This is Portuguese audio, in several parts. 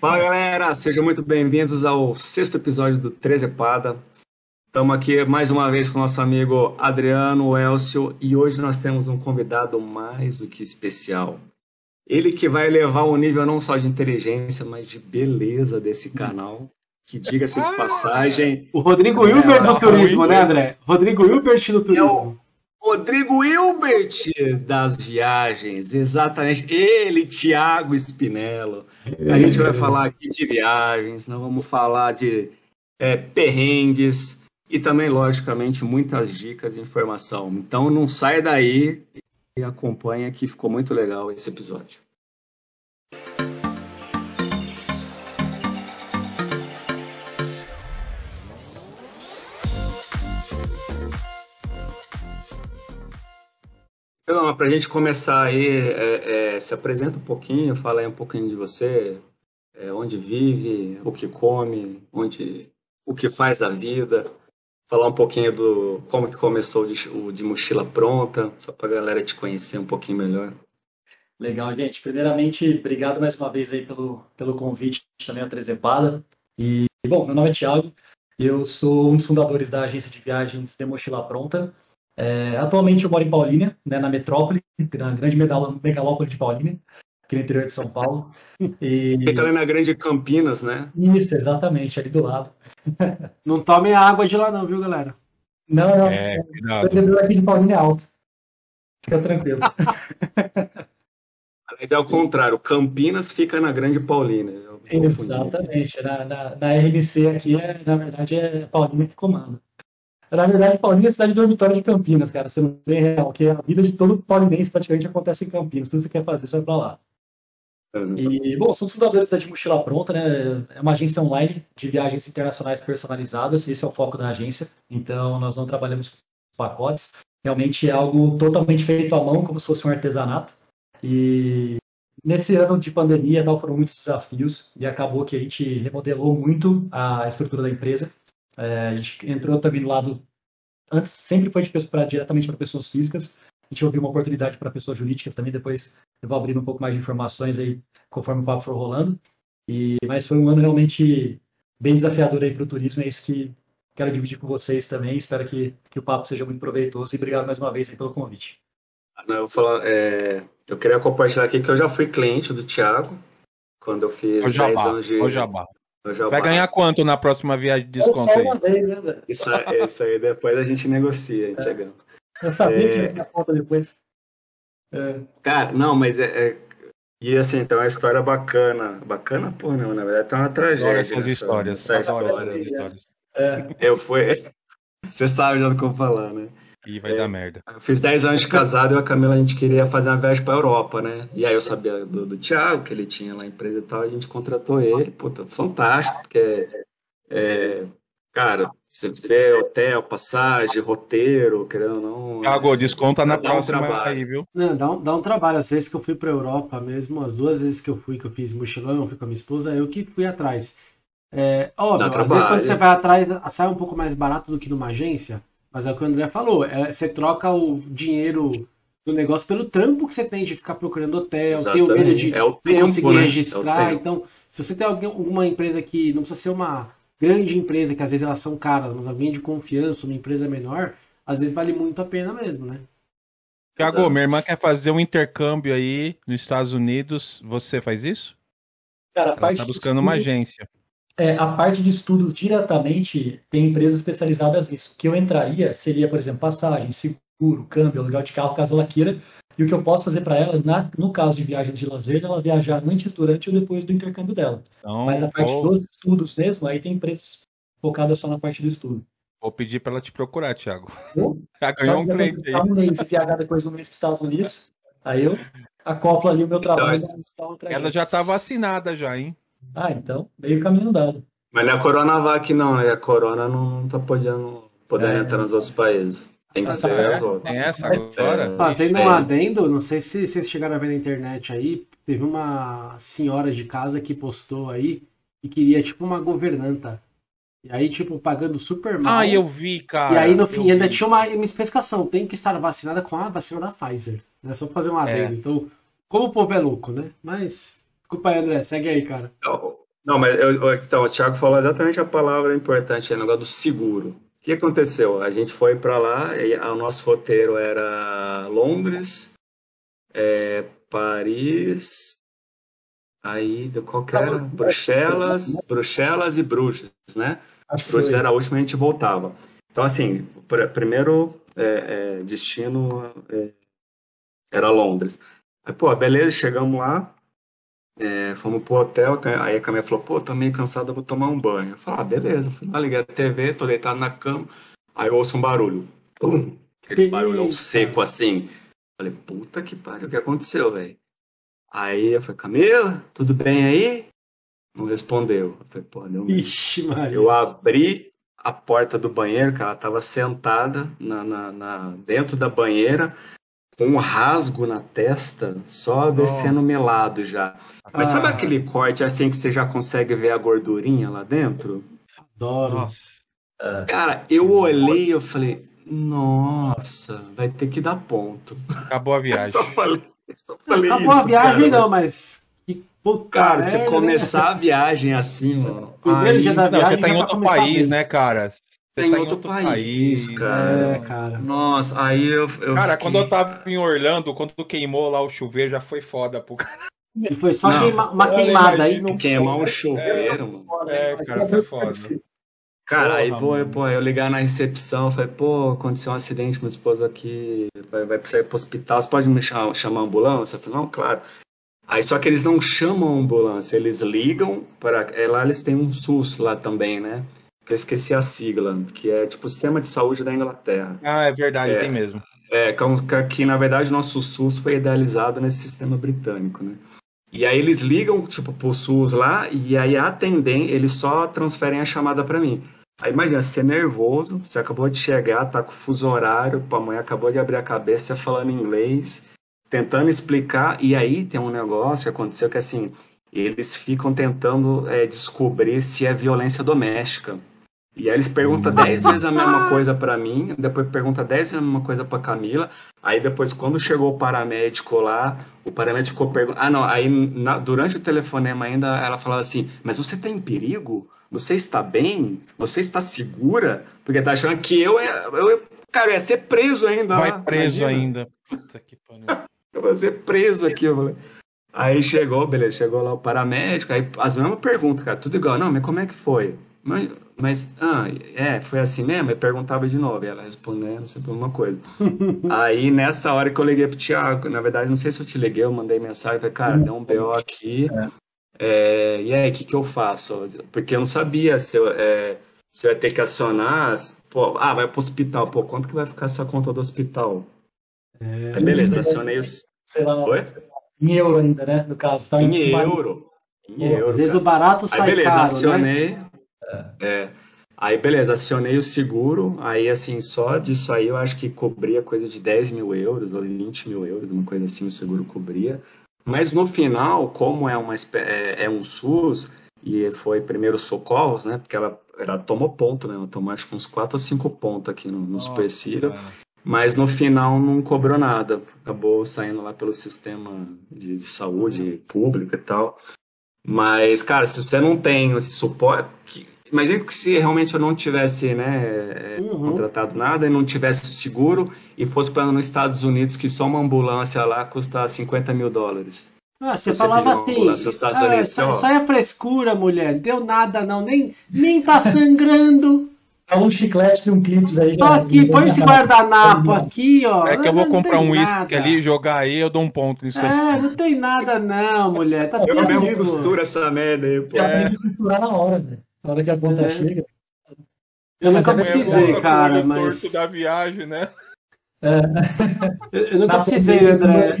Fala galera, sejam muito bem-vindos ao sexto episódio do Trezepada. Estamos aqui mais uma vez com nosso amigo Adriano Elcio e hoje nós temos um convidado mais do que especial. Ele que vai levar o um nível não só de inteligência, mas de beleza desse canal. Que diga-se de passagem. O Rodrigo Hilbert do turismo, né, André? Rodrigo Hilbert do turismo. Rodrigo Hilbert das viagens, exatamente. Ele, Tiago Spinello. A gente vai falar aqui de viagens, nós vamos falar de é, perrengues e também, logicamente, muitas dicas e informação. Então não sai daí e acompanha que ficou muito legal esse episódio. Então, para a gente começar aí, é, é, se apresenta um pouquinho, fala aí um pouquinho de você, é, onde vive, o que come, onde, o que faz da vida, falar um pouquinho do como que começou o de, mochila pronta, só para a galera te conhecer um pouquinho melhor. Legal, gente. Primeiramente, obrigado mais uma vez aí pelo, pelo convite também a Trezepada. E, bom, meu nome é Thiago, eu sou um dos fundadores da agência de viagens de Mochila Pronta. É, atualmente eu moro em Paulínia, né, na metrópole, na grande megalópole de Paulínia, aqui no interior de São Paulo. E... Fica ali na grande Campinas, né? Isso, exatamente, ali do lado. Não tomem a água de lá não, viu, galera? Não, não. É, o aqui de Paulínia é alto. Fica tranquilo. Mas é o contrário, Campinas fica na grande Paulínia. Exatamente, na, na, na RMC aqui, é, na verdade, é Paulínia que comanda. Na verdade, Paulínia é a cidade dormitório de Campinas, cara. Você não tem real, que a vida de todo paulinense praticamente acontece em Campinas. Tudo que você quer fazer, você vai pra lá. E, bom, somos fundadores da de Mochila Pronta, né? É uma agência online de viagens internacionais personalizadas. Esse é o foco da agência. Então, nós não trabalhamos com pacotes. Realmente é algo totalmente feito à mão, como se fosse um artesanato. E nesse ano de pandemia, não foram muitos desafios e acabou que a gente remodelou muito a estrutura da empresa. É, a gente entrou também no lado. Antes sempre foi de, pra, diretamente para pessoas físicas. A gente abriu uma oportunidade para pessoas jurídicas também. Depois eu vou abrindo um pouco mais de informações aí conforme o papo for rolando. E, mas foi um ano realmente bem desafiador aí para o turismo. É isso que quero dividir com vocês também. Espero que, que o papo seja muito proveitoso. E obrigado mais uma vez aí pelo convite. Eu, vou falar, é, eu queria compartilhar aqui que eu já fui cliente do Thiago quando eu fiz 10 anos de. Vai ganhar quanto na próxima viagem de desconto aí? Uma vez, né, isso, isso aí depois a gente negocia, é. chegando. Eu sabia é... que ia conta depois. É. Cara, não, mas é, é, E assim, tem uma história bacana. Bacana, pô, não, na verdade tem uma tragédia. Essas nessa, histórias. Essa história. histórias. É. Eu fui. Você sabe já do que eu vou falar, né? E vai é, dar merda. Eu fiz 10 anos de casado e a Camila a gente queria fazer uma viagem pra Europa, né? E aí eu sabia do, do Thiago, que ele tinha lá a empresa e tal, a gente contratou ele. Puta, fantástico, porque, é, cara, você vê hotel, passagem, roteiro, querendo ou não. Thiago, desconta na próxima um aí, viu? Não, dá um, dá um trabalho. Às vezes que eu fui pra Europa mesmo, as duas vezes que eu fui, que eu fiz mochilão, eu fui com a minha esposa, eu que fui atrás. É, óbvio, às vezes quando você vai atrás, sai um pouco mais barato do que numa agência. Mas é o que o André falou, é, você troca o dinheiro do negócio pelo trampo que você tem de ficar procurando hotel, ter o medo de é o tempo, conseguir né? registrar. É então, se você tem alguém, alguma empresa que não precisa ser uma grande empresa, que às vezes elas são caras, mas alguém de confiança, uma empresa menor, às vezes vale muito a pena mesmo, né? Tiago, minha irmã quer fazer um intercâmbio aí nos Estados Unidos. Você faz isso? Cara, Ela tá buscando uma agência é, a parte de estudos diretamente tem empresas especializadas nisso. O que eu entraria seria, por exemplo, passagem, seguro, câmbio, aluguel de carro, caso ela queira. E o que eu posso fazer para ela, na, no caso de viagens de lazer, ela viajar antes, durante ou depois do intercâmbio dela. Então, Mas a parte vou... dos estudos mesmo, aí tem empresas focadas só na parte do estudo. Vou pedir para ela te procurar, Thiago. Já ganhou um cliente aí. Um mês, se viajar depois um mês para os Estados Unidos, aí eu acoplo ali o meu trabalho. Então, ela já está vacinada já, hein? Ah, então, meio caminho dado. Mas não é a Coronavac, não. É a Corona não tá podendo, podendo é. entrar nos outros países. Tem que ah, ser é, Tem essa agora? Fazendo um adendo, não sei se vocês chegaram a ver na internet aí, teve uma senhora de casa que postou aí e queria, tipo, uma governanta. E aí, tipo, pagando super mal. Ah, eu vi, cara. E aí, no fim, ainda vi. tinha uma, uma especificação. Tem que estar vacinada com a vacina da Pfizer. Né? Só pra fazer um adendo. É. Então, como o povo é louco, né? Mas Desculpa aí, André, segue aí, cara. Não, não mas eu, então, o Thiago falou exatamente a palavra importante, é o negócio do seguro. O que aconteceu? A gente foi para lá, e o nosso roteiro era Londres, é, Paris, aí qual que era? Bruxelas, Bruxelas e Bruges, né? Bruges era a última a gente voltava. Então, assim, primeiro é, é, destino é, era Londres. Aí, pô, beleza, chegamos lá, é, fomos pro hotel, aí a Camila falou, pô, tô meio cansado, vou tomar um banho. Eu falei, ah, beleza, fui lá, liguei a TV, tô deitado na cama, aí eu ouço um barulho. Pum! Aquele barulhão seco assim. Falei, puta que pariu, o que aconteceu, velho? Aí eu falei, Camila, tudo bem aí? Não respondeu. Eu falei, pô, deu Ixi, Maria. Eu abri a porta do banheiro, que ela tava sentada na, na, na, dentro da banheira, com um rasgo na testa, só descendo melado já. Mas ah. sabe aquele corte assim que você já consegue ver a gordurinha lá dentro? Adoro. Nossa. Cara, eu olhei e eu falei, nossa, vai ter que dar ponto. Acabou a viagem. só falei, só falei Acabou isso, a viagem cara. não, mas que puta Cara, começar né? a viagem assim, mano. Primeiro dia da viagem, você tá em outro país, né, cara? Tem tá outro, outro país, país, cara. É, cara. Nossa, aí eu. eu cara, fiquei... quando eu tava em Orlando, quando queimou lá o chuveiro, já foi foda pro cara. E foi só queima... uma queimada aí. Não... Queimar um chuveiro, é, mano. É, cara, foi foda. Cara, Porra, aí vou, pô, eu ligar na recepção, falei, pô, aconteceu um acidente, minha esposa aqui vai, vai precisar ir pro hospital, você pode me chamar, chamar a ambulância? Eu falei, não, claro. Aí só que eles não chamam a ambulância, eles ligam para. É, lá eles têm um SUS lá também, né? Que eu esqueci a sigla, que é tipo o Sistema de Saúde da Inglaterra. Ah, é verdade, é, tem mesmo. É, que, que na verdade nosso SUS foi idealizado nesse sistema britânico, né? E aí eles ligam, tipo, pro SUS lá, e aí atendem, eles só transferem a chamada para mim. Aí imagina, você é nervoso, você acabou de chegar, tá com fuso horário, a mãe acabou de abrir a cabeça falando inglês, tentando explicar, e aí tem um negócio que aconteceu que assim, eles ficam tentando é, descobrir se é violência doméstica. E aí eles perguntam dez vezes a mesma coisa para mim, depois pergunta dez vezes a mesma coisa para Camila. Aí depois, quando chegou o paramédico lá, o paramédico ficou perguntando. Ah, não, aí na, durante o telefonema ainda ela falava assim: Mas você tá em perigo? Você está bem? Você está segura? Porque tá achando que eu, eu, cara, eu ia ser preso ainda. Vai lá, preso imagina. ainda. Puta que pariu. eu vou ser preso aqui, eu falei. Aí chegou, beleza, chegou lá o paramédico, aí as mesmas perguntas, cara, tudo igual. Não, mas como é que foi? Mas, mas, ah, é, foi assim mesmo? Eu perguntava de novo, e ela respondendo sempre uma coisa. aí, nessa hora que eu liguei pro Thiago, na verdade, não sei se eu te liguei, eu mandei mensagem, falei, cara, deu um BO aqui, é. É, e aí, o que que eu faço? Porque eu não sabia se eu, é, se eu ia ter que acionar, pô, ah, vai pro hospital, pô, quanto que vai ficar essa conta do hospital? É, aí, beleza, acionei os... Sei lá, Oi? em euro ainda, né, no caso. Tá em, em euro. Em euro. Às vezes o barato sai aí, beleza, caro, né? acionei, né? É. Aí, beleza, acionei o seguro, aí, assim, só disso aí eu acho que cobria coisa de 10 mil euros ou 20 mil euros, uma coisa assim, o seguro cobria. Mas no final, como é, uma, é, é um SUS e foi primeiro socorros, né, porque ela, ela tomou ponto, né, ela tomou acho que uns 4 ou 5 pontos aqui no, no Super mas no final não cobrou nada, acabou saindo lá pelo sistema de, de saúde público e tal. Mas, cara, se você não tem esse suporte, Imagina que se realmente eu não tivesse né, é, uhum. contratado nada e não tivesse seguro e fosse para nos Estados Unidos que só uma ambulância lá custa 50 mil dólares. Ah, você, você falava assim, ah, só, só é frescura, mulher, deu nada não, nem, nem tá sangrando. É um chiclete e um clips aí. aqui, põe esse guardanapo aqui, ó. É que eu vou comprar um uísque ali, jogar aí, eu dou um ponto nisso é, aí. É, não tem nada não, mulher. Tá eu mesmo costura essa merda aí, pô. É. costurar na hora, velho. Na hora que a conta é. chega. Eu nunca precisei, cara, mas. da viagem, né? É. Eu, eu nunca precisei, André.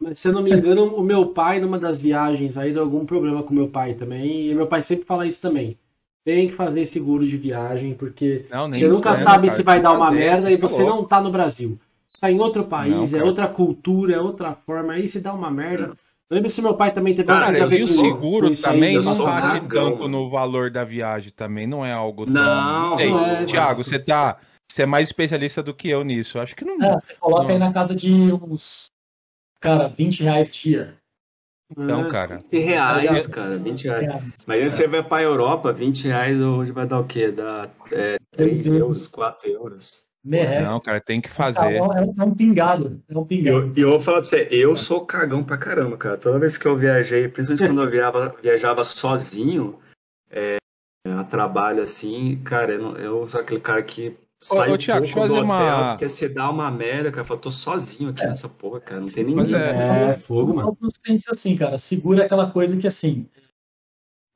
Mas, se eu não me engano, o meu pai, numa das viagens, aí deu algum problema com meu pai também. E meu pai sempre fala isso também. Tem que fazer seguro de viagem, porque não, você nunca sabe cara, se vai dar uma merda e tá você não tá no Brasil. Está em outro país, não, é outra cultura, é outra forma. Aí se dá uma merda. Lembra se meu pai também teve Cara, coisa a ver com o seguro também não bate tanto no valor da viagem também, não é algo tão... Não, Ei, não é, Thiago, você tá você é mais especialista do que eu nisso. Acho que não. É, você coloca não. aí na casa de uns, cara, 20 reais dia. Então, é. cara. 20 reais, cara, 20 reais. Mas aí você vai pra Europa, 20 reais hoje vai dar o quê? Dá é, 3 euros, 4 euros. Merece. Não, cara, tem que fazer. É um, é um pingado. É um pingado. E eu, eu, vou falar pra você, eu sou cagão pra caramba, cara. Toda vez que eu viajei, principalmente quando eu viajava, viajava sozinho, é, a trabalho assim, cara, eu, eu sou aquele cara que sai ô, ô, Thiago, pouco do hotel, uma... porque você dá uma merda, cara. Eu falo, tô sozinho aqui é. nessa porra, cara. Não tem ninguém. É, é, fogo, mano. Alguns clientes assim, cara, segura aquela coisa que assim,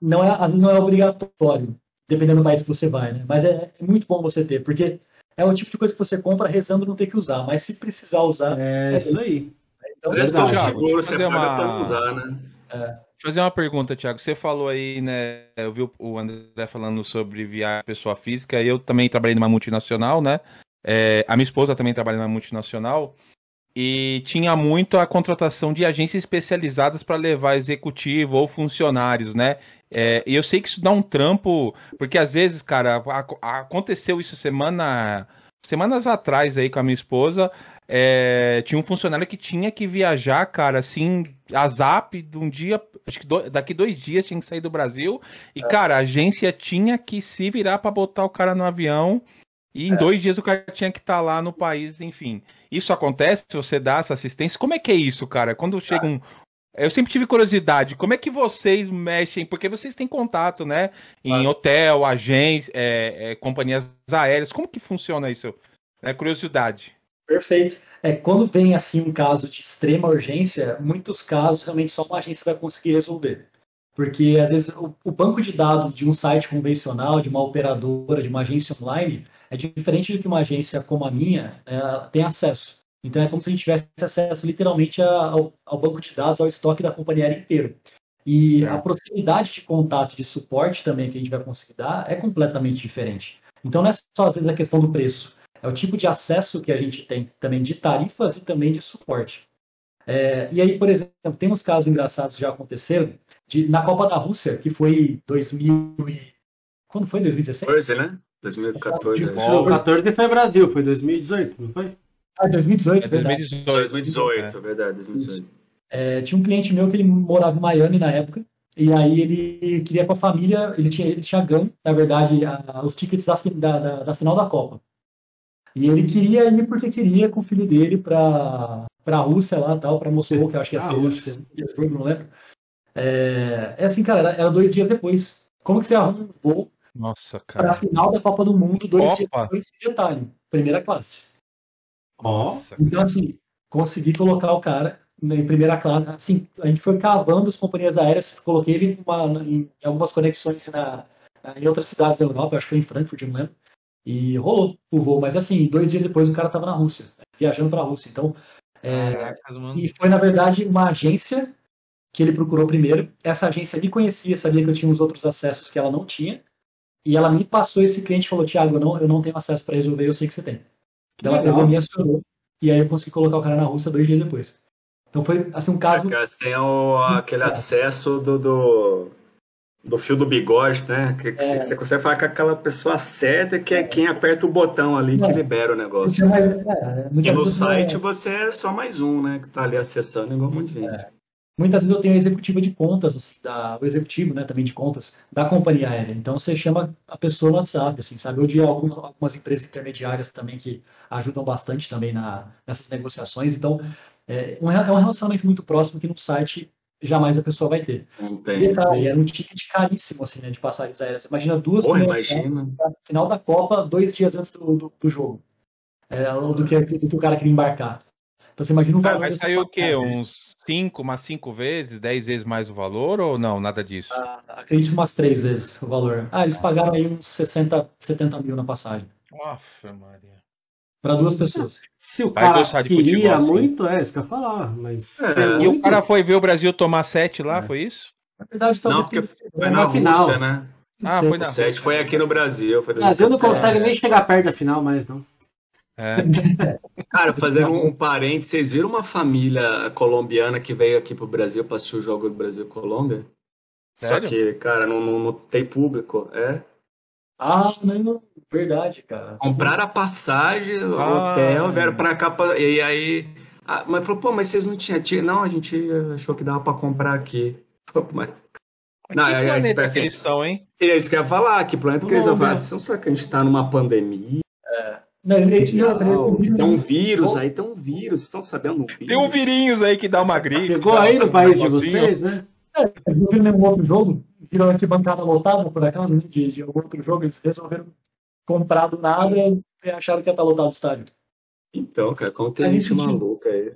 não é, não é obrigatório, dependendo do país que você vai, né? Mas é, é muito bom você ter, porque é o tipo de coisa que você compra rezando não ter que usar, mas se precisar usar. É, é isso aí. Então, é seguro, você paga uma... pra usar, né? É. Fazer uma pergunta, Thiago. Você falou aí, né? Eu vi o André falando sobre viagem pessoa física. Eu também trabalhei numa multinacional, né? É, a minha esposa também trabalha numa multinacional. E tinha muito a contratação de agências especializadas para levar executivo ou funcionários, né? É, e eu sei que isso dá um trampo, porque às vezes, cara, aconteceu isso semana, semanas atrás aí com a minha esposa. É, tinha um funcionário que tinha que viajar, cara, assim, a zap de um dia, acho que do, daqui dois dias tinha que sair do Brasil. E, é. cara, a agência tinha que se virar para botar o cara no avião. E em é. dois dias o cara tinha que estar tá lá no país, enfim. Isso acontece se você dá essa assistência? Como é que é isso, cara? Quando chega um. Eu sempre tive curiosidade, como é que vocês mexem? Porque vocês têm contato, né? Em hotel, agência, é, é, companhias aéreas. Como que funciona isso? É curiosidade. Perfeito. É, quando vem assim um caso de extrema urgência, muitos casos realmente só uma agência vai conseguir resolver. Porque às vezes o, o, banco de dados de um site convencional, de uma operadora, de uma agência online, é diferente do que uma agência como a minha né, tem acesso. Então é como se a gente tivesse acesso literalmente ao, ao banco de dados, ao estoque da companhia aérea inteiro. E a proximidade de contato de suporte também que a gente vai conseguir dar é completamente diferente. Então não é só às vezes a questão do preço é o tipo de acesso que a gente tem também de tarifas e também de suporte. É, e aí, por exemplo, tem uns casos engraçados que já aconteceram de, na Copa da Rússia, que foi 2000 e... Quando foi? 2016? Foi, né? 2014. 2014 foi Brasil, foi 2018, não foi? Ah, 2018, é, verdade. 2018, 2018 é. verdade, 2018. É, tinha um cliente meu que ele morava em Miami na época, e aí ele queria com a família, ele tinha, ele tinha ganho, na verdade, a, os tickets da, da, da, final da Copa. E ele queria ir porque queria com o filho dele para para a Rússia lá, tal, para Moscou, que eu acho que é a Rússia, não lembro. É, é assim, cara, era, era, dois dias depois. Como que você arruma um voo Nossa, cara. para a final da Copa do Mundo dois Opa. dias depois? Detalhe, primeira classe. Nossa. Então, assim, consegui colocar o cara em primeira classe. Assim, a gente foi cavando as companhias aéreas, coloquei ele uma, em algumas conexões na, em outras cidades da Europa, acho que foi em Frankfurt, não lembro. E rolou o voo, mas assim, dois dias depois o cara estava na Rússia, viajando para a Rússia. Então, é, e foi na verdade uma agência que ele procurou primeiro. Essa agência me conhecia, sabia que eu tinha os outros acessos que ela não tinha. E ela me passou esse cliente e falou: Tiago, eu não, eu não tenho acesso para resolver, eu sei que você tem. Então, ela pegou, me acionou, e aí eu consegui colocar o cara na Rússia dois dias depois. Então foi assim um caso. Você tem o, aquele acesso do, do do fio do bigode, né? Que, que é. você consegue falar com aquela pessoa certa que é quem aperta o botão ali que é. libera o negócio. É, é, e no site você é só mais um, né? Que tá ali acessando igual um monte de gente. É. Muitas vezes eu tenho a executiva de contas, da, o executivo, né, também de contas da companhia aérea. Então você chama a pessoa no WhatsApp, assim, sabe? Ou de algumas, algumas empresas intermediárias também que ajudam bastante também na, nessas negociações. Então é um, é um relacionamento muito próximo que no site jamais a pessoa vai ter. Não tem. E era um ticket caríssimo, assim, né, de passagens aéreas. Imagina duas Porra, imagina. final da Copa, dois dias antes do, do, do jogo. É, do, que, do que o cara queria embarcar. Então você imagina um valor. Vai sair o quê? Uns cinco, umas cinco vezes, dez vezes mais o valor ou não? Nada disso? Ah, acredito umas três vezes o valor. Ah, eles Nossa. pagaram aí uns 60, 70 mil na passagem. Nossa, Maria. Para duas pessoas. Se o Vai cara queria futebol, muito, é isso que eu ia falar. Mas é. E o cara foi ver o Brasil tomar sete lá, é. foi isso? Na verdade, talvez. Não, porque foi na final. Rússia, né? Ah, foi na sete foi aqui no Brasil. Foi o Brasil não consegue nem chegar perto da final mais, não. É. Cara, fazendo um, um parente, vocês viram uma família colombiana que veio aqui pro Brasil para assistir o jogo do Brasil Colômbia? Sério? Só que, cara, não, não, não tem público, é? Ah, não, verdade, cara. Compraram a passagem, o ah, hotel, vieram pra cá. Pra... E aí, Ah, mas falou, pô, mas vocês não tinham. Não, a gente achou que dava pra comprar aqui. Mas... Não, que é, planeta é, que eles estão, hein? É isso que eu ia falar, que planeta que eles vão falar. Você não sabe que a gente tá numa pandemia? É. Tem um vírus aí, tem um vírus, vocês estão sabendo? Um tem um virinhos aí que dá uma gripe. Pegou aí no país de vocês, né? É, viram nenhum outro jogo, viram aqui bancada lotada, por acaso, né, de, de outro jogo, eles resolveram comprar do nada e acharam que ia estar lotado o estádio. Então, cara, como tem gente maluca aí.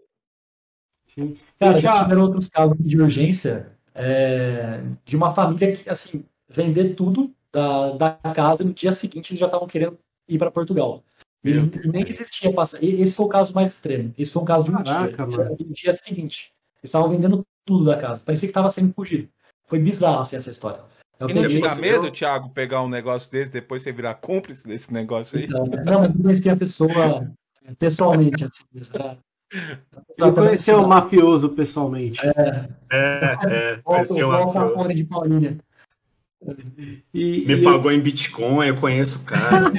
Sim. Cara, já tiveram outros casos de urgência é, de uma família que, assim, vender tudo da, da casa no dia seguinte eles já estavam querendo ir para Portugal. Eles, nem existia passagem. Esse foi o caso mais extremo. Esse foi um caso de um Caraca, dia. Mano. No dia seguinte. Eles estavam vendendo tudo da casa. Parecia que estava sendo fugido. Foi bizarro assim, essa história. É e não te dá medo, Thiago, pegar um negócio desse depois você virar cúmplice desse negócio aí? Então, não, eu conheci a pessoa pessoalmente. Assim, pra... Você conheceu o mafioso pessoalmente. É, é, é conheceu o mafioso. de Paulinha. E, Me e pagou eu... em Bitcoin, eu conheço o cara.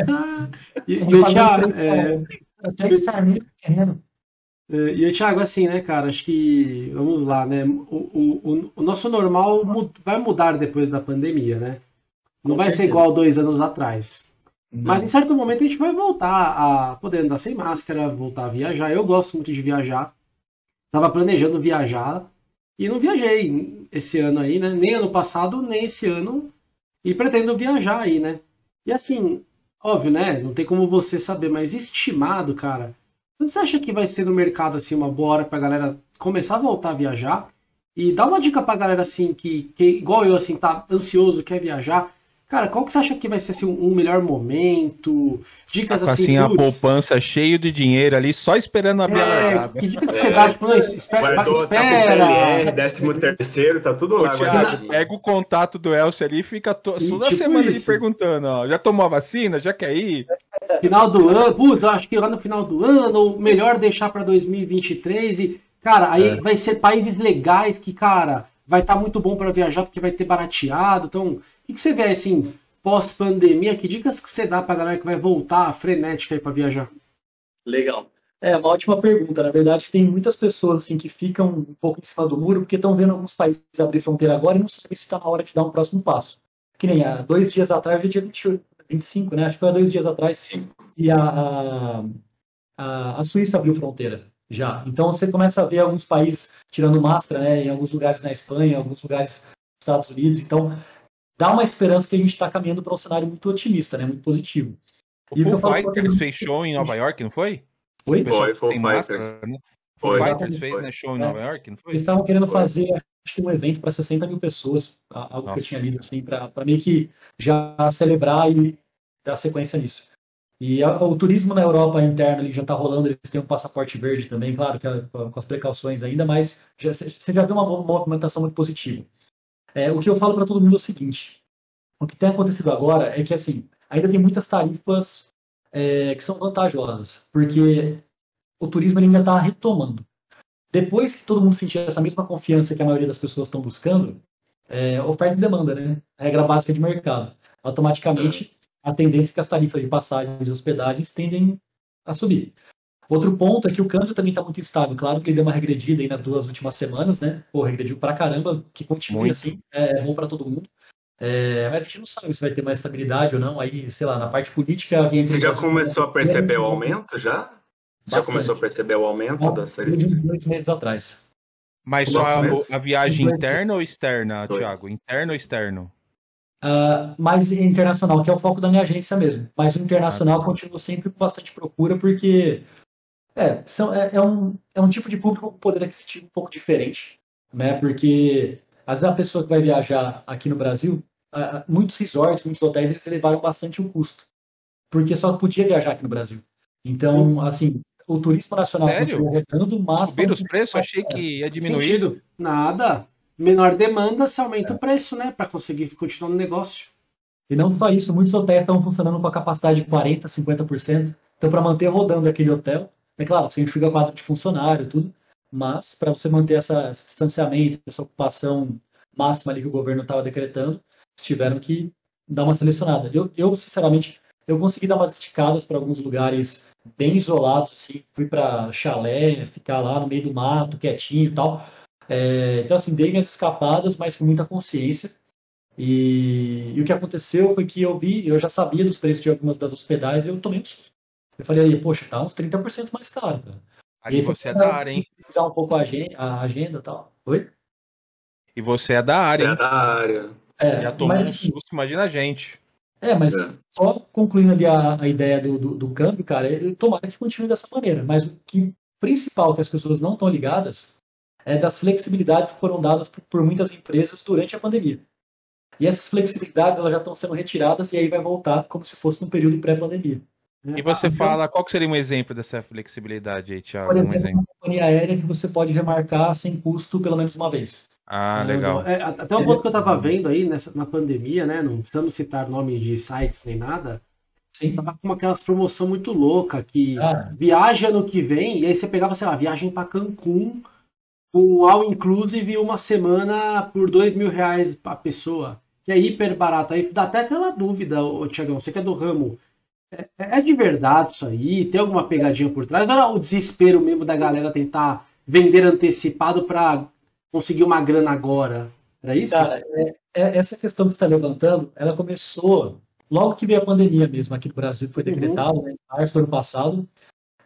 e, e o Thiago, é... é... E o Thiago, assim, né, cara, acho que, vamos lá, né, o, o, o nosso normal vai mudar depois da pandemia, né? Não Com vai certeza. ser igual dois anos atrás. Não. Mas em certo momento a gente vai voltar a poder andar sem máscara, voltar a viajar. Eu gosto muito de viajar. Tava planejando viajar e não viajei esse ano aí, né? Nem ano passado, nem esse ano. E pretendo viajar aí, né? E assim, óbvio, né? Não tem como você saber, mas estimado, cara. Você acha que vai ser no mercado assim uma boa hora pra galera começar a voltar a viajar? E dá uma dica pra galera assim que, que igual eu assim, tá ansioso, quer viajar. Cara, qual que você acha que vai ser assim, um melhor momento? Dicas assim, assim a poupança cheio de dinheiro ali, só esperando abrir é, a largada. Que dica que você dá? Tipo, não, espera. Guardou, espera. Tá décimo terceiro, tá tudo lá. Thiago, pega o contato do Elcio ali e fica to... e, toda tipo semana ali perguntando, ó, já tomou a vacina? Já quer ir? Final do ano, putz, eu acho que lá no final do ano, ou melhor deixar para 2023 e, cara, aí é. vai ser países legais que, cara, vai estar tá muito bom para viajar porque vai ter barateado, então o que você vê assim, pós-pandemia? Que dicas que você dá para a galera que vai voltar frenética aí para viajar? Legal. É uma ótima pergunta. Na verdade, tem muitas pessoas assim que ficam um pouco em cima do muro porque estão vendo alguns países abrir fronteira agora e não sabem se está na hora de dar um próximo passo. Que nem há dois dias atrás, dia 28, 25, né? Acho que foi dois dias atrás. Sim. E a, a, a Suíça abriu fronteira já. Então você começa a ver alguns países tirando máscara, né? Em alguns lugares na Espanha, em alguns lugares nos Estados Unidos. Então dá uma esperança que a gente está caminhando para um cenário muito otimista, né? Muito positivo. O e Foo Fighters fez show em Nova York, não foi? Foi? Foi, Fighters. Né? Foo Fighters fez né, show em Nova York, não foi? Eles estavam querendo foi. fazer, acho que um evento para 60 mil pessoas, algo Nossa. que eu tinha lido, assim, para meio que já celebrar e dar sequência nisso. E a, o turismo na Europa interno ele já está rolando, eles têm um passaporte verde também, claro, que é, com as precauções ainda, mas já, você já vê uma movimentação muito positiva. É, o que eu falo para todo mundo é o seguinte: o que tem acontecido agora é que assim ainda tem muitas tarifas é, que são vantajosas, porque o turismo ainda está retomando. Depois que todo mundo sentir essa mesma confiança que a maioria das pessoas estão buscando, é, oferta e demanda, né? Regra básica de mercado. Automaticamente, a tendência é que as tarifas de passagens e hospedagens tendem a subir. Outro ponto é que o câmbio também está muito instável. Claro que ele deu uma regredida aí nas duas últimas semanas, né? Pô, regrediu pra caramba, que continue muito. assim, é bom para todo mundo. É, mas a gente não sabe se vai ter mais estabilidade ou não. Aí, sei lá, na parte política. Alguém Você já começou a perceber o aumento já? Bastante. Já começou a perceber o aumento Bom, das tarifas? Dois meses atrás. Mas só a, a, viagem interna ou externa, dois. Thiago? Interno ou externo? Uh, mais internacional, que é o foco da minha agência mesmo. Mas o internacional ah, continua sempre com bastante procura, porque é, são, é, é, um, é um tipo de público com poder aquisitivo um pouco diferente, né? Porque às vezes a pessoa que vai viajar aqui no Brasil, uh, muitos resorts, muitos hotéis, eles elevaram bastante o custo, porque só podia viajar aqui no Brasil. Então, assim, o turismo nacional Sério? continua arrecando, mas... Subiram os preços? Achei que ia diminuir. Nada. Menor demanda, se aumenta é. o preço, né? Para conseguir continuar no negócio. E não só isso, muitos hotéis estão funcionando com a capacidade de 40%, 50%. Então, para manter rodando aquele hotel, é claro, você enxuga quadro de funcionário, tudo, mas para você manter essa, esse distanciamento, essa ocupação máxima ali que o governo estava decretando, tiveram que dar uma selecionada. Eu, eu, sinceramente, eu consegui dar umas esticadas para alguns lugares bem isolados, assim, fui para chalé, ficar lá no meio do mato, quietinho e tal. É, então, assim, dei minhas escapadas, mas com muita consciência. E, e, o que aconteceu foi que eu vi, eu já sabia dos preços de algumas das hospedagens e eu tomei um susto. Eu falei, aí, poxa, tá uns 30% mais caro, cara. Aí você é da área, hein? Um pouco a agenda, a agenda e tal. Oi? E você é da área, Você é da área. É, Já tomou mas, um assim, susto, imagina a gente. É, mas É. só concluindo ali a, a ideia do, do, do câmbio, cara, eu tomara que continue dessa maneira. Mas o que principal que as pessoas não estão ligadas é das flexibilidades que foram dadas por, por muitas empresas durante a pandemia. E essas flexibilidades elas já estão sendo retiradas e aí vai voltar como se fosse no período pré-pandemia. E você então- fala, qual que seria um exemplo dessa flexibilidade aí, Thiago? Por Um exemplo, exemplo. uma companhia aérea que você pode remarcar sem custo pelo menos uma vez. Ah, legal. É, até um ponto que eu tava vendo aí nessa, na pandemia, né? Não precisamos citar nome de sites nem nada. Sim. Tava com aquelas promoção muito louca que Ah. viaja no que vem, e aí você pegava, sei lá, viagem pra Cancún com all inclusive uma semana por dois mil reais a pessoa. Que é hiper barato. Aí dá até aquela dúvida, ô Tiagão, você que é do ramo. É, é de verdade isso aí? Tem alguma pegadinha por trás? Não era o desespero mesmo da galera tentar vender antecipado pra conseguir uma grana agora? Era isso? Cara, é- é- essa questão que você está levantando, ela começou logo que veio a pandemia mesmo aqui no Brasil, foi decretado, né, em março do ano passado.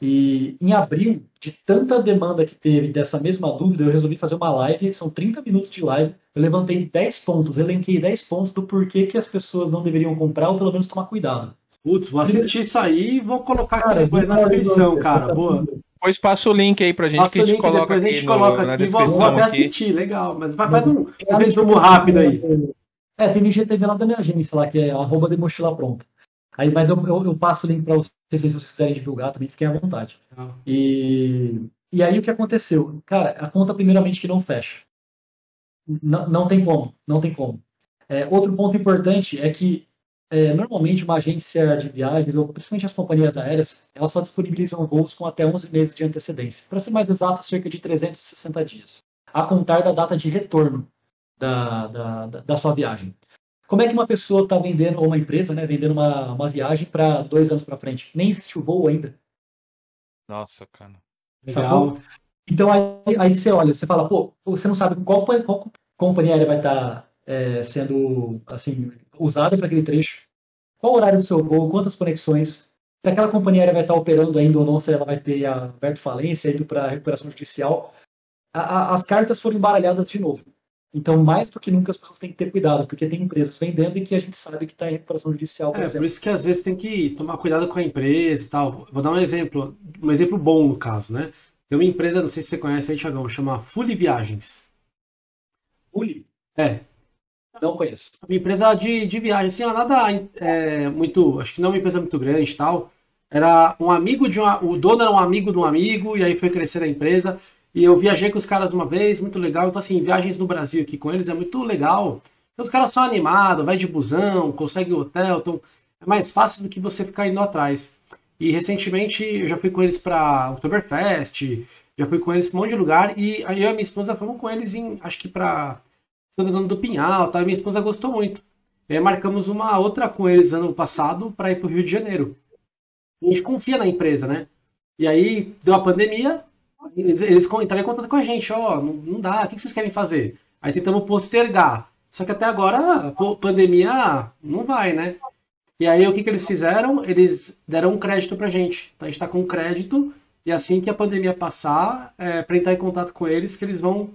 E em abril, de tanta demanda que teve dessa mesma dúvida, eu resolvi fazer uma live, são 30 minutos de live. Eu levantei 10 pontos, elenquei 10 pontos do porquê que as pessoas não deveriam comprar ou pelo menos tomar cuidado. Putz, vou assistir isso aí e vou colocar aqui Cara, depois na descrição, cara. Boa. Depois passa o link aí pra gente Passa que o a gente link, coloca depois a aqui gente no- coloca na aqui. Vou, vou descrição até aqui. assistir, legal. Mas vai, faz um, um resumo rápido aí. É, tem IGTV lá da minha agência, lá, que é arroba de mochila pronta. Aí, mas eu, eu, eu passo o link para vocês, se vocês quiserem divulgar também, fiquem à vontade. E, e aí o que aconteceu? Cara, a conta primeiramente que não fecha. Não, não tem como, não tem como. É, outro ponto importante é que é, normalmente uma agência de viagens, ou principalmente as companhias aéreas, elas só disponibilizam voos com até 11 meses de antecedência. Para ser mais exato, cerca de 360 dias, a contar da data de retorno da, da, da sua viagem. Como é que uma pessoa está vendendo, ou uma empresa, né, vendendo uma, uma viagem para dois anos para frente? Nem existe o voo ainda. Nossa, cara. Legal. Então aí, aí você olha, você fala, pô, você não sabe qual, qual companhia aérea vai estar é, sendo assim usada para aquele trecho, qual o horário do seu voo, quantas conexões, se aquela companhia aérea vai estar operando ainda ou não, se ela vai ter aberto falência, indo para recuperação judicial. A, a, as cartas foram embaralhadas de novo. Então, mais do que nunca, as pessoas têm que ter cuidado, porque tem empresas vendendo e que a gente sabe que está em recuperação judicial, por É, exemplo. por isso que às vezes tem que tomar cuidado com a empresa e tal. Vou dar um exemplo, um exemplo bom no caso, né? Tem uma empresa, não sei se você conhece aí, Thiagão, chama Fully Viagens. Uli, É, não conheço. uma empresa de, de viagem, assim, ó, nada é, muito, acho que não é uma empresa muito grande e tal. Era um amigo de uma, o dono era um amigo de um amigo, e aí foi crescer a empresa. E eu viajei com os caras uma vez, muito legal. Então, assim, viagens no Brasil aqui com eles é muito legal. Então, os caras são animados, vai de busão, consegue hotel, então é mais fácil do que você ficar indo atrás. E recentemente eu já fui com eles para Oktoberfest, já fui com eles para um monte de lugar, e eu e a minha esposa fomos com eles em, acho que para Santa Dona do Pinhal, tá? minha esposa gostou muito. E marcamos uma outra com eles ano passado para ir para o Rio de Janeiro. A gente confia na empresa, né? E aí deu a pandemia, eles, eles entraram em contato com a gente, ó, não, não dá, o que vocês querem fazer? Aí tentamos postergar. Só que até agora, a pandemia não vai, né? E aí o que, que eles fizeram? Eles deram um crédito pra gente. Então a gente tá com um crédito, e assim que a pandemia passar, é, pra entrar em contato com eles, que eles vão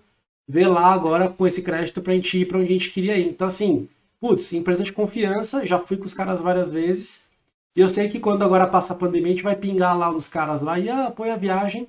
ver lá agora com esse crédito pra gente ir pra onde a gente queria ir. Então, assim, putz, empresa de confiança, já fui com os caras várias vezes. E eu sei que quando agora passa a pandemia, a gente vai pingar lá uns caras lá e ah, apoia a viagem.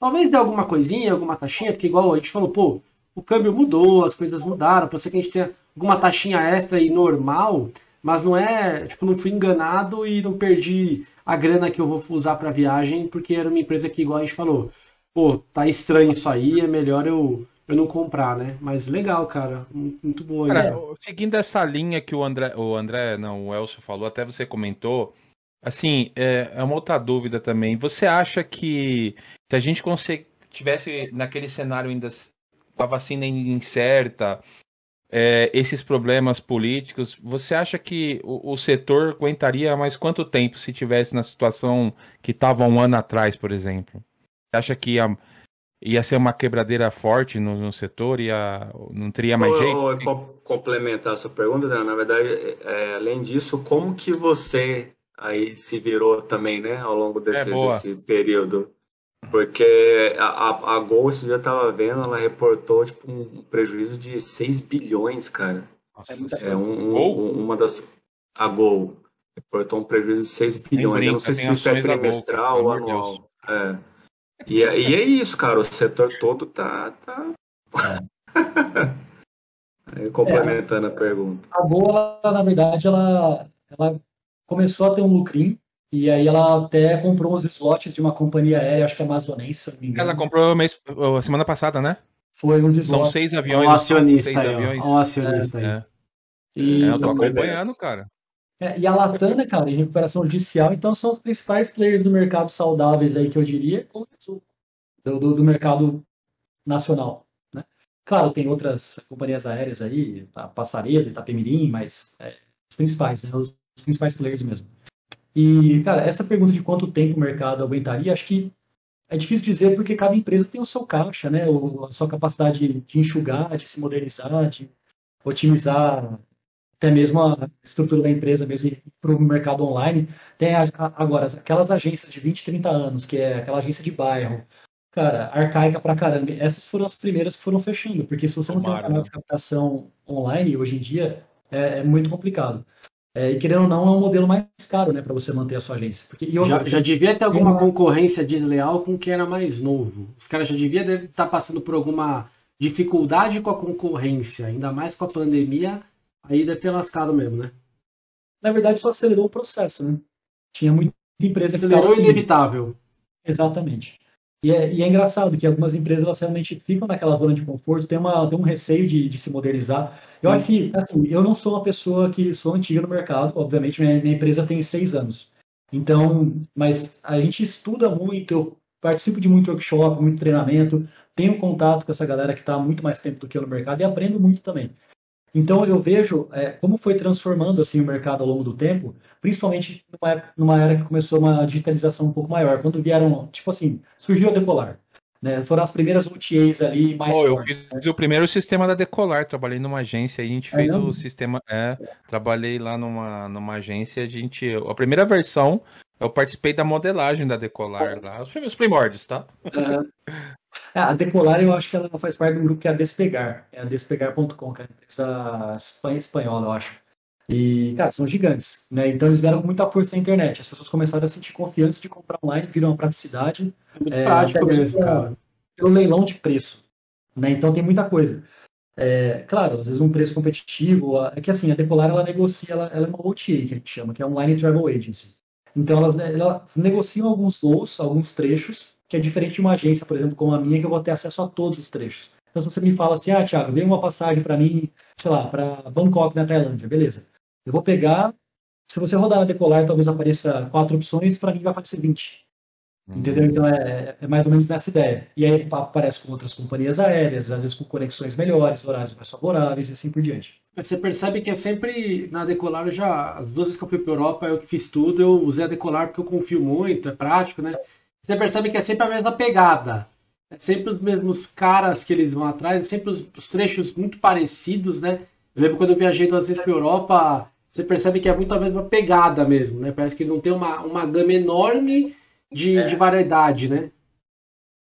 Talvez dê alguma coisinha, alguma taxinha, porque igual a gente falou, pô, o câmbio mudou, as coisas mudaram, pode ser que a gente tenha alguma taxinha extra e normal, mas não é, tipo, não fui enganado e não perdi a grana que eu vou usar pra viagem, porque era uma empresa que, igual a gente falou, pô, tá estranho isso aí, é melhor eu, eu não comprar, né? Mas legal, cara, muito boa. Cara, seguindo essa linha que o André, o André, não, o Elcio falou, até você comentou, assim, é, é uma outra dúvida também. Você acha que se a gente consegue, tivesse naquele cenário ainda com a vacina incerta, é, esses problemas políticos, você acha que o, o, setor aguentaria mais quanto tempo se tivesse na situação que estava um ano atrás, por exemplo? Você acha que ia, ia ser uma quebradeira forte no, no setor? Ia, não teria mais jeito? Eu, complementar essa pergunta, né? na verdade, é, além disso, como que você aí se virou também, né, ao longo desse, é desse período? Porque a, a Gol, esse dia eu tava vendo, ela reportou tipo, um prejuízo de 6 bilhões, cara. Nossa, é um, um, uma das. A Gol reportou um prejuízo de 6 bilhões. Brinca, eu não sei se isso é trimestral ou anual. É. E, é, e é isso, cara. O setor todo tá. tá... É. complementando é, a pergunta. A Gol, na verdade, ela, ela começou a ter um lucrinho e aí ela até comprou uns slots de uma companhia aérea, acho que é amazonense, se não me engano. Ela comprou mês, semana passada, né? Foi uns slots. São seis aviões. Um acionista seis aí, aviões. Um acionista é, aí. É. E... É, eu tô acompanhando, cara. É, e a Latam, né, cara, em recuperação judicial, então são os principais players do mercado saudáveis aí, que eu diria, do, do, do mercado nacional. Né? Claro, tem outras companhias aéreas aí, a Passarelo, Itapemirim, mas é, os principais, né, os principais players mesmo. E, cara, essa pergunta de quanto tempo o mercado aguentaria, acho que é difícil dizer porque cada empresa tem o seu caixa, né? a sua capacidade de enxugar, de se modernizar, de otimizar até mesmo a estrutura da empresa mesmo para o mercado online. Tem a, a, agora aquelas agências de 20, 30 anos, que é aquela agência de bairro, cara, arcaica pra caramba. Essas foram as primeiras que foram fechando, porque se você não tem um canal de captação online hoje em dia, é, é muito complicado. É, e querendo ou não, é um modelo mais caro né, para você manter a sua agência. Porque, eu, já, já, devia ter alguma uma... concorrência desleal com quem era mais novo. Os caras já deviam estar tá passando por alguma dificuldade com a concorrência, ainda mais com a pandemia, aí deve ter lascado mesmo, né? Na verdade, só acelerou o processo, né? Tinha muita empresa acelerou que. Acelerou inevitável. Exatamente. E é, e é, engraçado que algumas empresas elas realmente ficam naquela zona de conforto, tem, uma, tem um receio de, de se modernizar. Eu acho que, assim, eu não sou uma pessoa que sou antiga no mercado, obviamente minha, minha empresa tem seis anos. Então, mas a gente estuda muito, eu participo de muito workshop, muito treinamento, tenho contato com essa galera que está há muito mais tempo do que eu no mercado e aprendo muito também. Então eu vejo é, como foi transformando assim o mercado ao longo do tempo, principalmente numa, numa era que começou uma digitalização um pouco maior, quando vieram, tipo assim, surgiu a Decolar. Né? Foram as primeiras OTAs ali mais. Oh, eu fiz né? o primeiro sistema da Decolar, trabalhei numa agência, a gente fez o sistema. É, trabalhei lá numa, numa agência, a gente. A primeira versão, eu participei da modelagem da Decolar lá, os primórdios, tá? Uhum. É, a Decolar eu acho que ela faz parte um grupo que é a Despegar, é a despegar.com, que é uma empresa espanhola, eu acho. E, cara, são gigantes, né? Então eles vieram com muita força na internet. As pessoas começaram a sentir confiança de comprar online, viram uma praticidade. É muito é, prático mesmo, cara. Pelo leilão de preço, né? Então tem muita coisa. É, claro, às vezes um preço competitivo. É que assim, a Decolar ela negocia, ela, ela é uma OTA que a gente chama, que é Online Travel Agency. Então elas, elas negociam alguns voos, alguns trechos, que é diferente de uma agência, por exemplo, como a minha, que eu vou ter acesso a todos os trechos. Então, se você me fala assim, ah, Thiago, vem uma passagem para mim, sei lá, para Bangkok, na Tailândia, beleza. Eu vou pegar, se você rodar na Decolar, talvez apareça quatro opções, para mim vai aparecer 20. Uhum. Entendeu? Então é, é, mais ou menos nessa ideia. E aí aparece com outras companhias aéreas, às vezes com conexões melhores, horários mais favoráveis e assim por diante. Você percebe que é sempre na Decolar, eu já, as duas vezes que eu fui para Europa, eu que fiz tudo, eu usei a Decolar porque eu confio muito, é prático, né? você percebe que é sempre a mesma pegada. É sempre os mesmos caras que eles vão atrás, é sempre os, os trechos muito parecidos, né? Eu lembro quando eu viajei duas vezes para Europa, você percebe que é muito a mesma pegada mesmo, né? Parece que não tem uma, uma gama enorme de, é. de variedade, né?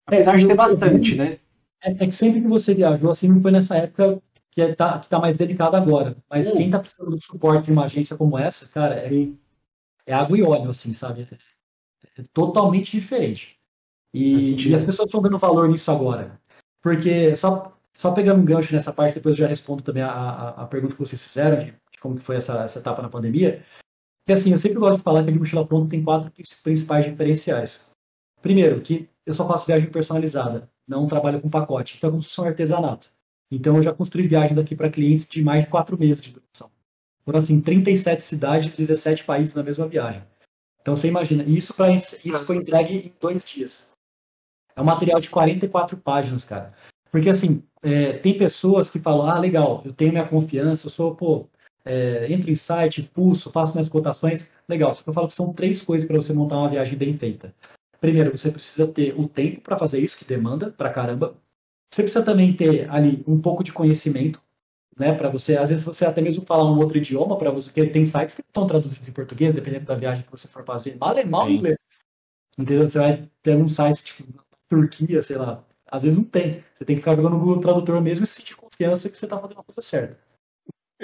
Apesar é, de ter bastante, né? É, é, que sempre que você viajou, assim, foi nessa época que é, tá, que tá mais delicado agora. Mas quem tá precisando do suporte de uma agência como essa, cara, é, é água e óleo, assim, sabe? É totalmente diferente. E, e as pessoas estão dando valor nisso agora. Porque, só, só pegando um gancho nessa parte, depois eu já respondo também a, a, a pergunta que vocês fizeram, de, de como foi essa, essa etapa na pandemia. Que assim, eu sempre gosto de falar que a mochila pronta tem quatro principais diferenciais. Primeiro, que eu só faço viagem personalizada, não trabalho com pacote. Então, é como se fosse um artesanato. Então, eu já construí viagem daqui para clientes de mais de quatro meses de duração. Foram, assim, 37 cidades, 17 países na mesma viagem. Então você imagina, isso, pra, isso foi entregue em dois dias. É um material de 44 páginas, cara. Porque, assim, é, tem pessoas que falam, ah, legal, eu tenho minha confiança, eu sou, pô, é, entro em site, pulso, faço minhas cotações, legal. Só que eu falo que são três coisas para você montar uma viagem bem feita. Primeiro, você precisa ter o tempo para fazer isso, que demanda pra caramba. Você precisa também ter ali um pouco de conhecimento, né, para você, às vezes você até mesmo falar um outro idioma para você, porque tem sites que estão traduzidos em português, dependendo da viagem que você for fazer, mal é mal inglês. Entendeu? Você vai ter um site tipo Turquia, sei lá, às vezes não tem. Você tem que ficar jogando no Google Tradutor mesmo e sentir confiança que você está fazendo a coisa certa.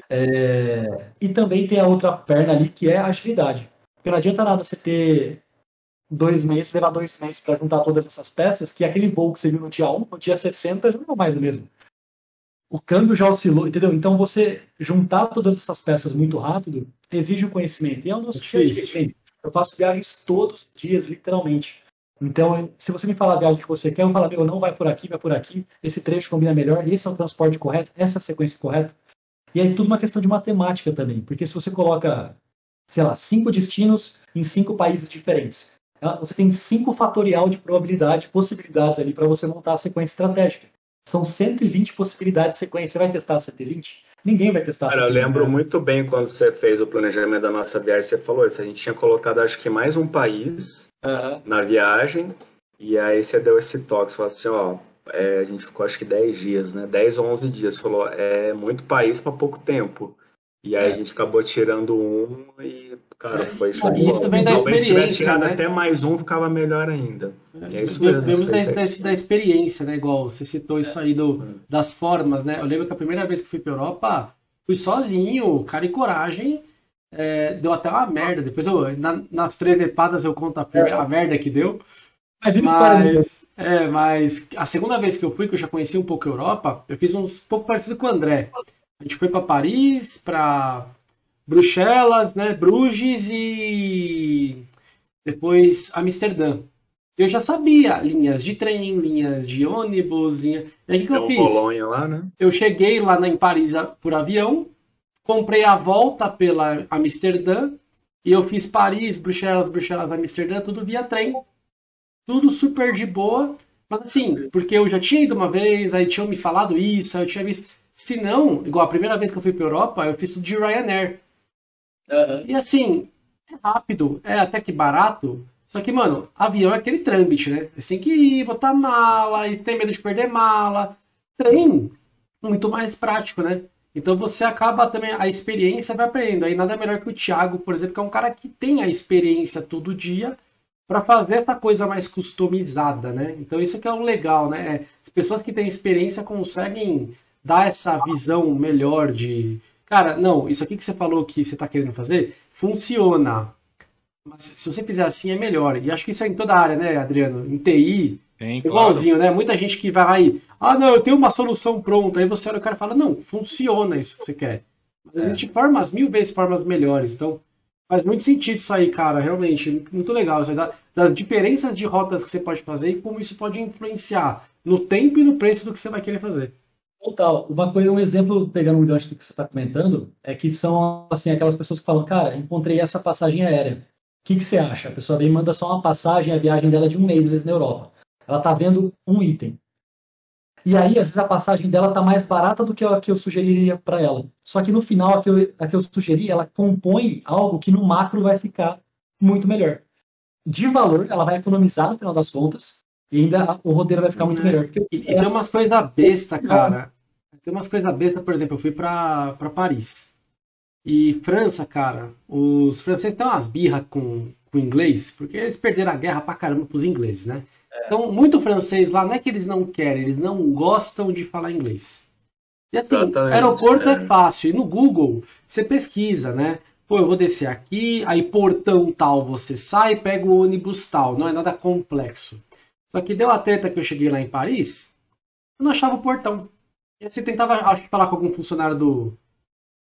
É... E também tem a outra perna ali que é a agilidade. Porque não adianta nada você ter dois meses, levar dois meses para juntar todas essas peças, que aquele voo que você viu no dia 1, no dia 60 já não é mais o mesmo. O câmbio já oscilou, entendeu? Então você juntar todas essas peças muito rápido exige um conhecimento. E é o nosso dia dia. Eu faço viagens todos os dias, literalmente. Então, se você me falar a viagem que você quer, eu falo, meu, não vai por aqui, vai por aqui, esse trecho combina melhor, esse é o transporte correto, essa é a sequência correta. E aí tudo uma questão de matemática também, porque se você coloca, sei lá, cinco destinos em cinco países diferentes, você tem cinco fatorial de probabilidade, possibilidades ali para você montar a sequência estratégica. São 120 possibilidades de sequência. Você vai testar 120? Ninguém vai testar Cara, eu lembro muito bem quando você fez o planejamento da nossa viagem, você falou isso. A gente tinha colocado, acho que mais um país uhum. na viagem, e aí você deu esse toque, você falou assim, ó, é, a gente ficou acho que 10 dias, né? 10 ou 11 dias. Falou, é muito país para pouco tempo. E aí é. a gente acabou tirando um e, cara, foi show. Isso vem da Talvez experiência, tirado né? até mais um, ficava melhor ainda. É, é isso mesmo. Vem da, da, da, experiência, né? Igual você citou isso aí do, das formas, né? Eu lembro que a primeira vez que fui pra Europa, fui sozinho, cara e coragem. É, deu até uma merda. Depois eu, na, nas três lepadas eu conto a, primeira, a merda que deu. Mas, é, mas a segunda vez que eu fui, que eu já conheci um pouco a Europa, eu fiz um pouco parecido com o André. A gente foi para Paris, para Bruxelas, né, Bruges e depois Amsterdã. Eu já sabia linhas de trem, linhas de ônibus, linha. E aí o que, eu fiz? Bolonha lá, né? Eu cheguei lá em Paris por avião, comprei a volta pela Amsterdã e eu fiz Paris, Bruxelas, Bruxelas, Amsterdã, tudo via trem. Tudo super de boa. Mas assim, porque eu já tinha ido uma vez, aí tinham me falado isso, aí eu tinha visto. Se não, igual a primeira vez que eu fui para Europa, eu fiz tudo de Ryanair. Uhum. E assim, é rápido, é até que barato. Só que, mano, avião é aquele trâmite, né? Você tem que ir, botar mala, e tem medo de perder mala. Trem, muito mais prático, né? Então você acaba também, a experiência vai aprendendo. Aí nada melhor que o Thiago, por exemplo, que é um cara que tem a experiência todo dia para fazer essa coisa mais customizada, né? Então isso que é o legal, né? As pessoas que têm experiência conseguem dar essa visão melhor de, cara, não, isso aqui que você falou que você está querendo fazer funciona. Mas se você fizer assim é melhor. E acho que isso é em toda a área, né, Adriano? Em TI, Sim, igualzinho, claro. né? Muita gente que vai aí, ah, não, eu tenho uma solução pronta. Aí você olha o cara e fala, não, funciona isso que você quer. Mas é. existem formas, mil vezes formas melhores. Então, faz muito sentido isso aí, cara. Realmente, muito legal. Isso das diferenças de rotas que você pode fazer e como isso pode influenciar no tempo e no preço do que você vai querer fazer. Total. Uma coisa, um exemplo, pegando um gancho do que você está comentando, é que são assim aquelas pessoas que falam, cara, encontrei essa passagem aérea. O que, que você acha? A pessoa vem manda só uma passagem, a viagem dela é de um mês, às vezes, na Europa. Ela está vendo um item. E aí, às vezes, a passagem dela está mais barata do que a que eu sugeriria para ela. Só que no final, a que, eu, a que eu sugeri, ela compõe algo que no macro vai ficar muito melhor. De valor, ela vai economizar no final das contas, e ainda o roteiro vai ficar muito é. melhor. E, e tem umas coisas besta, cara. Tem umas coisas besta, por exemplo, eu fui pra Paris. E França, cara, os franceses têm umas birras com, com inglês, porque eles perderam a guerra pra caramba pros ingleses, né? É. Então, muito francês lá não é que eles não querem, eles não gostam de falar inglês. E assim, Exatamente, aeroporto é. é fácil. E no Google, você pesquisa, né? Pô, eu vou descer aqui, aí portão tal, você sai, pega o ônibus tal. Não é nada complexo. Só que deu a treta que eu cheguei lá em Paris, eu não achava o portão. E você tentava falar com algum funcionário do,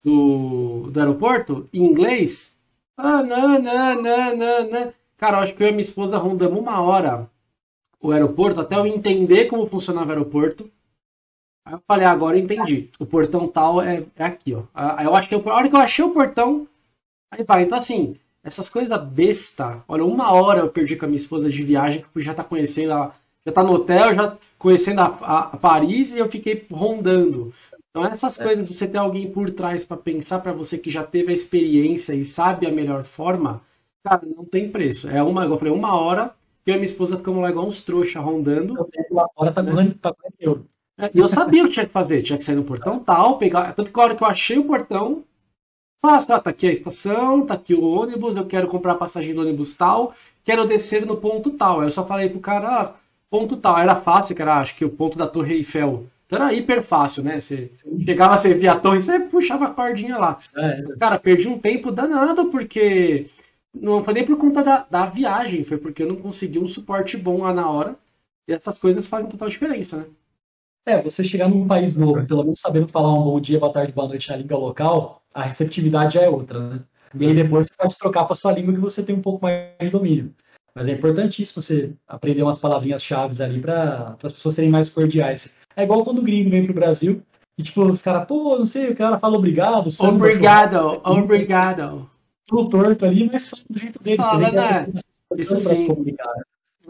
do, do aeroporto, em inglês. Ah, não, não, não, não, não. Cara, eu acho que eu e minha esposa rondamos uma hora o aeroporto até eu entender como funcionava o aeroporto. Aí eu falei, ah, agora eu entendi. O portão tal é, é aqui, ó. Aí eu achei, a hora que eu achei o portão, aí vai. Então, assim, essas coisas besta. Olha, uma hora eu perdi com a minha esposa de viagem, que já tá conhecendo ela já tá no hotel, já conhecendo a, a, a Paris e eu fiquei rondando. Então essas é. coisas, você ter alguém por trás para pensar para você que já teve a experiência e sabe a melhor forma, cara, não tem preço. É uma, eu falei, uma hora que eu e minha esposa ficamos lá igual uns trouxa rondando. Uma hora tá ganhando, tá ganhando é, E eu sabia o que tinha que fazer, tinha que sair no portão tal, pegar. Tanto que a hora que eu achei o portão, faço, ah, tá aqui a estação, tá aqui o ônibus, eu quero comprar a passagem do ônibus tal, quero descer no ponto tal. Aí eu só falei pro cara, ah, ponto tal. Era fácil, que era acho que o ponto da Torre Eiffel. Então era hiper fácil, né? Você chegava, você via a torre e você puxava a cordinha lá. É. Mas, cara, perdi um tempo danado porque não foi nem por conta da, da viagem, foi porque eu não consegui um suporte bom lá na hora. E essas coisas fazem total diferença, né? É, você chegar num país novo, pelo menos sabendo falar um bom dia, boa tarde, boa noite na língua local, a receptividade já é outra, né? E aí depois você pode trocar para sua língua que você tem um pouco mais de domínio. Mas é importantíssimo você aprender umas palavrinhas chaves ali para as pessoas serem mais cordiais. É igual quando o gringo vem pro Brasil e, tipo, os caras, pô, não sei, o cara fala obrigado. Obrigado, obrigado. Tudo torto ali, mas fala do jeito dele. Fala, né? Isso sim.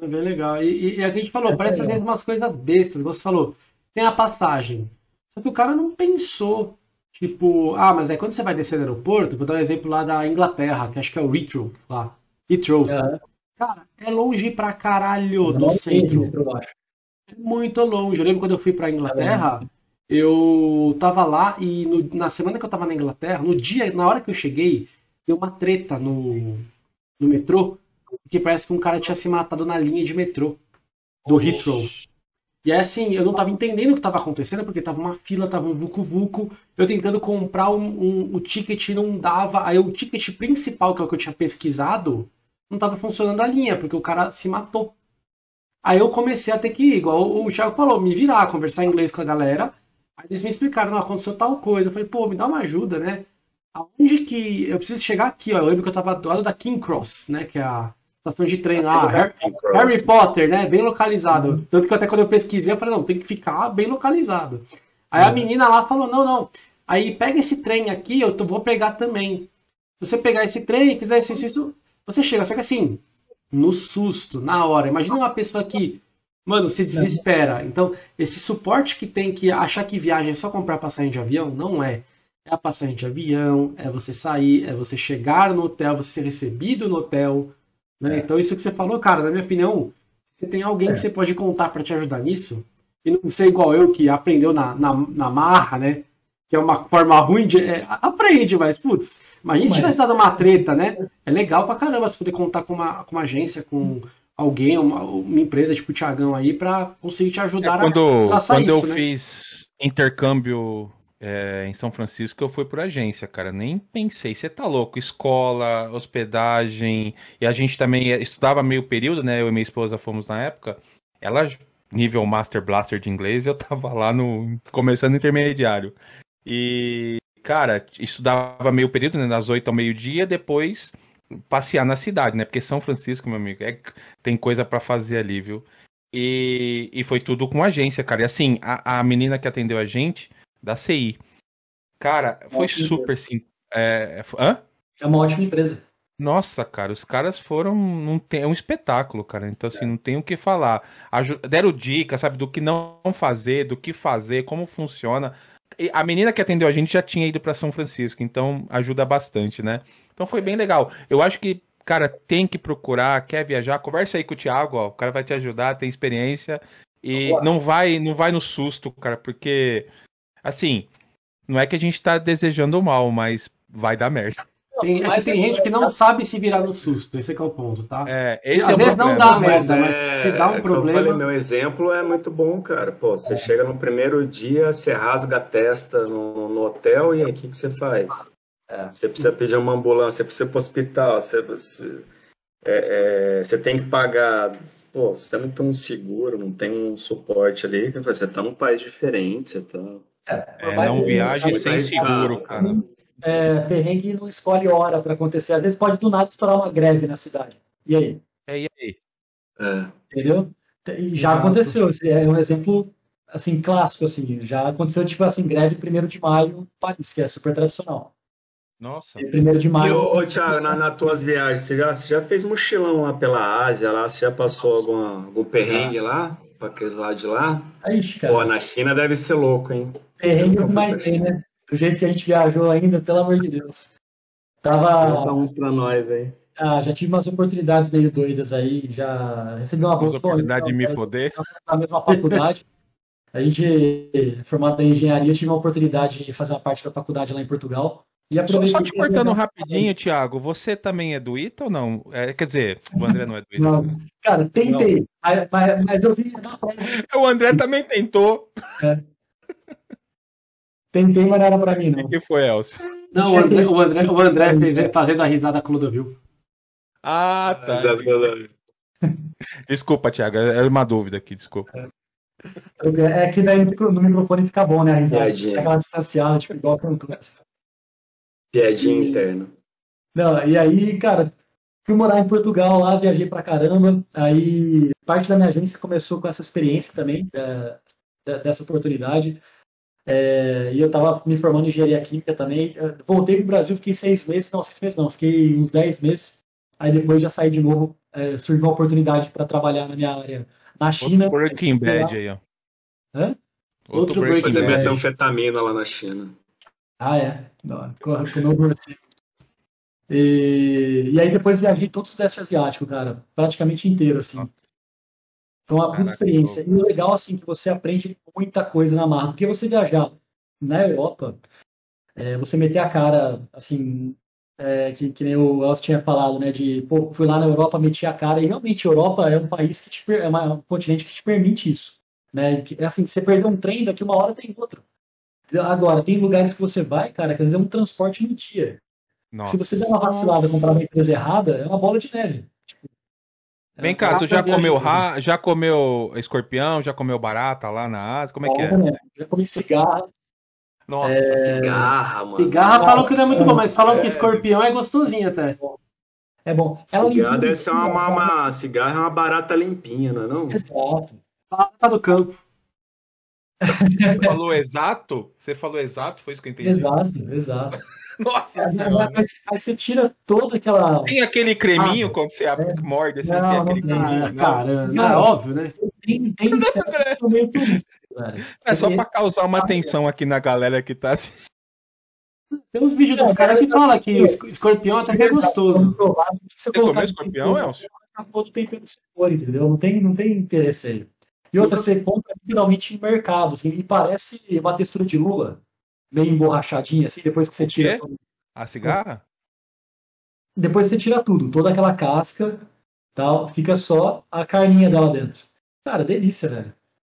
É bem legal. E, e, a gente falou, é parece às vezes umas coisas bestas. Você falou, tem a passagem. Só que o cara não pensou. Tipo, ah, mas aí quando você vai descer no aeroporto, vou dar um exemplo lá da Inglaterra, que acho que é o Heathrow, lá. Heathrow. É. Cara, é longe pra caralho do centro. É muito longe. Eu lembro quando eu fui pra Inglaterra, eu tava lá e no, na semana que eu tava na Inglaterra, no dia, na hora que eu cheguei, deu uma treta no, no metrô, que parece que um cara tinha se matado na linha de metrô do Heathrow. E aí, assim, eu não tava entendendo o que tava acontecendo, porque tava uma fila, tava um vucu-vucu, eu tentando comprar um, um, o ticket não dava, aí o ticket principal, que é o que eu tinha pesquisado, não tava funcionando a linha, porque o cara se matou. Aí eu comecei a ter que ir, igual o Thiago falou, me virar, conversar em inglês com a galera. Aí eles me explicaram, não, aconteceu tal coisa. Eu falei, pô, me dá uma ajuda, né? Aonde que. Eu preciso chegar aqui, ó. Eu lembro que eu tava do lado da King Cross, né? Que é a estação de trem lá. Harry, Harry, Potter, né? Bem localizado. Uhum. Tanto que até quando eu pesquisei, eu falei, não, tem que ficar bem localizado. Aí uhum. a menina lá falou, não, não. Aí pega esse trem aqui, eu vou pegar também. Se você pegar esse trem e fizer isso, isso, isso, você chega, só que assim, no susto, na hora. Imagina uma pessoa que, mano, se desespera. Então, esse suporte que tem que achar que viagem é só comprar passagem de avião, não é. É a passagem de avião, é você sair, é você chegar no hotel, você ser recebido no hotel. Né? É. Então, isso que você falou, cara, na minha opinião, você tem alguém é. que você pode contar para te ajudar nisso, e não ser igual eu que aprendeu na, na, na marra, né? Que é uma forma ruim de. É, aprende, mas, putz, imagina se tivesse dado uma treta, né? É legal pra caramba você poder contar com uma, com uma agência, com alguém, uma, uma empresa tipo o Thiagão aí, pra conseguir te ajudar é, quando, a traçar quando isso. Quando eu né? fiz intercâmbio é, em São Francisco, eu fui por agência, cara. Nem pensei, você tá louco? Escola, hospedagem. E a gente também estudava meio período, né? Eu e minha esposa fomos na época. Ela nível Master Blaster de inglês, eu tava lá no começando intermediário. E, cara, estudava meio período, né, das 8 ao meio-dia, depois passear na cidade, né? Porque São Francisco, meu amigo, é, tem coisa para fazer ali, viu? E, e foi tudo com agência, cara. E assim, a, a menina que atendeu a gente, da CI, cara, foi super sim. É, hã? É uma ótima empresa. Nossa, cara, os caras foram. Não tem, é um espetáculo, cara. Então, assim, é. não tem o que falar. deram dicas, sabe, do que não fazer, do que fazer, como funciona a menina que atendeu a gente já tinha ido para São Francisco, então ajuda bastante, né? Então foi bem legal. Eu acho que, cara, tem que procurar, quer viajar, conversa aí com o Thiago, ó, o cara vai te ajudar, tem experiência e não vai, não vai no susto, cara, porque assim, não é que a gente tá desejando mal, mas vai dar merda. Tem, é tem gente que não sabe se virar no susto, esse é o ponto, tá? É, esse Às é vezes não dá merda, mas, é, se dá um é problema. Falei, meu exemplo é muito bom, cara. Pô, você é. chega no primeiro dia, você rasga a testa no, no hotel e aí o que, que você faz? É. Você precisa pedir uma ambulância, você precisa ir pro hospital, você, você, é, é, você tem que pagar. Pô, você não tem um seguro, não tem um suporte ali, você tá num país diferente, você tá. É, não viaje sem seguro, cara é, perrengue não escolhe hora para acontecer. Às vezes pode do nada estourar uma greve na cidade. E aí? É, e aí? É. Entendeu? E já Exato. aconteceu. É um exemplo assim clássico assim. Já aconteceu tipo assim greve primeiro de maio, Paris, que é super tradicional. Nossa. Primeiro de maio. E, ô, Thiago, na, nas tuas viagens, você já, você já fez mochilão lá pela Ásia, lá? Você já passou alguma, algum perrengue lá? Pra aqueles lá de lá? Ixi, cara. Pô, na China deve ser louco, hein? Perrengue não vai ter, né? Do jeito que a gente viajou ainda, pelo amor de Deus. Tava. uns pra nós aí. Ah, já tive umas oportunidades meio doidas aí, já recebi uma bolsa. oportunidade de me foder? Na mesma faculdade. A gente, formado em engenharia, tive uma oportunidade de fazer uma parte da faculdade lá em Portugal. E só, só te cortando rapidinho, Thiago, você também é do ITA ou não? É, quer dizer, o André não é do ITA. Não. Cara, tentei, mas, mas, mas, eu vi O André também tentou. É. Tentei, mas não era pra mim, não. O que foi, Elcio? Não, o André, o André, o André fez fazendo a risada Clodovil. Ah, tá. Desculpa, Thiago, é uma dúvida aqui, desculpa. É. É que daí no microfone fica bom, né? A risada. Piadinha. Aquela distanciada, tipo, igual cantor. Piadinha interna. Não, e aí, cara, fui morar em Portugal lá, viajei pra caramba. Aí, parte da minha agência começou com essa experiência também, é, dessa oportunidade. É, e eu tava me formando em engenharia química também. Voltei pro Brasil, fiquei seis meses, não, seis meses não, fiquei uns dez meses. Aí depois já saí de novo, é, surgiu uma oportunidade para trabalhar na minha área na China. Outro Breaking Bad aí, ó. Hã? Outro, Outro Breaking Bad. Fazer metanfetamina lá na China. Ah, é. Não, comeu e, e aí depois viajei todo o Sudeste Asiático, cara. Praticamente inteiro, assim. Foi uma puta experiência. E o legal, assim, que você aprende muita coisa na marra. Porque você viajar na Europa, é, você meter a cara, assim, é, que, que nem o Elcio tinha falado, né? De, pô, fui lá na Europa, meti a cara, e realmente a Europa é um país que te, é uma, um continente que te permite isso. Né? É assim, você perdeu um trem, daqui uma hora tem outro. Agora, tem lugares que você vai, cara, que às vezes é um transporte no dia. Nossa. Se você der uma vacilada e comprar uma empresa errada, é uma bola de neve. É Vem cá, tu já comeu ra... já comeu escorpião, já comeu barata lá na Ásia? Como é que é? Né? Já comi cigarra. Nossa, é... cigarra, mano. Cigarra falam que não é muito bom, mas falam é... que escorpião é gostosinho até. É bom. Ela cigarra deve ser uma, uma, uma, Cigarra é uma barata limpinha, não é não? Exato. Barata do campo. Você falou exato? Você falou exato? Foi isso que eu entendi. Exato, exato. Nossa mas, mas, você tira toda aquela. Tem aquele creminho ah, quando você é. morde, assim, não, tem aquele não, creminho. Não, cara, não, é óbvio, né? Tem, tem certo meio É só pra causar uma atenção aqui na galera que tá assistindo. Tem uns vídeos dos caras que falam que o escorpião até que é gostoso. Você, você comeu escorpião, Elcio? Acabou do tempero sabor, entendeu? Não tem, não tem interesse aí. E outra, você compra literalmente em mercado, assim, e parece uma textura de lula, meio emborrachadinha, assim, depois que você tira. Tudo. A cigarra? Depois você tira tudo, toda aquela casca, tal, fica só a carninha dela dentro. Cara, delícia, velho.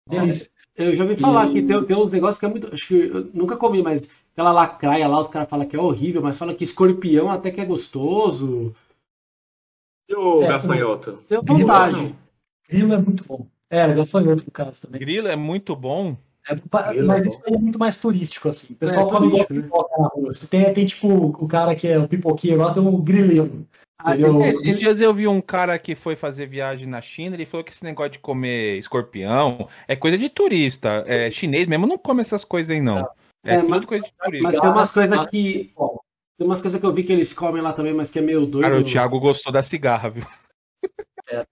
Delícia. Eu já ouvi falar e... que tem, tem uns negócios que é muito. Acho que eu nunca comi, mas aquela lacraia lá, os caras falam que é horrível, mas falam que escorpião até que é gostoso. E o é, gafanhoto? Tenho vontade. Grilo é muito bom. É, o gafanhoto no caso também. Grilo é muito bom. É, mas é isso aí é muito mais turístico, assim. O pessoal é, come turístico, né? na rua. Você tem, tem, tipo, o cara que é o pipoqueiro lá, tem um grileiro. Ah, é, esses dias eu vi um cara que foi fazer viagem na China, ele falou que esse negócio de comer escorpião é coisa de turista. É, chinês mesmo não come essas coisas aí, não. É, é mas, coisa de turista. Mas tem umas coisas que. Tem umas coisas que eu vi que eles comem lá também, mas que é meio doido. Cara, o Thiago gostou da cigarra, viu? É.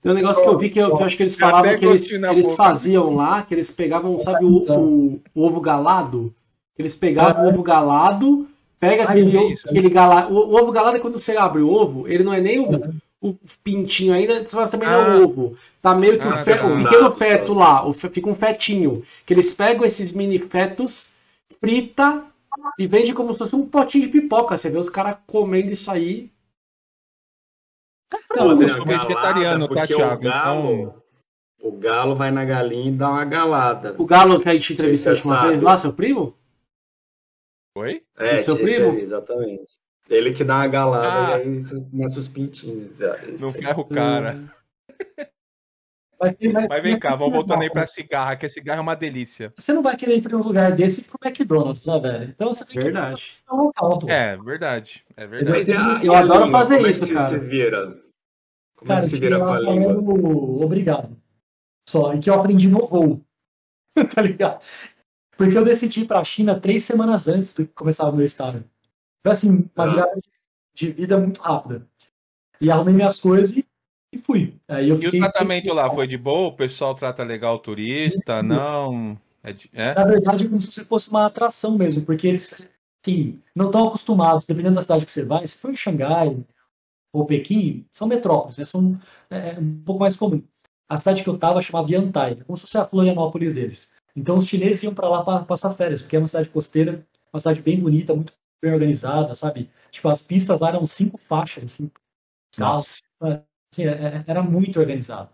Tem um negócio que eu vi que eu, que eu acho que eles falavam que eles, eles faziam lá, que eles pegavam, sabe, o, o, o ovo galado? Eles pegavam o ovo galado, pega aquele, Ai, aquele galado. O, o, ovo galado é quando você abre o ovo, ele não é nem o, o pintinho ainda, mas também não é o ah. ovo. Tá meio que ah, o, fe, o pequeno feto lá, o, fica um fetinho. Que eles pegam esses mini fetos, frita e vende como se fosse um potinho de pipoca. Você vê os caras comendo isso aí não, eu sou vegetariano, tá, Thiago? O galo, então... o galo vai na galinha e dá uma galada. O galo que a gente entrevistou uma vez lá, seu primo? Oi? É, seu primo? Aí, exatamente. Ele que dá uma galada ah. e aí começa os pintinhos. É, não ferra o cara. Mas, mas, mas, vem cá, vamos voltando aí pra cigarra, que a cigarra é uma delícia. Você não vai querer ir pra um lugar desse pro McDonald's, né, velho? Então você tem verdade. que ir um local. É, verdade. É verdade. Mas, eu adoro língua, fazer isso, é cara. Você vira? Como cara, é que se vira com a língua? Obrigado. Só, e que eu aprendi no voo. tá ligado? Porque eu decidi ir pra China três semanas antes do que começava o meu estágio. Foi assim, uma ah. virada de vida muito rápida. E arrumei minhas coisas e, e fui. Aí eu e o tratamento lá foi de boa? O pessoal trata legal o turista? Não? É, é? Na verdade, é como se fosse uma atração mesmo, porque eles, sim, não estão acostumados, dependendo da cidade que você vai, se for em Xangai ou Pequim, são metrópoles, né? são é, é, um pouco mais comum. A cidade que eu estava chamava Yantai, como se fosse a Florianópolis deles. Então os chineses iam para lá para passar férias, porque é uma cidade costeira, uma cidade bem bonita, muito bem organizada, sabe? Tipo, as pistas lá eram cinco faixas, assim, carros. Assim, é, é, era muito organizado.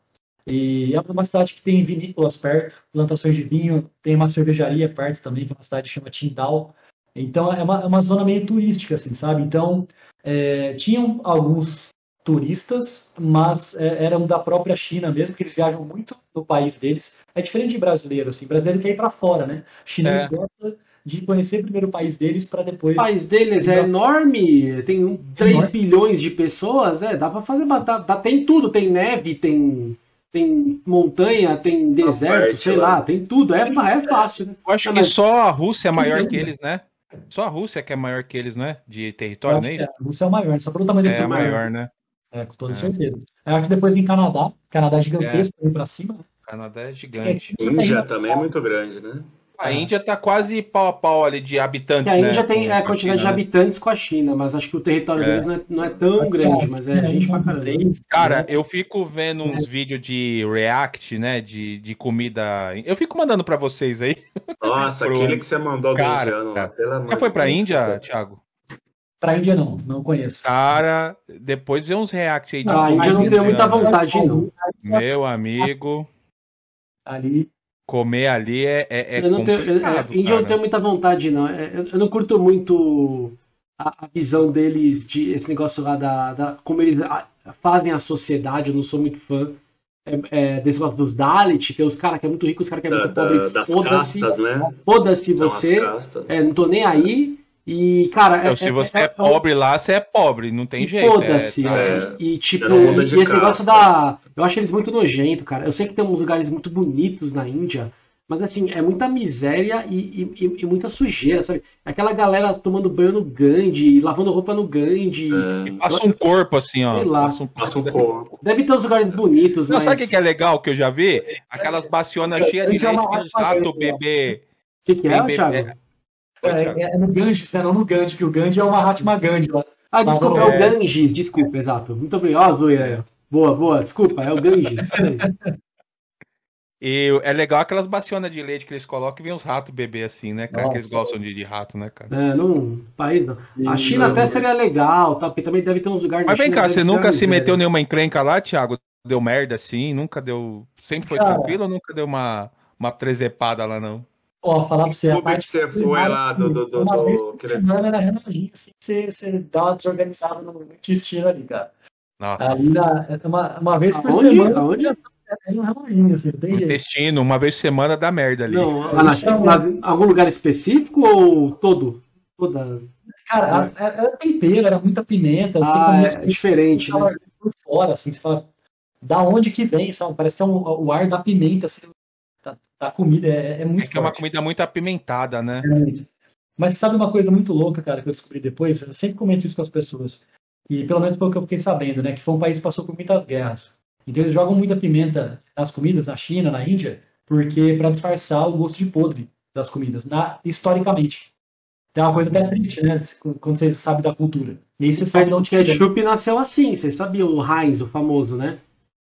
E é uma cidade que tem vinícolas perto, plantações de vinho, tem uma cervejaria perto também, que é uma cidade que chama Tindal. Então é uma, é uma zona meio turística, assim, sabe? Então é, tinham alguns turistas, mas é, eram da própria China mesmo, que eles viajam muito no país deles. É diferente de brasileiro, assim, brasileiro quer ir para fora, né? Chinês é. gosta de conhecer primeiro o país deles para depois. O país deles é enorme, tem 3 enorme. bilhões de pessoas, né? Dá para fazer batata, tem tudo, tem neve, tem tem montanha, tem deserto, parte, sei lá, tem tudo. É, é fácil, né? Eu acho Não, que mas... só a Rússia é maior que eles, né? Só a Rússia que é maior que eles, né? De território, né? É, a Rússia é o maior, só pelo tamanho desse é maior. maior, né? É, com toda é. certeza. Eu acho que depois vem Canadá. Canadá é gigantesco, é. pra cima. Canadá é gigante. Índia também é muito grande, né? A Índia tá quase pau a pau ali de habitantes. a Índia né? tem a quantidade de habitantes com a China, mas acho que o território é. deles não é, não é tão grande, mas é, gente pra caramba. Cara, eu fico vendo uns vídeos de React, né? De, de comida. Eu fico mandando pra vocês aí. Nossa, Pro... aquele que você mandou do cara, indiano. Cara. Já foi pra Índia, cara. Thiago? Pra Índia não, não conheço. Cara, depois vê uns react aí. De ah, a Índia não tenho muita vontade, não. Meu amigo. Ali comer ali é, é, é eu não tenho, eu, é, Índia eu não tenho muita vontade, não. É, eu, eu não curto muito a, a, visão deles de esse negócio lá da, da como eles a, fazem a sociedade. Eu não sou muito fã é, é, desse negócio dos Dalit. Tem os caras que é muito rico, os caras que é muito pobre. Foda-se. Né? Foda-se você. É, não tô nem aí. E, cara. Então, é, se você é, é, é pobre lá, você é pobre, não tem jeito. Foda-se. É, e, tipo, e, esse negócio da. Eu acho eles muito nojento, cara. Eu sei que tem uns lugares muito bonitos na Índia, mas assim, é muita miséria e, e, e muita sujeira, sabe? Aquela galera tomando banho no Gandhi, lavando roupa no Gandhi. É. Passa um corpo assim, ó. Sei lá. Passa um, passa um corpo. Deve ter uns lugares bonitos, não, mas. Sabe o que é legal que eu já vi? Aquelas bacionas cheias de uns ratos, bebê. O que, que é, Thiago? É, é, no Ganges, né? Não no Gandhi, que o Gandhi é o Mahatma Gandhi lá. Ah, desculpa, é o Ganges, desculpa, exato. Muito obrigado, Zoia. Boa, boa, desculpa, é o Ganges. E é legal aquelas bacionas de leite que eles colocam e vem os ratos beber assim, né, cara? Nossa, que eles gostam de, de, rato, né, cara? É, não. País não. A China até seria legal, tá? Porque também deve ter uns lugares Mas vem cá, você nunca se meteu nenhuma encrenca lá, Thiago? Deu merda assim? Nunca deu. Sempre foi cara, tranquilo ou nunca deu uma, uma trezepada lá, não? Ó, falar pra você. O que você foi lá do. do, do, uma do, vez por semana era reloginho, assim, você, você dá uma desorganizada no intestino ali, cara. Nossa. Ali na, uma, uma vez por Aonde? semana. Aonde? É um reloginho, assim, tem Intestino, uma vez por semana dá merda ali. Não, na, algum lugar específico ou todo? Toda. Cara, é. era tempero, era muita pimenta. Assim, ah, é, diferente, né? Por fora, assim, você fala, da onde que vem, sabe? Parece que é um, o ar da pimenta, assim, a comida é, é muito. É que é uma comida muito apimentada, né? É, mas sabe uma coisa muito louca, cara, que eu descobri depois? Eu sempre comento isso com as pessoas. E pelo menos pelo que eu fiquei sabendo, né? Que foi um país que passou por muitas guerras. Então eles jogam muita pimenta nas comidas, na China, na Índia, porque para disfarçar o gosto de podre das comidas, na, historicamente. Então é uma coisa até triste, né? Quando você sabe da cultura. E aí você sabe de onde O ketchup nasceu assim, vocês sabiam, o Heinz, o famoso, né?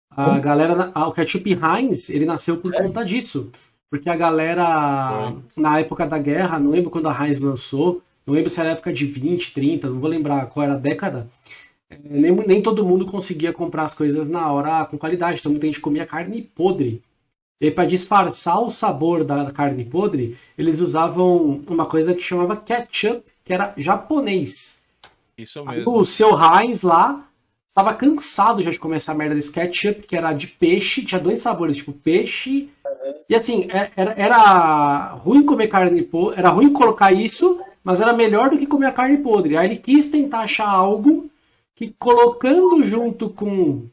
A Como? galera, o ketchup Heinz, ele nasceu por é. conta disso. Porque a galera, na época da guerra, não lembro quando a Heinz lançou, não lembro se era época de 20, 30, não vou lembrar qual era a década. É, nem, nem todo mundo conseguia comprar as coisas na hora com qualidade, então muita gente comia carne podre. E para disfarçar o sabor da carne podre, eles usavam uma coisa que chamava ketchup, que era japonês. Isso mesmo. Aí, o seu Heinz lá tava cansado já de comer essa merda desse ketchup, que era de peixe, tinha dois sabores, tipo peixe e assim, é, era, era ruim comer carne podre, era ruim colocar isso, mas era melhor do que comer a carne podre. Aí ele quis tentar achar algo que colocando junto com,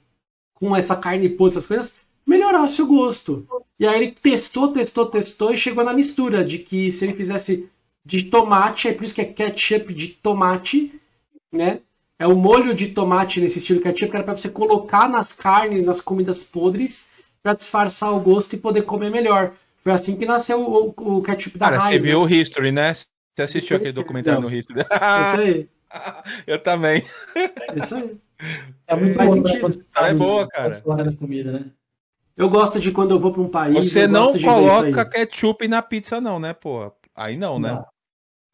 com essa carne podre, essas coisas, melhorasse o gosto. E aí ele testou, testou, testou e chegou na mistura de que se ele fizesse de tomate, é por isso que é ketchup de tomate, né? É o molho de tomate nesse estilo ketchup, que era pra você colocar nas carnes, nas comidas podres, para disfarçar o gosto e poder comer melhor. Foi assim que nasceu o, o ketchup da Cara, Heinz. Você viu né? o History, né? Você assistiu aquele documentário no History? Isso aí. Eu também. Isso aí. É muito Faz bom sentido. você é boa, cara. da comida, né? Eu gosto de quando eu vou para um país. Você eu não coloca ketchup na pizza, não, né, pô? Aí não, né? Não.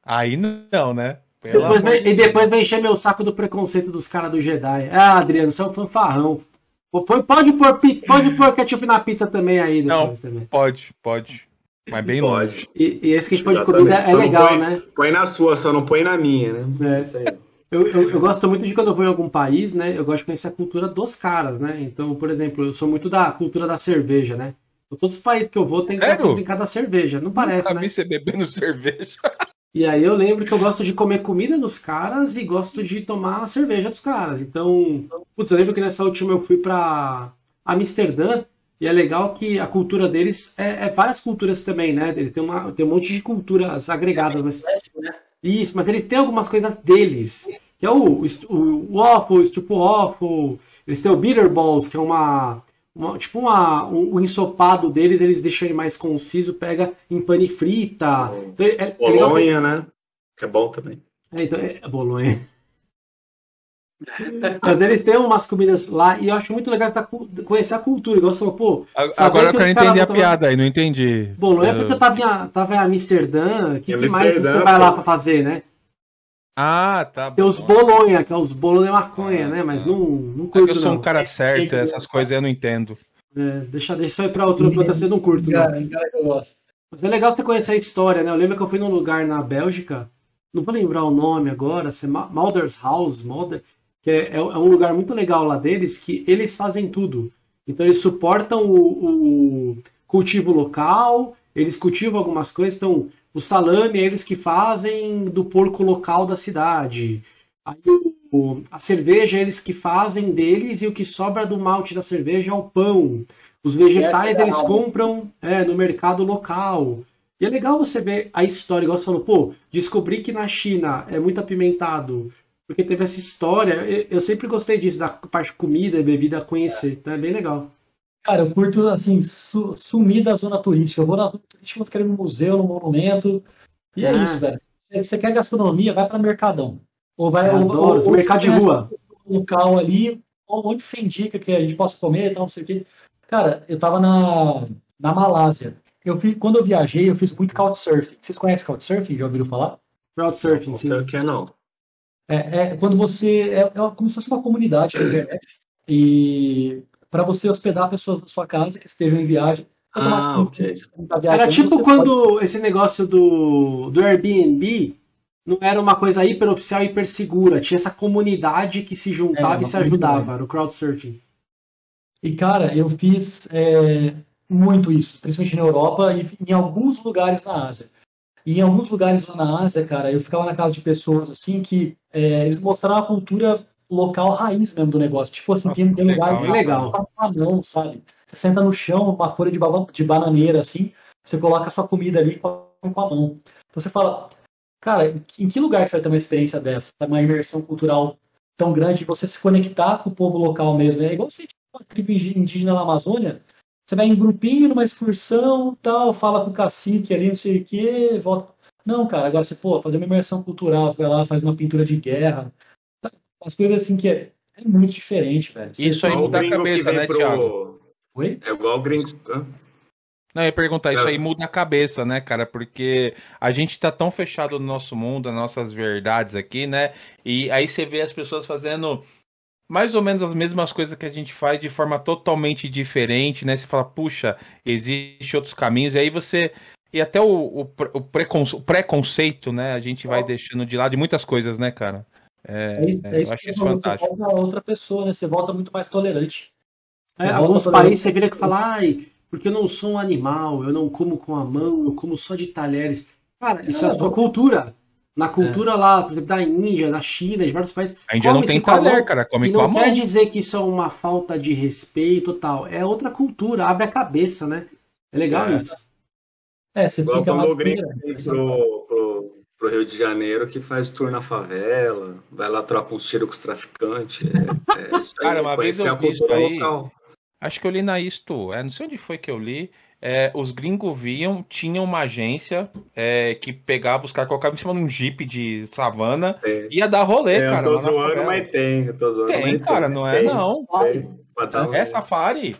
Aí não, né? Depois vem- e depois vai encher meu saco do preconceito dos caras do Jedi. Ah, Adriano, você é um fanfarrão. Pode pôr, pode pôr ketchup na pizza também aí depois também. Pode, pode. Mas bem longe. Pode. E, e esse que a gente pode Exatamente. comida é Só não legal, põe- né? Põe na sua, só não põe na minha, né? É. Isso aí. Eu, eu, eu gosto muito de quando eu vou em algum país, né? Eu gosto de conhecer a cultura dos caras, né? Então, por exemplo, eu sou muito da cultura da cerveja, né? Então, todos os países que eu vou tem que brincar da cerveja. Não parece, Nunca né? vi você bebendo cerveja. E aí eu lembro que eu gosto de comer comida dos caras e gosto de tomar cerveja dos caras. Então, putz, eu lembro que nessa última eu fui pra Amsterdã e é legal que a cultura deles é, é várias culturas também, né? Ele tem, uma, tem um monte de culturas agregadas. Mas... Isso, mas eles têm algumas coisas deles. Que é o, o, o waffle, o estupo waffle. Eles têm o bitter balls, que é uma... uma- tipo uma, um, um ensopado deles, eles deixam ele mais conciso, pega em pane frita. Então, é, é Bolonha, né? Que é bom também. é, então, é Bolonha. Mas eles têm umas comidas lá e eu acho muito legal conhecer a cultura. Igual você falou, pô, Agora eu que quero entender a tomar- piada aí, não entendi. Bolonha é porque eu tava em, tava em Amsterdã. O que, que mais Amsterdã, você vai lá pra fazer, né? Ah, tá Tem os bom. Bolonha, que é os Bolonha maconha, Ah, né? Mas tá. não, não É curto, eu sou não. um cara certo, essas coisas eu não entendo. É, deixa, deixa isso aí pra outro, outra você não curto, não. Cara, cara que eu gosto. Mas é legal você conhecer a história, né? Eu lembro que eu fui num lugar na Bélgica, não vou lembrar o nome agora, se é Ma- Malders House, Malder, que é, é um lugar muito legal lá deles, que eles fazem tudo. Então eles suportam o, o cultivo local, eles cultivam algumas coisas, então o salame é eles que fazem do porco local da cidade. Aí o- a cerveja é eles que fazem deles e o que sobra do malte da cerveja é o pão. Os vegetais é eles compram é, no mercado local. E é legal você ver a história, igual você falou, pô, descobri que na China é muito apimentado, porque teve essa história. Eu, eu sempre gostei disso, da parte de comida e bebida conhecer, então é bem legal. Cara, eu curto, assim, su- sumir da zona turística. Eu vou na zona turística, eu quero ir no museu, no monumento. E é Ah. isso, velho. Se você quer gastronomia, vai para Mercadão. Ou vai Eu ou- adoro, ou- ou mercados de rua. um local ali, onde você indica que a gente possa comer e tal, não sei o quê. Cara, eu tava na, na Malásia. Eu fui, quando eu viajei, eu fiz muito couchsurfing. Vocês conhecem couchsurfing? Já ouviram falar? Crowdsurfing, Não sim. sei o que é, não. É, é quando você. É, é como se fosse uma comunidade na internet. E para você hospedar pessoas na sua casa que estejam em viagem. Ah, automaticamente, ok. tá Era tipo quando esse negócio do, do Airbnb não era uma coisa hiper oficial, hiper segura. Tinha essa comunidade que se juntava É, e se ajudava. comunidade. Era o crowdsurfing. E, cara, eu fiz é, muito isso, principalmente na Europa e em alguns lugares na Ásia. E em alguns lugares lá na Ásia, cara, eu ficava na casa de pessoas assim que é, eles mostraram a cultura local raiz mesmo do negócio. Tipo assim, Nossa, tem, lugar legal? Legal. tá com a mão, sabe? Você senta no chão, uma folha de, de bananeira assim, você coloca a sua comida ali com a, com a mão. Então você fala, cara, em que- lugar que você vai ter uma experiência dessa? Uma imersão cultural tão grande, você se conectar com o povo local mesmo. É igual você tipo, uma tribo indígena na Amazônia, você vai em grupinho, numa excursão, tal, fala com o cacique ali, não sei o quê, volta. Não, cara, agora você, pô, fazer uma imersão cultural, você vai lá, faz uma pintura de guerra. As coisas assim que é, é muito diferente, velho. Você- Isso aí Igual o muda a cabeça, né, pro- Thiago? Oi? É igual o gringo. Não, eu ia perguntar, isso É. aí muda a cabeça, né, cara? Porque a gente tá tão fechado no nosso mundo, nas nossas verdades aqui, né? E aí você vê as pessoas fazendo mais ou menos as mesmas coisas que a gente faz de forma totalmente diferente, né? Você fala, puxa, existe outros caminhos, e aí você. E até o, o, o preconceito, né? A gente vai deixando de lado de muitas coisas, né, cara? É, É, isso- é, é isso eu acho que isso fantástico. Você volta outra pessoa, né? Você volta muito mais tolerante. É, alguns países você vira que fala, ai, porque eu não sou um animal, eu não como com a mão, eu como só de talheres. Cara, isso é a É, sua cultura. Na cultura lá, por exemplo, da Índia, da China, de vários países. A Índia não tem a talher, cara, come com a não mão. quer dizer que isso é uma falta de respeito e tal. É outra cultura, abre a cabeça, né? É legal É. isso. É, você Igual fica mais gringo. Pro, Rio de Janeiro que faz tour na favela, vai lá, troca uns tiros com os traficantes. É, é isso aí, Cara, uma vez eu a cultura aí, local. Acho que eu li na Isto, é, não sei onde foi que eu li. É, os gringos viam, tinham uma agência é, que pegava os caras, colocava em cima de um jeep de savana, e ia dar rolê, é, cara. Eu tô zoando, mas tem. Eu tô zoando, tem, cara, tem. não é tem, não. Tem. É safari.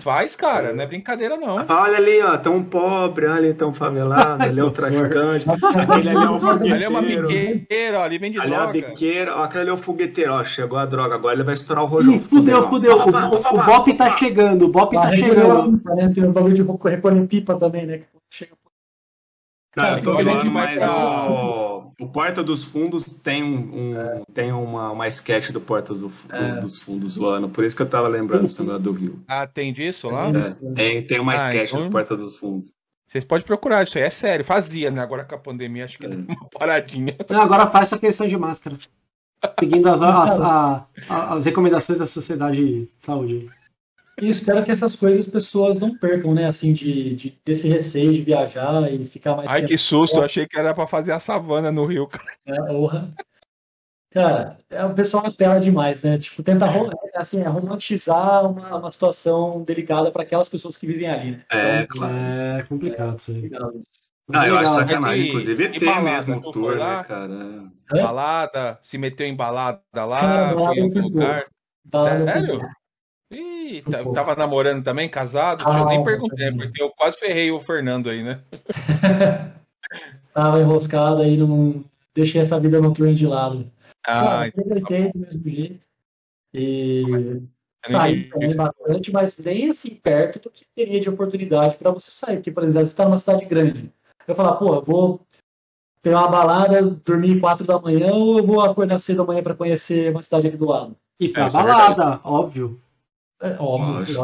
Faz, cara, não é brincadeira, não. Olha ali, ó, um pobre, olha ali, um favelado, ali é o traficante, aquele ali é o fogueteiro. Ali é uma biqueira, ali vende ali droga. Ali é a biqueira, ó, aquele ali é o fogueteiro, ó, chegou a droga, agora ele vai estourar o rojão. Fudeu, fudeu, o, o, o Bop tá chegando, o Bop tá chegando. Tem os bagulho de recolher pipa também, né, que chega não, eu tô zoando, mas o, o Porta dos Fundos tem, um, é. tem uma, uma sketch do Porta do, é. dos Fundos zoando, por isso que eu tava lembrando esse negócio do Rio. Ah, tem disso lá? É, tem, tem uma ah, sketch então... do Porta dos Fundos. Vocês podem procurar, isso aí é sério. Fazia, né? Agora com a pandemia, acho que é. deu uma paradinha. Não, agora faz essa questão de máscara. Seguindo as, as, as, as recomendações da Sociedade de Saúde. E espero que essas coisas as pessoas não percam, né? Assim, de, de desse receio de viajar e ficar mais. Ai, tempo. que susto! Eu achei que era para fazer a savana no Rio, cara. É, orra. Cara, é, o pessoal apela demais, né? Tipo, tenta assim, é romantizar uma, uma situação delicada para aquelas pessoas que vivem ali, né? É, então, claro. É complicado isso aí. Ah, eu acho sacanagem, inclusive balada, mesmo tour, né, cara? Balada, se meteu em balada lá, cara, foi em algum lugar. Sério? Ih, tá, tava namorando também, casado? Ah, eu nem perguntei, porque eu quase ferrei o Fernando aí, né? tava enroscado aí, não deixei essa vida noturna de lado. Ah, aproveitei do mesmo jeito. E saí também bastante, mas nem assim perto do que teria de oportunidade para você sair. Porque, por exemplo, você está numa cidade grande. Eu falar, pô, eu vou ter uma balada, dormir quatro da manhã, ou eu vou acordar cedo amanhã para conhecer uma cidade aqui do lado? E pra é, é balada, óbvio. É, óbvio.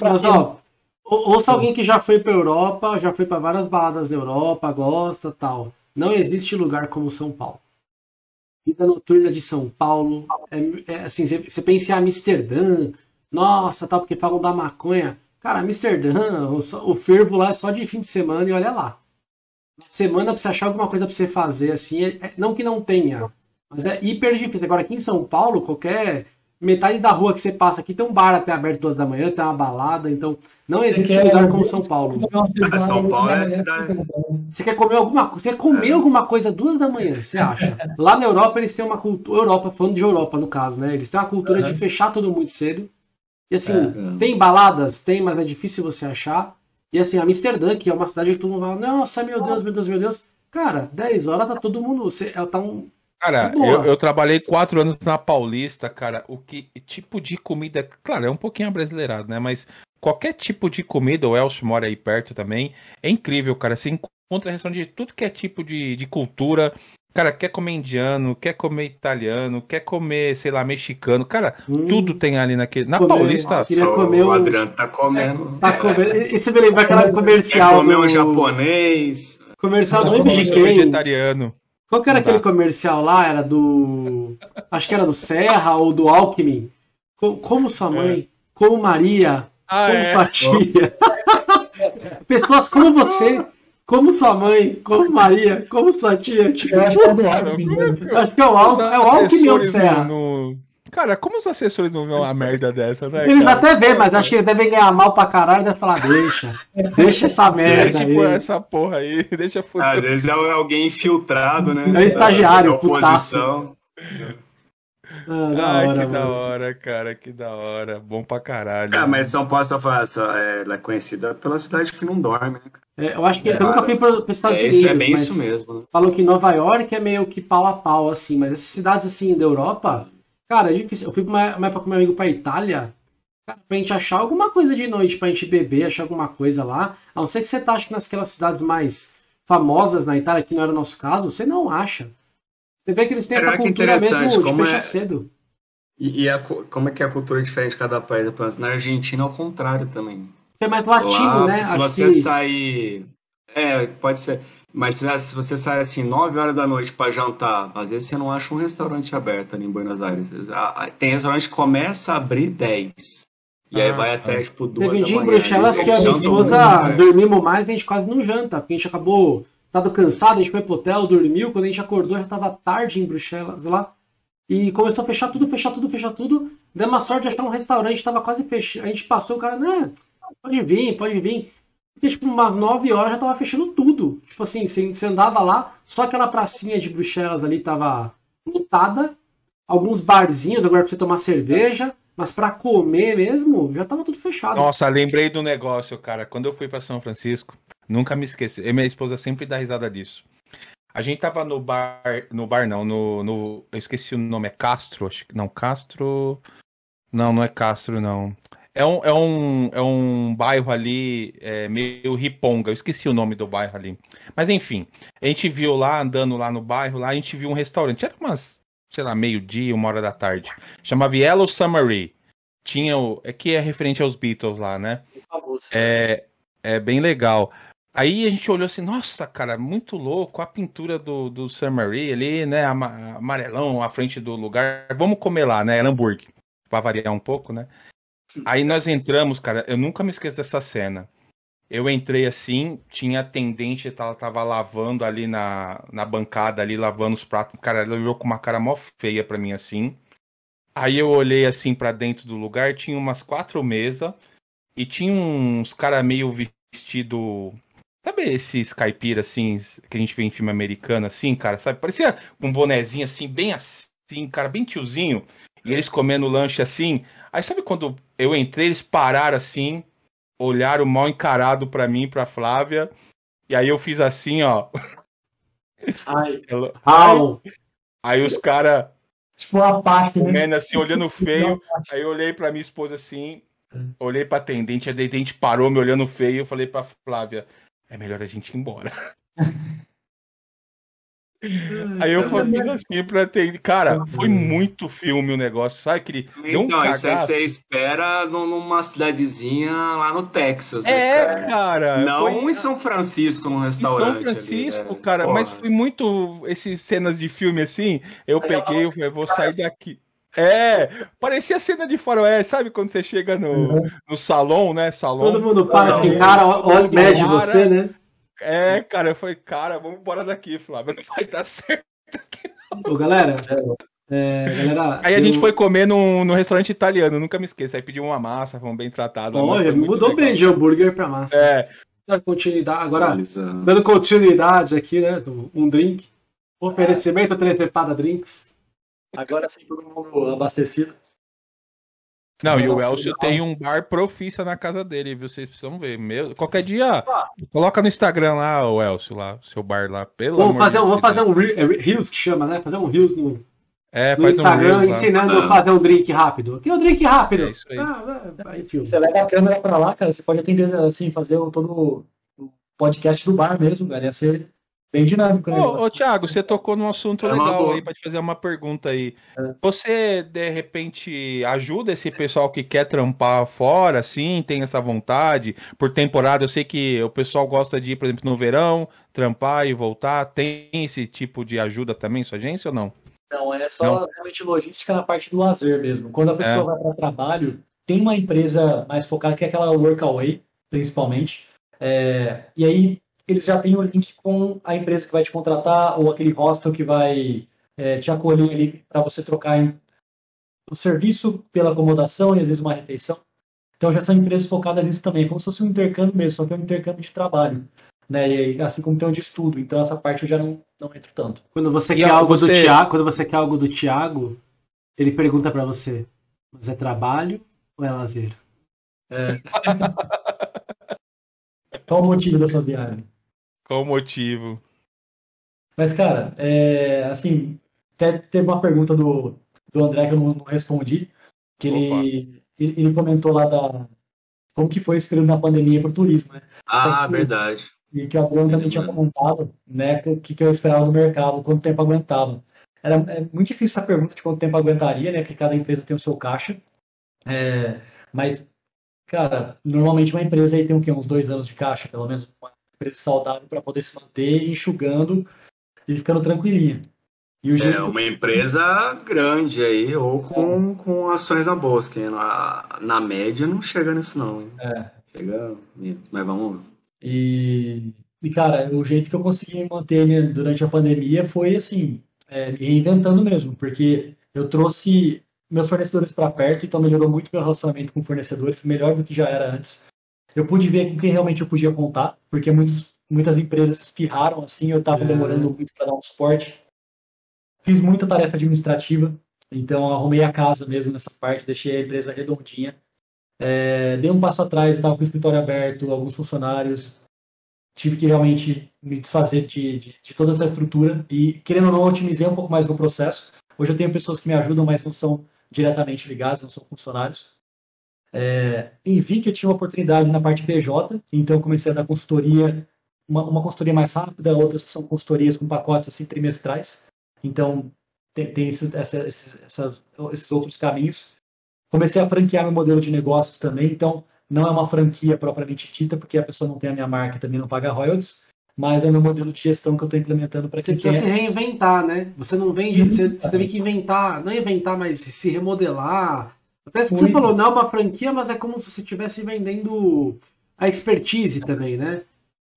Mas, ó, ouça alguém que já foi pra Europa, já foi para várias baladas da Europa, gosta tal. Não existe lugar como São Paulo. Vida noturna de São Paulo. É, é assim, você pensa em Amsterdã, nossa, tal, porque falam da maconha. Cara, Amsterdã, o, o fervo lá é só de fim de semana e olha lá. Semana pra você achar alguma coisa pra você fazer, assim, é, é, não que não tenha, mas é hiper difícil. Agora, aqui em São Paulo, qualquer metade da rua que você passa aqui tem um bar até aberto duas da manhã, tem uma balada, então não existe quer, lugar como São Paulo. São Paulo é a cidade. Você quer comer alguma coisa? Você quer comer é. alguma coisa duas da manhã, você acha? Lá na Europa eles têm uma cultura, Europa, falando de Europa no caso, né? Eles têm uma cultura uhum. de fechar tudo muito cedo. E assim, é. tem baladas, tem, mas é difícil você achar. E assim, Amsterdã, que é uma cidade que todo mundo fala, nossa, meu Deus, meu Deus, meu Deus. Cara, 10 horas tá todo mundo. Você, tá um, Cara, eu, eu, trabalhei quatro anos na Paulista, cara. O que tipo de comida. Claro, é um pouquinho abrasileirado, né? Mas qualquer tipo de comida, o Elcio mora aí perto também. É incrível, cara. Você encontra restaurante de tudo que é tipo de, de cultura. Cara, quer comer indiano, quer comer italiano, quer comer, sei lá, mexicano. Cara, hum, tudo tem ali naquele. Na comer, Paulista. Queria comer o Adriano tá comendo. Tá comendo. E você me lembra aquela comercial. Quer comer do... um japonês. Comercial do MGK. vegetariano. Qual que era aquele comercial lá? Era do. Acho que era do Serra ou do Alckmin. Como sua mãe, é. como Maria, ah, como é? sua tia. Pessoas como você, como sua mãe, como Maria, como sua tia. Eu acho que é do Alckmin. Acho que é o, Al... é o Alckmin ou Serra. No, no... Cara, como os assessores não vêem uma merda dessa, né? Eles cara? até vê, mas acho que eles devem ganhar mal pra caralho e devem falar, deixa, deixa essa merda deixa, aí. essa porra aí, deixa fuder. Às vezes é alguém infiltrado, né? É o estagiário, é oposição. Ah, da Ai, hora, que mano. da hora, cara, que da hora. Bom pra caralho. Ah, mas São Paulo é, ela é conhecida pela cidade que não dorme, né? É, eu acho que é, eu nunca fui para os Estados é, Unidos. Isso é bem isso mesmo. Né? Falam que Nova York é meio que pau a pau, assim, mas essas cidades assim da Europa Cara, é difícil. Eu fui uma, uma época com meu amigo pra Itália. Cara, pra gente achar alguma coisa de noite pra gente beber, achar alguma coisa lá. A não ser que você tá, acho que naquelas cidades mais famosas na Itália, que não era o nosso caso, você não acha. Você vê que eles têm essa cultura mesmo de fechar é... cedo. E, e a, como é que é a cultura diferente de cada país? Na Argentina, ao contrário também. É mais latino, lá, né? Se você que... sair. É, pode ser. Mas se você sai assim 9 horas da noite para jantar, às vezes você não acha um restaurante aberto ali em Buenos Aires. Tem restaurante que começa a abrir 10. E ah, aí vai até, tipo, duas Teve um dia em Bruxelas que a minha esposa né? dormimos mais e a gente quase não janta, porque a gente acabou tava cansado, a gente foi pro hotel, dormiu, quando a gente acordou já tava tarde em Bruxelas lá. E começou a fechar tudo, fechar tudo, fechar tudo. Deu uma sorte de achar um restaurante, tava quase fechando. A gente passou, o cara, né, pode vir, pode vir. Porque, tipo, umas 9 horas já tava fechando tudo. Tipo assim, você andava lá, só aquela pracinha de Bruxelas ali tava lotada. Alguns barzinhos agora pra você tomar cerveja. Mas para comer mesmo, já tava tudo fechado. Nossa, lembrei do negócio, cara. Quando eu fui para São Francisco, nunca me esqueci. E minha esposa sempre dá risada disso. A gente tava no bar, no bar não, no, no eu esqueci o nome, é Castro, acho que não, Castro. Não, não é Castro não. É um, é um, é um bairro ali, é, meio riponga. Eu esqueci o nome do bairro ali. Mas enfim, a gente viu lá, andando lá no bairro, lá a gente viu um restaurante. Era umas sei lá, meio-dia, uma hora da tarde. Chamava Yellow Summary. Tinha o. É que é referente aos Beatles lá, né? É, é bem legal. Aí a gente olhou assim, nossa, cara, muito louco, a pintura do, do Summary ali, né? Amarelão à frente do lugar. Vamos comer lá, né? Era hambúrguer. Pra variar um pouco, né? Aí nós entramos, cara, eu nunca me esqueço dessa cena. Eu entrei assim, tinha atendente, ela tava lavando ali na, na bancada, ali, lavando os pratos. Cara, ela olhou com uma cara mó feia pra mim assim. Aí eu olhei assim para dentro do lugar, tinha umas quatro mesas e tinha uns cara meio vestido. Sabe esses caipira assim, que a gente vê em filme americano, assim, cara, sabe? Parecia um bonezinho assim, bem assim, cara, bem tiozinho. E eles comendo lanche assim. Aí sabe quando eu entrei, eles pararam assim, olharam mal encarado para mim, pra Flávia. E aí eu fiz assim, ó. Ai. Ela, ai. Aí os caras. Tipo uma parte, né? assim, olhando feio. aí eu olhei pra minha esposa assim, olhei pra atendente, a atendente parou me olhando feio. Eu falei pra Flávia: é melhor a gente ir embora. Aí eu fiz assim pra ter. Cara, foi muito filme o negócio, sabe? Que ele então, um isso aí você espera numa cidadezinha lá no Texas, né, É, cara. cara Não foi... em São Francisco, num restaurante. Em São Francisco, ali, é. cara, Porra. mas foi muito. Esses cenas de filme assim. Eu peguei, eu falei, vou sair daqui. É, parecia cena de faroeste, sabe quando você chega no, uhum. no salão, né? Salão. Todo mundo para de cara, olha, mede você, né? É, cara, eu falei, cara, vamos embora daqui, Flávio. Não vai dar certo aqui, não. Ô, galera, é, galera, aí a gente foi comer no, no restaurante italiano, nunca me esqueço. Aí pediu uma massa, fomos bem tratados. Olha, mudou bem de hambúrguer pra massa. É. Dando continuidade, agora, dando continuidade aqui, né? Um drink. Oferecimento Trezepada Drinks. Agora sim, todo mundo abastecido. Não, e o Elcio tem um bar profissa na casa dele, viu? Vocês precisam ver. Meu, qualquer dia, coloca no Instagram lá, o Elcio, lá, seu bar lá, pelo vamos fazer, um, Vamos fazer um é, Reels que chama, né? Fazer um Reels no, é, no Instagram um Reels, ensinando a fazer um drink rápido. Aqui é um drink rápido. É isso aí. Ah, vai, Você leva a câmera pra lá, cara, você pode atender, assim, fazer todo o podcast do bar mesmo, cara. Ia ser bem dinâmico, né? Ô, ô Thiago, você tocou num assunto é legal aí, pode fazer uma pergunta aí. É. Você, de repente, ajuda esse pessoal que quer trampar fora, assim, tem essa vontade? Por temporada, eu sei que o pessoal gosta de ir, por exemplo, no verão, trampar e voltar. Tem esse tipo de ajuda também, sua agência ou não? Não, é só não. realmente logística na parte do lazer mesmo. Quando a pessoa é. vai para trabalho, tem uma empresa mais focada, que é aquela Workaway, principalmente. É, e aí eles já têm o link com a empresa que vai te contratar ou aquele hostel que vai é, te acolher ali para você trocar o serviço pela acomodação e às vezes uma refeição. Então já são empresas focadas nisso também, como se fosse um intercâmbio mesmo, só que é um intercâmbio de trabalho. Né? E, assim como tem um de estudo. Então essa parte eu já não, não entro tanto. Quando você e quer algo você... do Tiago, quando você quer algo do Tiago, ele pergunta para você: mas é trabalho ou é lazer? É. Qual o motivo da sua viagem? Qual o motivo? Mas, cara, é, assim, até teve uma pergunta do, do André que eu não, não respondi, que ele, ele comentou lá da como que foi esse período na pandemia para o turismo, né? Ah, que, verdade. E que o Adriano também tinha comentado, né, o que, que eu esperava do mercado, quanto tempo aguentava. Era é muito difícil essa pergunta de quanto tempo aguentaria, né, porque cada empresa tem o seu caixa, é, mas, cara, normalmente uma empresa aí tem o quê? Uns dois anos de caixa, pelo menos, uma preço saudável para poder se manter enxugando e ficando tranquilinha. E o é uma empresa grande aí, ou com, com ações na bolsa, que na, na média não chega nisso não. É. Chega, mas vamos... E, E, cara, o jeito que eu consegui manter durante a pandemia foi, assim, é, me reinventando mesmo, porque eu trouxe meus fornecedores para perto, então melhorou muito meu relacionamento com fornecedores, melhor do que já era antes. Eu pude ver com quem realmente eu podia contar, porque muitos, muitas empresas espirraram assim, eu estava é. demorando muito para dar um suporte. Fiz muita tarefa administrativa, então arrumei a casa mesmo nessa parte, deixei a empresa redondinha. É, dei um passo atrás, estava com o escritório aberto, alguns funcionários, tive que realmente me desfazer de, de, de, toda essa estrutura e, querendo ou não, otimizei um pouco mais no processo. Hoje eu tenho pessoas que me ajudam, mas não são diretamente ligadas, não são funcionários. É, vi que eu tinha uma oportunidade na parte PJ, então comecei a dar consultoria, uma, uma consultoria mais rápida, outras são consultorias com pacotes assim trimestrais. Então tem, tem esses, essa, esses, essas, esses outros caminhos. Comecei a franquear meu modelo de negócios também, então não é uma franquia propriamente dita, porque a pessoa não tem a minha marca e também não paga royalties, mas é o meu modelo de gestão que eu estou implementando para quem Você precisa quer... se reinventar, né? Você não vende, você, você teve que inventar, não inventar, mas se remodelar. Até que você falou, não é uma franquia, mas é como se você estivesse vendendo a expertise também, né?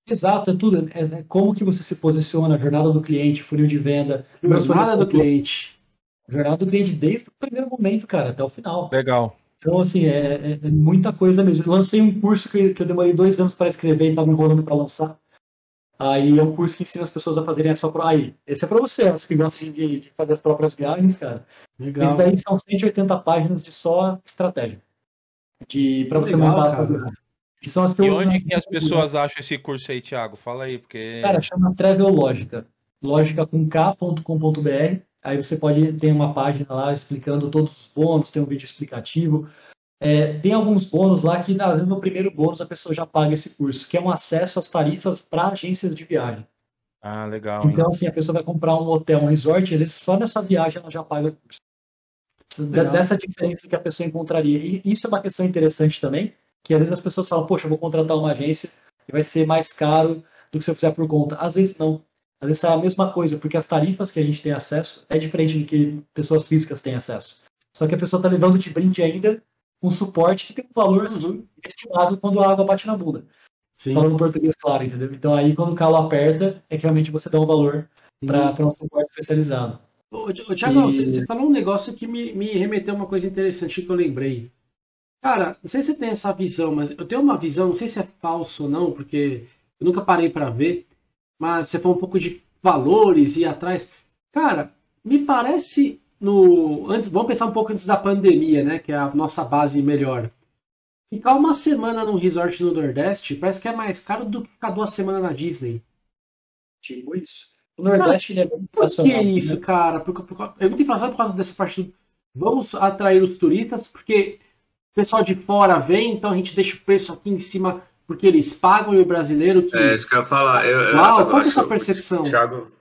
Exato, é tudo. É, é como que você se posiciona, a jornada do cliente, funil de venda. Jornada do cliente. Jornada do cliente desde o primeiro momento, cara, até o final. Legal. Então, assim, é, é, é muita coisa mesmo. Eu lancei um curso que, que eu demorei dois anos para escrever e estava enrolando para lançar. Aí é um curso que ensina as pessoas a fazerem a sua própria. Aí, esse é para você, os que gostam de, de, fazer as próprias viagens, cara. Legal. Esse daí são 180 páginas de só estratégia. De, para você Legal, montar cara. a que são as e onde que as pessoas acham esse curso aí, Thiago? Fala aí, porque. Cara, chama Travel Lógica. Lógica com K.com.br. Aí você pode ter uma página lá explicando todos os bônus, tem um vídeo explicativo. É, tem alguns bônus lá que, às vezes, no primeiro bônus a pessoa já paga esse curso, que é um acesso às tarifas para agências de viagem. Ah, legal. Então, hein? assim, a pessoa vai comprar um hotel, um resort, às vezes só nessa viagem ela já paga o curso. Legal. Dessa diferença que a pessoa encontraria. E isso é uma questão interessante também, que às vezes as pessoas falam, poxa, eu vou contratar uma agência e vai ser mais caro do que se eu fizer por conta. Às vezes não. Às vezes é a mesma coisa, porque as tarifas que a gente tem acesso é diferente do que pessoas físicas têm acesso. Só que a pessoa está levando de brinde ainda um suporte que tem um valor assim, estimado quando a água bate na bunda. Sim. Falando em português claro, entendeu? Então aí quando o calo aperta, é que realmente você dá um valor para um suporte especializado. Ô, Thiago, e... você, falou um negócio que me, me remeteu a uma coisa interessante que eu lembrei. Cara, não sei se você tem essa visão, mas eu tenho uma visão, não sei se é falso ou não, porque eu nunca parei para ver, mas você falou um pouco de valores e atrás. Cara, me parece no antes, vamos pensar um pouco antes da pandemia, né, que é a nossa base melhor. Ficar uma semana num resort no Nordeste parece que é mais caro do que ficar duas semanas na Disney. Tipo isso. O Nordeste cara, é muito Por que isso, né? cara? Porque, porque, é muito inflação por causa dessa parte do, Vamos atrair os turistas, porque o pessoal de fora vem, então a gente deixa o preço aqui em cima porque eles pagam e o brasileiro que. É, isso que eu ia falar. Eu, Uau, qual é a sua percepção? Thiago.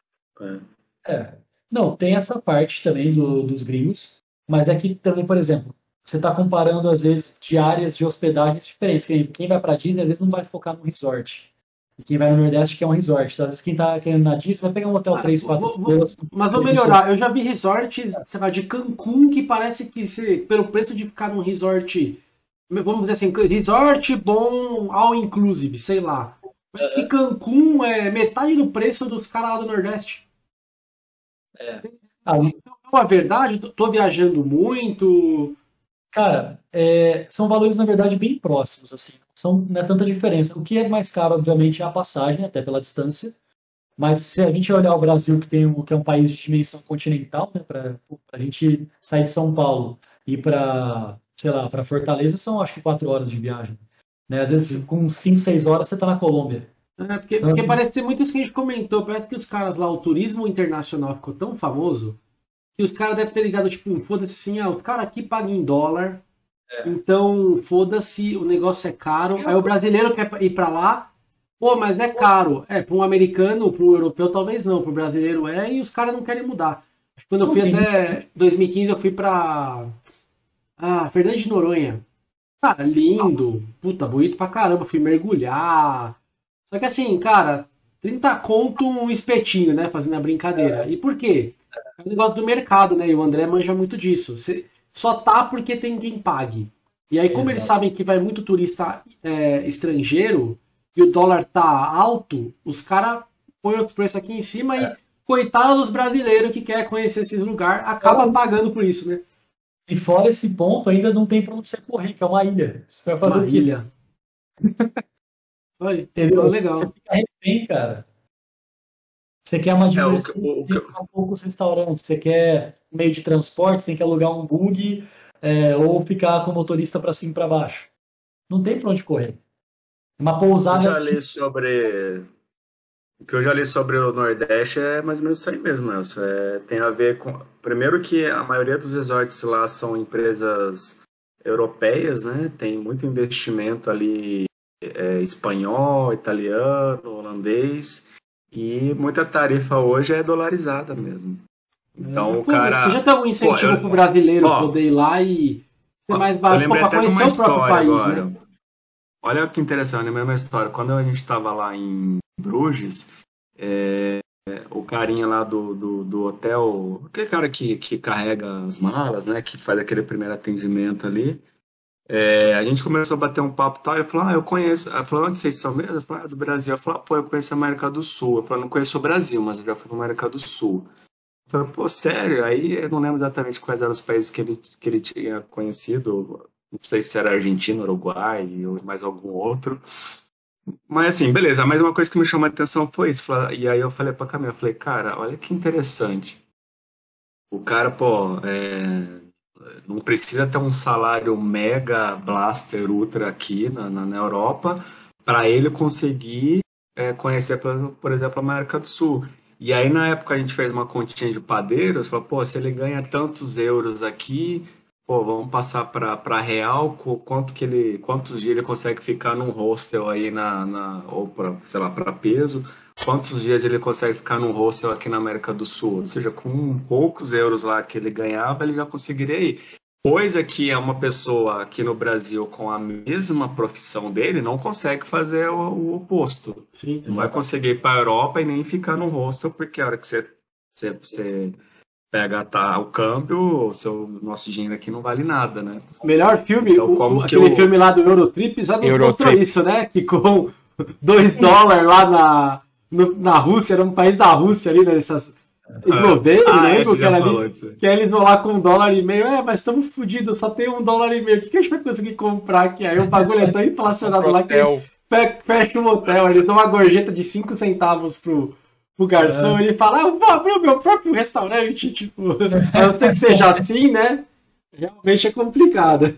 É. é. Não, tem essa parte também do, dos gringos, mas aqui também, por exemplo, você está comparando às vezes diárias de hospedagens diferentes. Quem, vai para Disney às vezes não vai focar no resort. E quem vai no Nordeste quer um resort. Então, às vezes quem está querendo na Disney vai pegar um hotel ah, 3, 4 estrelas. Mas vou melhorar. Eu já vi resorts, sei lá, de Cancún que parece que se, pelo preço de ficar num resort, vamos dizer assim, resort bom, all inclusive, sei lá. Mas que Cancún é metade do preço dos caras lá do Nordeste. É. Ah, então, é uma verdade? Tô viajando muito. Cara, é, são valores, na verdade, bem próximos, assim. São, não é tanta diferença. O que é mais caro, obviamente, é a passagem, até pela distância. Mas se a gente olhar o Brasil, que, tem um, que é um país de dimensão continental, né, para a gente sair de São Paulo e para, sei lá, para Fortaleza, são acho que quatro horas de viagem. Né? Às vezes, com cinco, seis horas, você está na Colômbia. É, porque, então, porque parece ser muito isso que a gente comentou. Parece que os caras lá, o turismo internacional ficou tão famoso que os caras devem ter ligado, tipo, foda-se assim, ah, os caras aqui pagam em dólar. É. Então, foda-se, o negócio é caro. Aí o brasileiro quer ir para lá. Pô, mas é caro. É, para um americano, para um europeu, talvez não. Para o brasileiro é, e os caras não querem mudar. Quando eu fui até 2015, eu fui para ah, Fernando de Noronha. Cara, lindo. Puta, bonito pra caramba. Fui mergulhar. Só que assim, cara, 30 conto um espetinho, né? Fazendo a brincadeira. E por quê? É o negócio do mercado, né? E o André manja muito disso. Você só tá porque tem quem pague. E aí, como Exato. eles sabem que vai muito turista é, estrangeiro, e o dólar tá alto, os caras põem os preços aqui em cima é. e coitado dos brasileiros que quer conhecer esses lugares, acaba é. pagando por isso, né? E fora esse ponto, ainda não tem pra onde você correr, que é uma ilha. Você vai fazer uma ilha. Aí. Entendeu? Então, legal. Você fica refém, cara. Você quer uma diversão, é, o, o, poucos restaurantes. Você quer meio de transporte, você tem que alugar um bug é, ou ficar com o motorista para cima e para baixo. Não tem para onde correr. Uma pousada. Eu já li sobre. O que eu já li sobre o Nordeste é mais ou menos isso aí mesmo, Nelson. É, tem a ver com. Primeiro que a maioria dos resorts lá são empresas europeias, né? Tem muito investimento ali é, espanhol, italiano, holandês. E muita tarifa hoje é dolarizada mesmo. Então é, o cara. Já tem algum incentivo para o brasileiro ó, poder ir lá e ser mais barato para conhecer o próprio país, agora. né? Olha que interessante, a mesma história. Quando a gente estava lá em Bruges, é, o carinha lá do, do, do, hotel, aquele cara que, que carrega as malas, né, que faz aquele primeiro atendimento ali, é, a gente começou a bater um papo e tal, ele falou, ah, eu conheço, ele falou, onde vocês são mesmo? Eu falei, ah, do Brasil. Eu falei, ah, pô, eu conheço a América do Sul. Eu falei, não conheço o Brasil, mas eu já fui para a América do Sul. Eu falei, pô, sério? Aí eu não lembro exatamente quais eram os países que ele, que ele tinha conhecido, não sei se era Argentina, Uruguai ou mais algum outro. Mas assim, beleza. Mas uma coisa que me chamou a atenção foi isso. E aí eu falei pra Camila, eu falei, cara, olha que interessante. O cara, pô, é... não precisa ter um salário mega blaster ultra aqui na, na, na Europa para ele conseguir é, conhecer, por, exemplo, a América do Sul. E aí, na época, a gente fez uma continha de padeiros, falou, pô, se ele ganha tantos euros aqui, pô, vamos passar para real, quanto que ele, quantos dias ele consegue ficar num hostel aí na, na ou para, sei lá, para peso, quantos dias ele consegue ficar num hostel aqui na América do Sul, ou seja, com poucos euros lá que ele ganhava, ele já conseguiria ir. Coisa que é uma pessoa aqui no Brasil com a mesma profissão dele não consegue fazer o, o oposto. Sim, não vai conseguir ir para a Europa e nem ficar num hostel, porque a hora que você, você, você pega tá, o câmbio, o seu, nosso dinheiro aqui não vale nada, né? Melhor filme, então, o, aquele filme lá do Eurotrip já nos Eurotrip. mostrou isso, né? Que com 2 dólares lá na, no, na Rússia, era um país da Rússia ali, nessas. Eslovênia, ah, né? Porque ali, que aí eles vão lá com um dólar e meio. É, mas estamos fodidos, só tem um dólar e meio. O que, que a gente vai conseguir comprar aqui? Aí o bagulho é tão inflacionado lá que eles fecham um hotel. Eles dão uma gorjeta de 5 centavos pro, o garçom é. ele fala, ah, vou abrir o meu próprio restaurante, tipo, a não ser que seja assim, né? Realmente é complicado.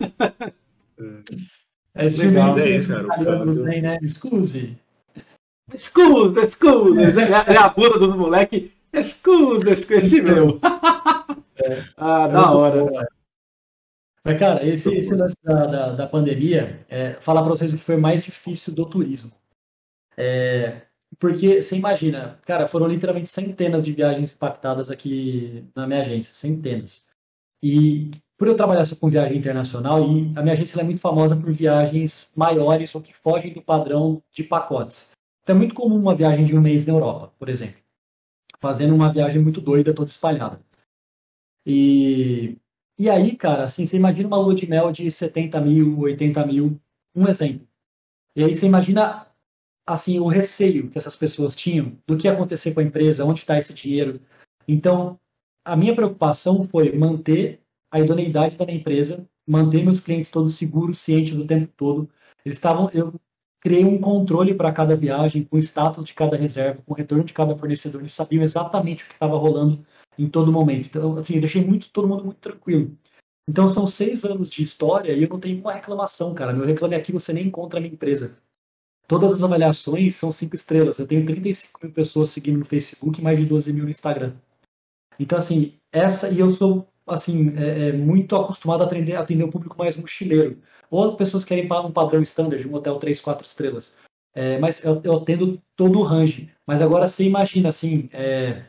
É, esse Legal, é isso, cara. Tem, né? Excuse. Excuse, excuse. É, é a bunda dos moleques. Excuse, excuse meu. É. ah, da hora. Mas, cara, esse, esse lance da, da, da pandemia, é, falar para vocês o que foi mais difícil do turismo. É, porque você imagina, cara, foram literalmente centenas de viagens impactadas aqui na minha agência, centenas. E por eu trabalhar só com viagem internacional, e a minha agência é muito famosa por viagens maiores ou que fogem do padrão de pacotes. Então é muito comum uma viagem de um mês na Europa, por exemplo. Fazendo uma viagem muito doida, toda espalhada. E, e aí, cara, assim, você imagina uma lua de mel de 70 mil, 80 mil, um exemplo. E aí você imagina assim o receio que essas pessoas tinham do que ia acontecer com a empresa, onde está esse dinheiro. Então, a minha preocupação foi manter a idoneidade da minha empresa, manter meus clientes todos seguros, cientes do tempo todo. Eles estavam, eu criei um controle para cada viagem, com o status de cada reserva, com o retorno de cada fornecedor. Eles sabiam exatamente o que estava rolando em todo momento. Então, assim, eu deixei muito todo mundo muito tranquilo. Então, são seis anos de história e eu não tenho uma reclamação, cara. Meu reclame aqui você nem encontra a minha empresa. Todas as avaliações são cinco estrelas. Eu tenho 35 mil pessoas seguindo no Facebook e mais de 12 mil no Instagram. Então, assim, essa. E eu sou, assim, é, é muito acostumado a atender, atender o público mais mochileiro. Ou pessoas que querem um padrão standard, um hotel 3, 4 estrelas. É, mas eu, eu atendo todo o range. Mas agora você imagina, assim, é,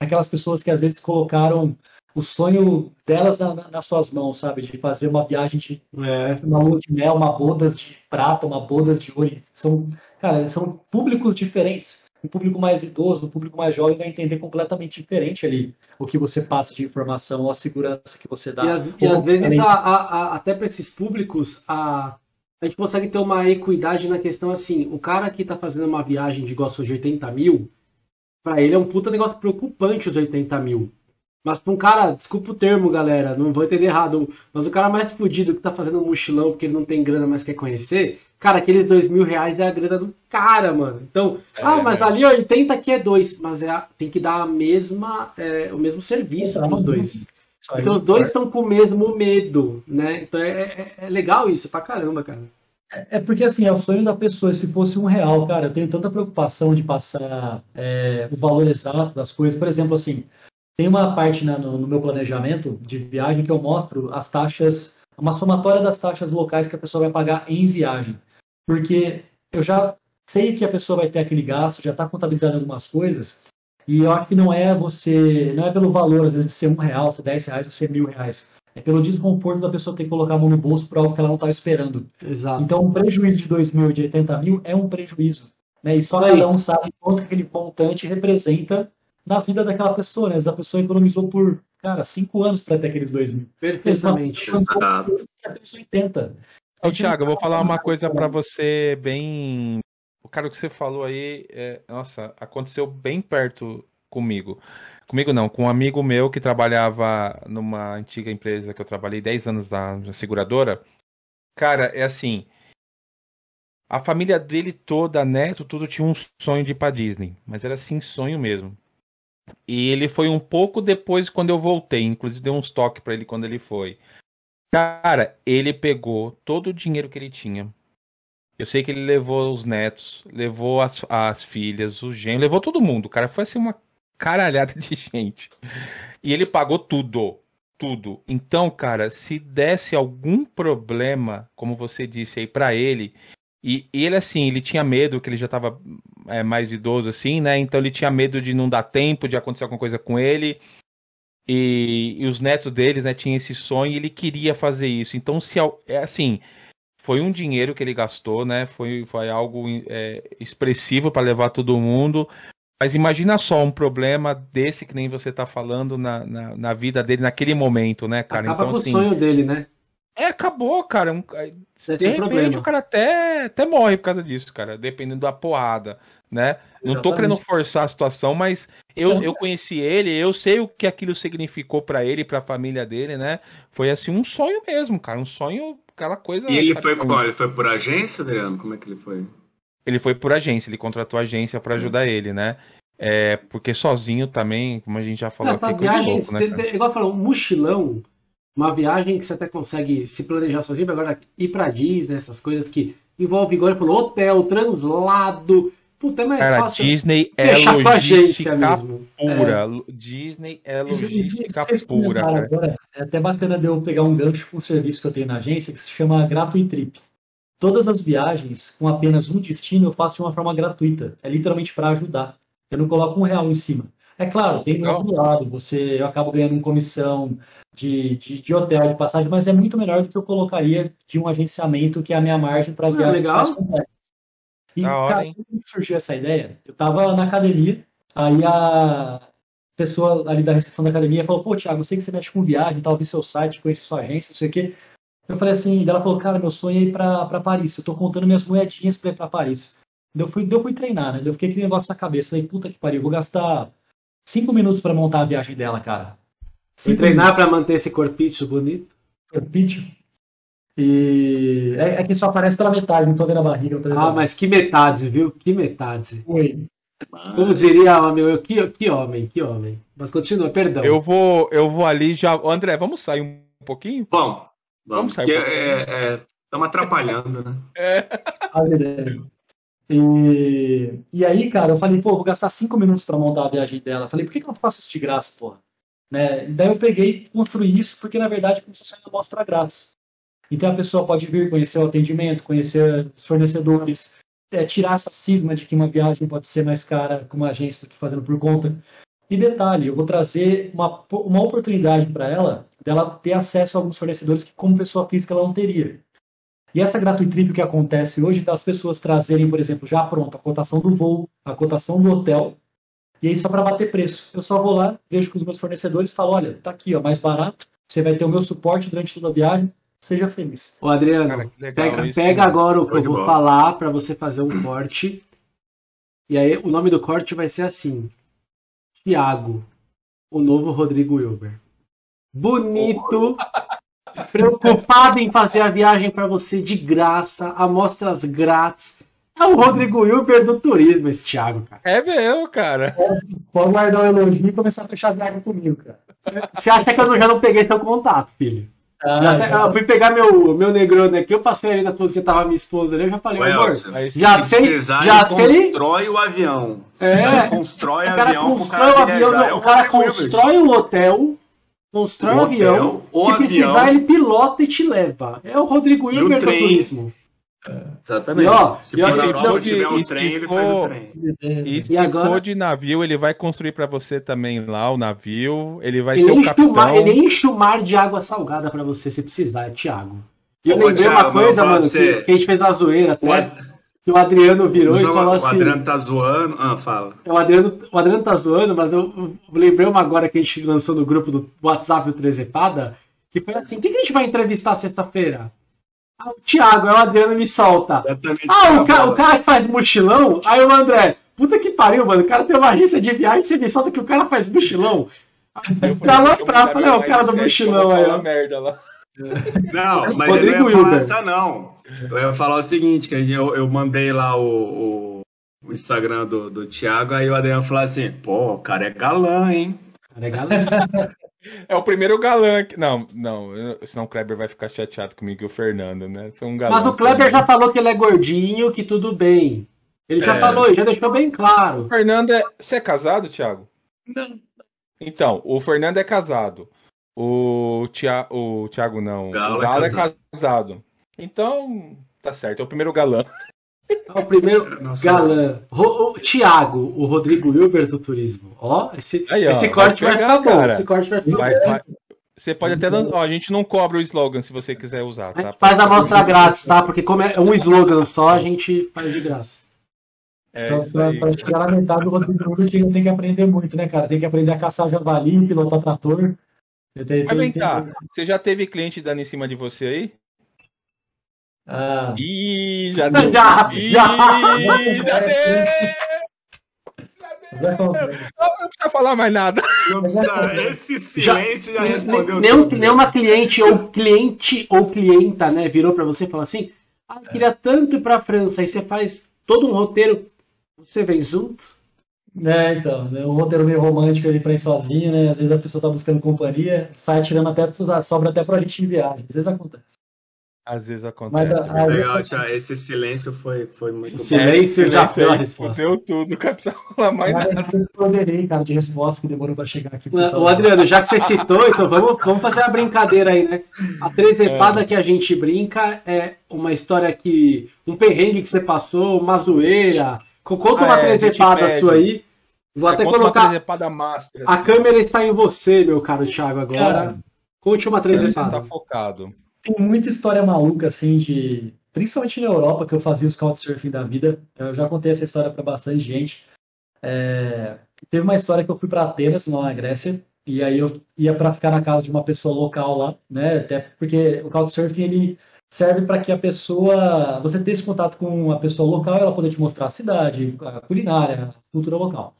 aquelas pessoas que às vezes colocaram o sonho delas na, na, nas suas mãos, sabe? De fazer uma viagem de é. uma lua de mel, uma bodas de prata, uma bodas de ouro. São, cara, são públicos diferentes. Um público mais idoso, um público mais jovem vai entender completamente diferente ali o que você passa de informação, a segurança que você dá. E, as, e às vezes, a, a, até para esses públicos, a, a gente consegue ter uma equidade na questão assim, o cara que tá fazendo uma viagem de gosto de 80 mil, para ele é um puta negócio preocupante os 80 mil. Mas pra um cara, desculpa o termo, galera, não vou entender errado, mas o cara mais fudido que tá fazendo um mochilão porque ele não tem grana, mas quer conhecer, cara, aqueles dois mil reais é a grana do cara, mano. Então, é, ah, mas é. ali 80 aqui é dois, mas é, tem que dar a mesma, é, o mesmo serviço é, pros dois. Porque os dois estão com o mesmo medo, né? Então é, é, é legal isso pra caramba, cara. É porque assim, é o sonho da pessoa. Se fosse um real, cara, eu tenho tanta preocupação de passar é, o valor exato das coisas. Por exemplo, assim, tem uma parte né, no, no, meu planejamento de viagem que eu mostro as taxas, uma somatória das taxas locais que a pessoa vai pagar em viagem. Porque eu já sei que a pessoa vai ter aquele gasto, já está contabilizando algumas coisas, e eu acho que não é você, não é pelo valor, às vezes, de ser um real, ser dez reais ou ser mil reais. É pelo desconforto da pessoa ter que colocar a mão no bolso por algo que ela não está esperando. Exato. Então, um prejuízo de 2 mil e de 80 mil é um prejuízo. Né? E só cada um sabe quanto aquele montante representa na vida daquela pessoa. Né? A pessoa economizou por, cara, 5 anos para ter aqueles 2 mil. Perfeitamente. A pessoa tenta. Ô, Thiago, eu vou falar uma coisa para você bem. O cara, que você falou aí, é... nossa, aconteceu bem perto comigo. Comigo não, com um amigo meu que trabalhava numa antiga empresa que eu trabalhei 10 anos na, seguradora. Cara, é assim. A família dele toda, neto, tudo tinha um sonho de ir pra Disney. Mas era assim, sonho mesmo. E ele foi um pouco depois quando eu voltei. Inclusive deu uns toques para ele quando ele foi. Cara, ele pegou todo o dinheiro que ele tinha. Eu sei que ele levou os netos, levou as, as filhas, o genro, levou todo mundo. Cara foi assim uma caralhada de gente. E ele pagou tudo. Tudo. Então, cara, se desse algum problema, como você disse aí, para ele. E, e, ele, assim, ele tinha medo, que ele já tava é, mais idoso, assim, né? Então ele tinha medo de não dar tempo, de acontecer alguma coisa com ele. E, e os netos deles, né, tinham esse sonho e ele queria fazer isso. Então, se é assim, foi um dinheiro que ele gastou, né? Foi, foi algo é, expressivo para levar todo mundo. Mas imagina só um problema desse que nem você tá falando na, na, na vida dele naquele momento, né, cara? Acaba então, com assim, o sonho dele, né? É, acabou, cara. Um, de repente problema. o cara até, até morre por causa disso, cara, dependendo da porrada, né? Não tô querendo forçar a situação, mas eu, eu conheci ele, eu sei o que aquilo significou para ele, para a família dele, né? Foi assim um sonho mesmo, cara, um sonho, aquela coisa. E ele foi qual? Ele foi por agência, Adriano? Como é que ele foi? Ele foi por agência, ele contratou a agência para ajudar ele, né? É, porque sozinho também, como a gente já falou Não, aqui, viagem, louco, né, igual falou, um mochilão, uma viagem que você até consegue se planejar sozinho, agora ir pra Disney, essas coisas que envolve, igual ele falou, hotel, translado. Puta, é mais Cara, fácil. Disney é logística pura. É. Disney é logística pura. Agora, é até bacana de eu pegar um gancho com um serviço que eu tenho na agência que se chama Gratuitrip. Todas as viagens com apenas um destino eu faço de uma forma gratuita. É literalmente para ajudar. Eu não coloco um real em cima. É claro, tem do outro lado, você, eu acabo ganhando uma comissão de, de, de, hotel, de passagem, mas é muito melhor do que eu colocaria de um agenciamento que é a minha margem para as ah, viagens mais complexas. E, cara, como surgiu essa ideia? Eu estava na academia, aí a pessoa ali da recepção da academia falou, pô, Thiago, eu sei que você mexe com viagem, tal, vi seu site, conhece sua agência, não sei o quê. Eu falei assim, ela falou, cara, meu sonho é ir para Paris, eu estou contando minhas moedinhas para ir para Paris. Eu fui, eu fui treinar, né? Eu fiquei com aquele negócio na cabeça. Falei, puta que pariu, vou gastar cinco minutos para montar a viagem dela, cara. Fui treinar para manter esse corpício bonito? Corpício. E é, é, que só aparece pela metade, não tô vendo a barriga. Vendo ah, mas que metade, viu? Que metade. Oi. Como diria meu, que, que homem, que homem. Mas continua, perdão. Eu vou, eu vou ali já. André, vamos sair um pouquinho? Bom, vamos, vamos sair um pouquinho. Estamos é, é, atrapalhando, né? É. E, e aí, cara, eu falei, pô, vou gastar cinco minutos para montar a viagem dela. Eu falei, por que, que eu não faço isso de graça, porra? Né? Daí eu peguei e construí isso, porque na verdade como se fosse uma amostra grátis. Então a pessoa pode vir conhecer o atendimento, conhecer os fornecedores, é, tirar essa cisma de que uma viagem pode ser mais cara com uma agência que fazendo por conta. E detalhe, eu vou trazer uma, uma oportunidade para ela dela ter acesso a alguns fornecedores que, como pessoa física, ela não teria. E essa gratuitrip que acontece hoje das pessoas trazerem, por exemplo, já pronto, a cotação do voo, a cotação do hotel, e aí só para bater preço. Eu só vou lá, vejo com os meus fornecedores falo, olha, tá aqui, ó, mais barato, você vai ter o meu suporte durante toda a viagem, seja feliz. Ô, Adriano, Cara, legal, pega, pega agora o que eu vou falar para você fazer um corte. E aí, o nome do corte vai ser assim: Tiago, o novo Rodrigo Wilber. Bonito, preocupado em fazer a viagem para você de graça, amostras grátis. É o Rodrigo Wilber do turismo, esse Thiago, cara. É meu, cara. Pode guardar o elogio e começar a fechar a viagem comigo, cara. Você acha que eu já não peguei seu contato, filho? Ah, até, eu fui pegar meu, meu negrone aqui, eu passei ali na posição que tava minha esposa ali, eu já falei, Ué, amor, já sei, precisar, já sei. constrói o avião. Se é, constrói o avião constrói o avião, não, o cara constrói o hotel, constrói o, avião, se avião. precisar ele pilota e te leva. É o Rodrigo Wilber do turismo. Exatamente. E, ó, se for assim, Europa, tiver um trem, ele for, faz o trem. E se agora... for de navio, ele vai construir para você também lá o navio. Ele vai ele ser o capitão. Mar, ele enche o mar de água salgada para você, se precisar, Thiago. E eu Ô, lembrei Thiago, uma coisa, mano, que, que, a gente fez uma zoeira até. O... Que o Adriano virou e falou assim. O Adriano tá zoando. Ah, fala. O Adriano, o Adriano tá zoando, mas eu, eu lembrei uma agora que a gente lançou no grupo do WhatsApp do Trezepada. Que foi assim: quem que a gente vai entrevistar sexta-feira? O Thiago, aí o Adriano me solta. Ah, o, ca o cara que faz mochilão? Aí o André, puta que pariu, mano. O cara tem uma agência de viagem e você me solta que o cara faz mochilão. Pra lá pra, falei, o cara do mochilão aí, ó. Merda lá. Não, mas Rodrigo eu não ia falar essa não. Eu ia falar o seguinte, que eu, eu mandei lá o, o, o Instagram do, do Thiago, aí o Adriano falou assim, pô, o cara é galã, hein? O cara é galã. É o primeiro galã que. Não, não, senão o Kleber vai ficar chateado comigo e o Fernando, né? São um galã, Mas o Kleber já falou que ele é gordinho, que tudo bem. Ele é. já falou, já deixou bem claro. O Fernando é. Você é casado, Thiago? Não. Então, o Fernando é casado. O, Tia... o Thiago não. Galo o Galo é casado. é casado. Então, tá certo, é o primeiro galã. É o primeiro Nossa, galã. o Thiago, o Rodrigo Wilber do turismo. Ó, esse, Aí, ó, esse corte vai, pegar, vai ficar bom. Esse corte vai ficar vai, vai, Você pode até. Ó, a gente não cobra o slogan se você quiser usar. Tá? A gente faz a amostra grátis, tá? Porque como é um slogan só, a gente faz de graça. É, só pra, pra chegar na metade do Rodrigo Wilber tem que aprender muito, né, cara? Tem que aprender a caçar javali, pilotar trator. Tem, Mas vem cá, você já teve cliente dando em cima de você aí? Ah. Ih, já deu. Já, Ih, já, já deu. Já não, não precisa falar mais nada. Precisa, esse silêncio já, já respondeu. Nem, nem uma cliente ou cliente ou clienta, né, virou para você e falou assim: ah, eu queria tanto ir pra França. Aí você faz todo um roteiro, você vem junto? É, então, é um roteiro meio romântico ali pra ir sozinho, né? Às vezes a pessoa tá buscando companhia, sai tirando até, sobra até pra gente em viagem. Às vezes acontece. Às vezes acontece. Mas, né? legal, tia, esse silêncio foi, foi muito silêncio já foi a resposta. Deu tudo, capitão. Mais nada. Eu poderei, cara, de resposta que demorou para chegar aqui. O Adriano, já que você citou, então vamos, vamos fazer a brincadeira aí, né? A trezepada é. que a gente brinca é uma história que. Um perrengue que você passou, uma zoeira. Conta uma ah, é, trezepada sua aí. Vou é, até colocar. Master, a assim. câmera está em você, meu caro Thiago, agora. Conte uma trezepada. Está focado tem muita história maluca, assim, de. Principalmente na Europa, que eu fazia os Couchsurfing da vida. Eu já contei essa história para bastante gente. É... Teve uma história que eu fui para Atenas, lá na Grécia, e aí eu ia para ficar na casa de uma pessoa local lá, né? Até porque o Couchsurfing ele serve para que a pessoa, você tenha esse contato com a pessoa local, ela poder te mostrar a cidade, a culinária, a cultura local.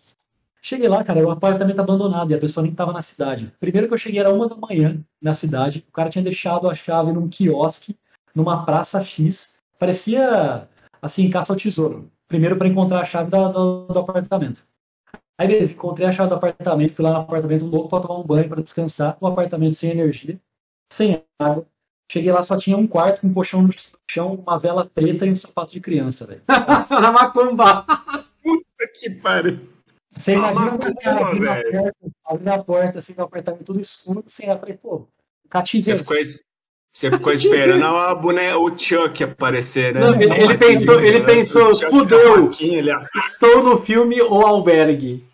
Cheguei lá, cara, era um apartamento abandonado e a pessoa nem estava na cidade. Primeiro que eu cheguei era uma da manhã na cidade, o cara tinha deixado a chave num quiosque, numa praça X, parecia assim, caça ao tesouro. Primeiro para encontrar a chave da, do, do, apartamento. Aí beleza, encontrei a chave do apartamento, fui lá no apartamento louco para tomar um banho, para descansar, o apartamento sem energia, sem água. Cheguei lá, só tinha um quarto com um colchão no chão, uma vela preta e um sapato de criança, velho. Na macumba! Puta que pariu! Você imagina o cara abrindo a porta, abrindo a porta, assim, no apartamento tudo escuro, sem assim, falei, pô, cativeiro. Você ficou, você ficou esperando a boneca, o Chuck aparecer, né? Não, ele, ele, pensou, ele né? pensou, fudeu, estou no filme O Albergue.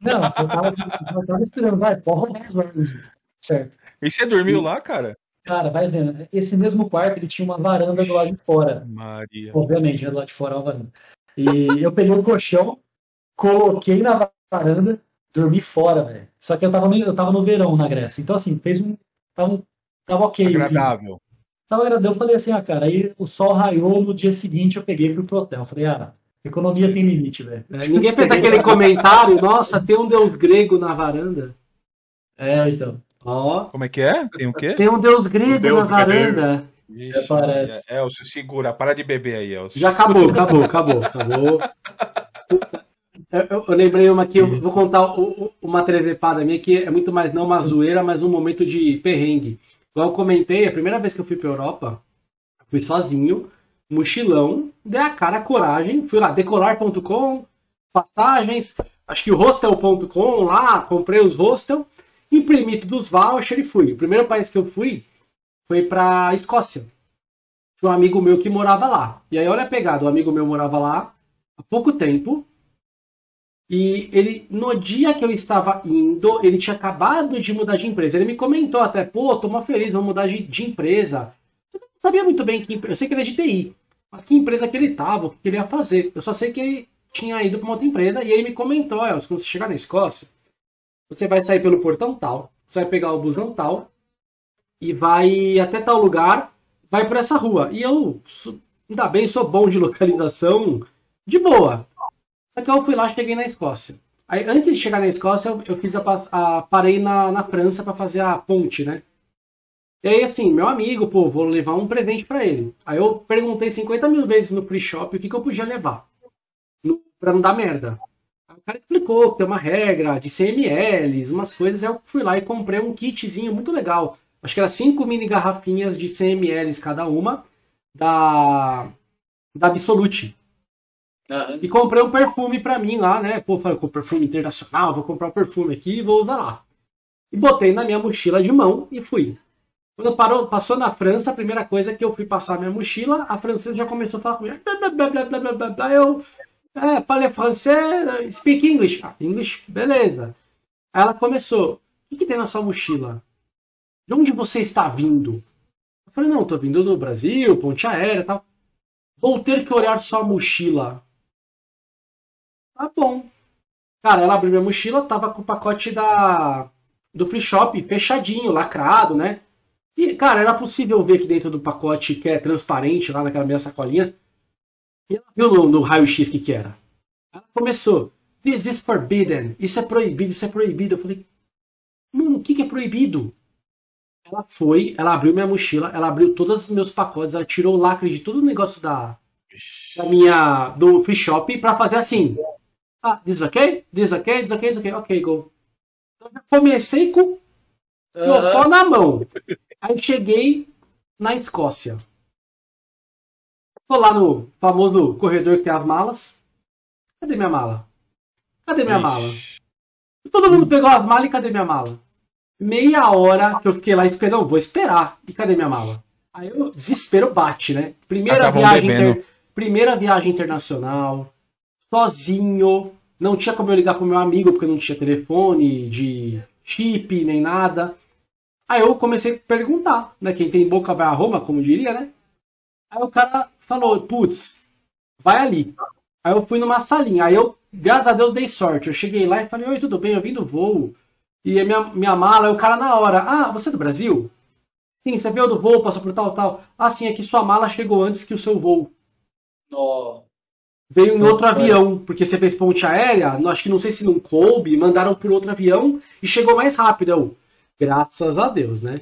Não, você tava, você tava esperando, vai, porra, mais olhos, certo. E você dormiu e, lá, cara? Cara, vai vendo, esse mesmo quarto, ele tinha uma varanda do lado de fora. Maria. Obviamente, do lado de fora é uma varanda. E eu peguei o colchão, coloquei na varanda, dormi fora, velho. Só que eu tava, no, eu tava no verão na Grécia. Então, assim, fez um. Tava, tava ok. Agradável. Tava agradando, eu falei assim, ah, cara, aí o sol raiou, no dia seguinte eu peguei pro hotel. Falei, ah, economia tem limite, velho. É, ninguém fez aquele comentário, nossa, tem um deus grego na varanda. É, então. Ó. Como é que é? Tem o quê? Tem um deus grego deus na varanda. Vixe, é, parece. Elcio, segura, para de beber aí, Elcio. Já acabou, acabou, acabou, acabou. Eu, eu, lembrei uma aqui, eu vou contar uma trezepada minha que é muito mais não uma zoeira, mas um momento de perrengue. Igual eu comentei, a primeira vez que eu fui pra Europa, fui sozinho, mochilão, dei a cara, a coragem, fui lá, decolar.com, passagens, acho que o hostel.com lá, comprei os hostel, imprimi todos os vouchers e fui. O primeiro país que eu fui foi pra Escócia. Tinha um amigo meu que morava lá. E aí, olha a pegada, o um amigo meu morava lá há pouco tempo, e ele, no dia que eu estava indo, ele tinha acabado de mudar de empresa. Ele me comentou até, pô, tô mó feliz, vou mudar de, de empresa. Eu não sabia muito bem que Eu sei que ele é de TI, mas que empresa que ele estava, o que ele ia fazer. Eu só sei que ele tinha ido para uma outra empresa e ele me comentou, Elcio, quando você chegar na Escócia, você vai sair pelo portão tal, você vai pegar o busão tal e vai até tal lugar, vai por essa rua. E eu, ainda bem, sou bom de localização, de boa. Só que eu fui lá cheguei na Escócia. Aí, antes de chegar na Escócia, eu, eu fiz a, a, parei na, na França para fazer a ponte, né? E aí, assim, meu amigo, pô, vou levar um presente para ele. Aí eu perguntei 50 mil vezes no free shop o que, que eu podia levar. Pra não dar merda. Aí o cara explicou que tem uma regra de CMLs, umas coisas. Aí eu fui lá e comprei um kitzinho muito legal. Acho que era cinco mini garrafinhas de CMLs cada uma. Da, da Absolute. Uhum. E comprei um perfume pra mim lá, né? Pô, falei, com perfume internacional, vou comprar um perfume aqui e vou usar lá. E botei na minha mochila de mão e fui. Quando parou, passou na França, a primeira coisa que eu fui passar minha mochila, a francesa já começou a falar comigo. Blá, blá, blá, blá, blá, blá, blá. Eu, é, falei francês, speak English. Ah, English, beleza. Aí ela começou, o que, que tem na sua mochila? De onde você está vindo? Eu falei, não, tô vindo do Brasil, ponte aérea tal. Vou ter que olhar sua mochila. Tá bom. Cara, ela abriu minha mochila, tava com o pacote da do free shop fechadinho, lacrado, né? E, cara, era possível ver que dentro do pacote que é transparente, lá naquela minha sacolinha, e ela viu no, no raio-x que que era. Ela começou, this is forbidden, isso é proibido, isso é proibido. Eu falei, mano, o que que é proibido? Ela foi, ela abriu minha mochila, ela abriu todos os meus pacotes, ela tirou o lacre de todo o negócio da, da minha, do free shop pra fazer assim. Ah, this ok? This ok? This ok? This ok? Ok, go. Então já comecei com o pó na mão. Aí cheguei na Escócia. Tô lá no famoso corredor que tem as malas. Cadê minha mala? Cadê minha Ixi. mala? Todo mundo pegou as malas e cadê minha mala? Meia hora que eu fiquei lá esperando, vou esperar. E cadê minha mala? Aí o desespero bate, né? Primeira viagem, inter... Primeira viagem internacional, sozinho, não tinha como eu ligar pro meu amigo, porque não tinha telefone de chip, nem nada. Aí eu comecei a perguntar, né? Quem tem boca vai a Roma, como diria, né? Aí o cara falou, putz, vai ali. Aí eu fui numa salinha. Aí eu, graças a Deus, dei sorte. Eu cheguei lá e falei, oi, tudo bem? Eu vim do voo. E a minha, minha mala, o cara na hora, ah, você é do Brasil? Sim, você veio do voo, passou por tal, tal. Ah, sim, é que sua mala chegou antes que o seu voo. Oh. Veio em outro avião, porque você fez ponte aérea, acho que não sei se não coube, mandaram por outro avião e chegou mais rápido. Eu, graças a Deus, né?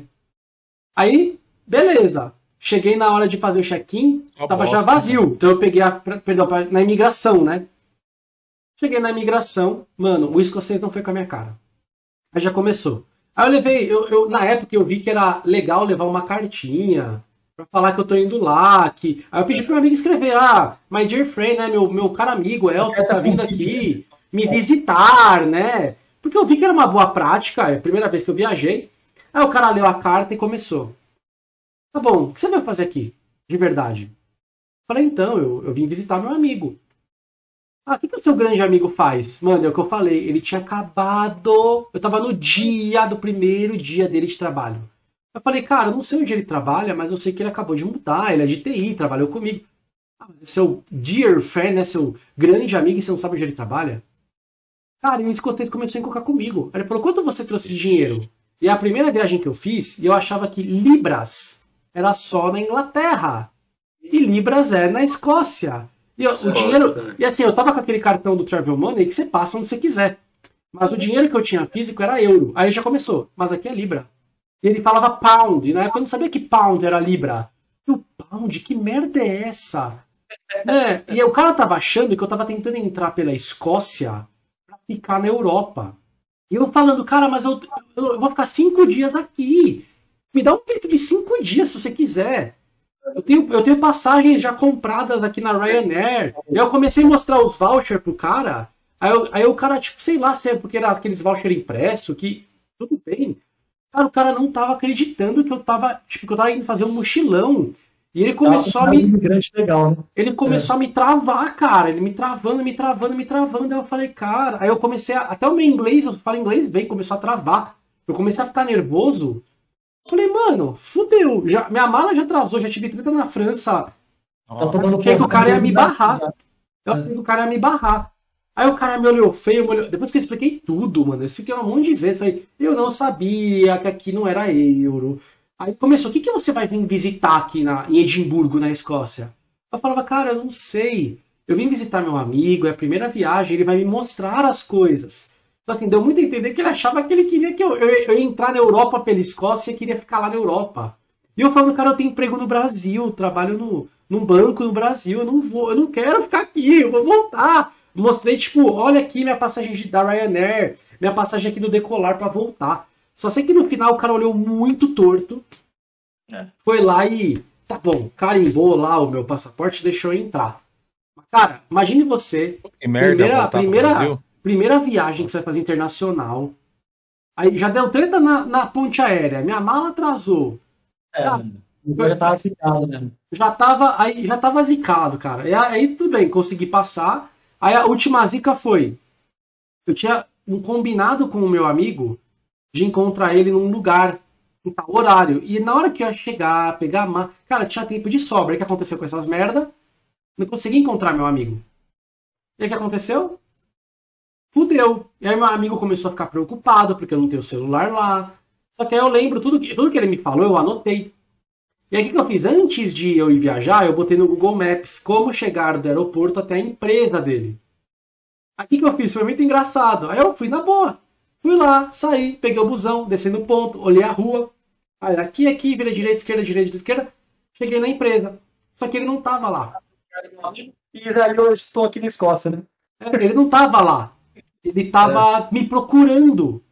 Aí, beleza. Cheguei na hora de fazer o check-in, tava bosta, já vazio. Né? Então eu peguei a, perdão, na imigração, né? Cheguei na imigração, mano, o escocês não foi com a minha cara. Aí já começou. Aí eu levei, eu, eu, na época eu vi que era legal levar uma cartinha, pra falar que eu tô indo lá, que... Aí eu pedi pro meu amigo escrever, ah, my dear friend, né, meu, meu caro amigo Elcio está vindo aqui me visitar, né? Porque eu vi que era uma boa prática, é a primeira vez que eu viajei. Aí o cara leu a carta e começou. Tá bom, o que você veio fazer aqui? De verdade. Falei, então, eu, eu vim visitar meu amigo. Ah, o que, que o seu grande amigo faz? Mano, é o que eu falei, ele tinha acabado. Eu tava no dia do primeiro dia dele de trabalho. Eu falei, cara, eu não sei onde ele trabalha, mas eu sei que ele acabou de mudar, ele é de TI, trabalhou comigo. Ah, mas é seu dear friend, né? Seu grande amigo e você não sabe onde ele trabalha? Cara, e o escoteiro começou a encocar comigo. Ele falou, quanto você trouxe de dinheiro? E a primeira viagem que eu fiz, eu achava que libras era só na Inglaterra. E libras é na Escócia. E o dinheiro. E assim, eu tava com aquele cartão do Travel Money que você passa onde você quiser. Mas o dinheiro que eu tinha físico era euro. Aí já começou. Mas aqui é libra. E ele falava pound. Na época eu não sabia que pound era libra. E o pound, que merda é essa? É, e o cara tava achando que eu tava tentando entrar pela Escócia pra ficar na Europa. E eu falando, cara, mas eu, eu, eu vou ficar cinco dias aqui. Me dá um peito de cinco dias se você quiser. Eu tenho, eu tenho passagens já compradas aqui na Ryanair. E eu comecei a mostrar os vouchers pro cara. Aí, eu, aí o cara, tipo, sei lá se é porque era aqueles vouchers impresso, que tudo bem. Cara, o cara não tava acreditando que eu tava, tipo, que eu tava indo fazer um mochilão. E ele começou a me. Legal, né? Ele começou é. a me travar, cara. Ele me travando, me travando, me travando. Aí eu falei, cara. Aí eu comecei a. Até o meu inglês, eu falo inglês bem, começou a travar. Eu comecei a ficar nervoso. Falei, mano, fudeu. Já, minha mala já atrasou, já tive treta na França. Tá tomando achei que o cara ia me barrar. Eu achei que o cara ia me barrar. Aí o cara me olhou feio, me olhou... depois que eu expliquei tudo, mano, eu fiquei um monte de vezes, falei, eu não sabia que aqui não era euro. Aí começou, o que, que você vai vir visitar aqui na, em Edimburgo, na Escócia? Eu falava, cara, eu não sei. Eu vim visitar meu amigo, é a primeira viagem, ele vai me mostrar as coisas. Então, assim, deu muito a entender que ele achava que ele queria que eu, eu, eu entrar na Europa pela Escócia e queria ficar lá na Europa. E eu falando, cara, eu tenho emprego no Brasil, trabalho no, num banco no Brasil, eu não vou, eu não quero ficar aqui, eu vou voltar. Mostrei, tipo, olha aqui minha passagem da Ryanair, minha passagem aqui no Decolar para voltar. Só sei que no final o cara olhou muito torto. É. Foi lá e. Tá bom, carimbou lá o meu passaporte deixou eu entrar. Cara, imagine você. Que merda, primeira, primeira, primeira viagem que você vai fazer internacional. Aí já deu treta na, na ponte aérea. Minha mala atrasou. É, já, já tava zicado, né? Já tava, aí, já tava zicado, cara. E aí tudo bem, consegui passar. Aí a última zica foi. Eu tinha um combinado com o meu amigo de encontrar ele num lugar, em tal horário. E na hora que eu ia chegar, pegar a mão. Cara, tinha tempo de sobra. O que aconteceu com essas merda? Não consegui encontrar meu amigo. E o que aconteceu? Fudeu. E aí meu amigo começou a ficar preocupado, porque eu não tenho celular lá. Só que aí eu lembro tudo que, tudo que ele me falou, eu anotei. E aí o que eu fiz? Antes de eu ir viajar, eu botei no Google Maps como chegar do aeroporto até a empresa dele. O que eu fiz? Foi muito engraçado. Aí eu fui na boa. Fui lá, saí, peguei o busão, desci no ponto, olhei a rua. Aí aqui, aqui, vira direita, esquerda, direita, esquerda. Cheguei na empresa. Só que ele não tava lá. E aí eu estou aqui na Escócia, né? É, ele não tava lá. Ele tava é. me procurando.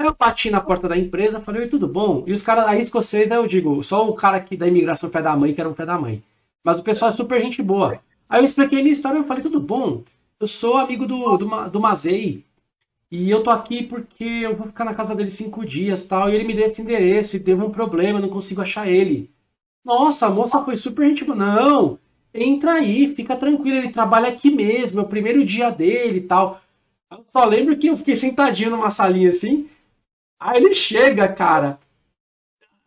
Aí eu bati na porta da empresa, falei, tudo bom? E os caras, aí escocês, né, eu digo, só o cara aqui da imigração pé da mãe, que era um pé da mãe. Mas o pessoal é super gente boa. Aí eu expliquei minha história, eu falei, tudo bom? Eu sou amigo do, do, do Mazei. E eu tô aqui porque eu vou ficar na casa dele cinco dias tal. E ele me deu esse endereço e teve um problema, eu não consigo achar ele. Nossa, a moça foi super gente boa. Não, entra aí, fica tranquilo, ele trabalha aqui mesmo, é o primeiro dia dele e tal. Eu só lembro que eu fiquei sentadinho numa salinha assim. Aí ele chega, cara.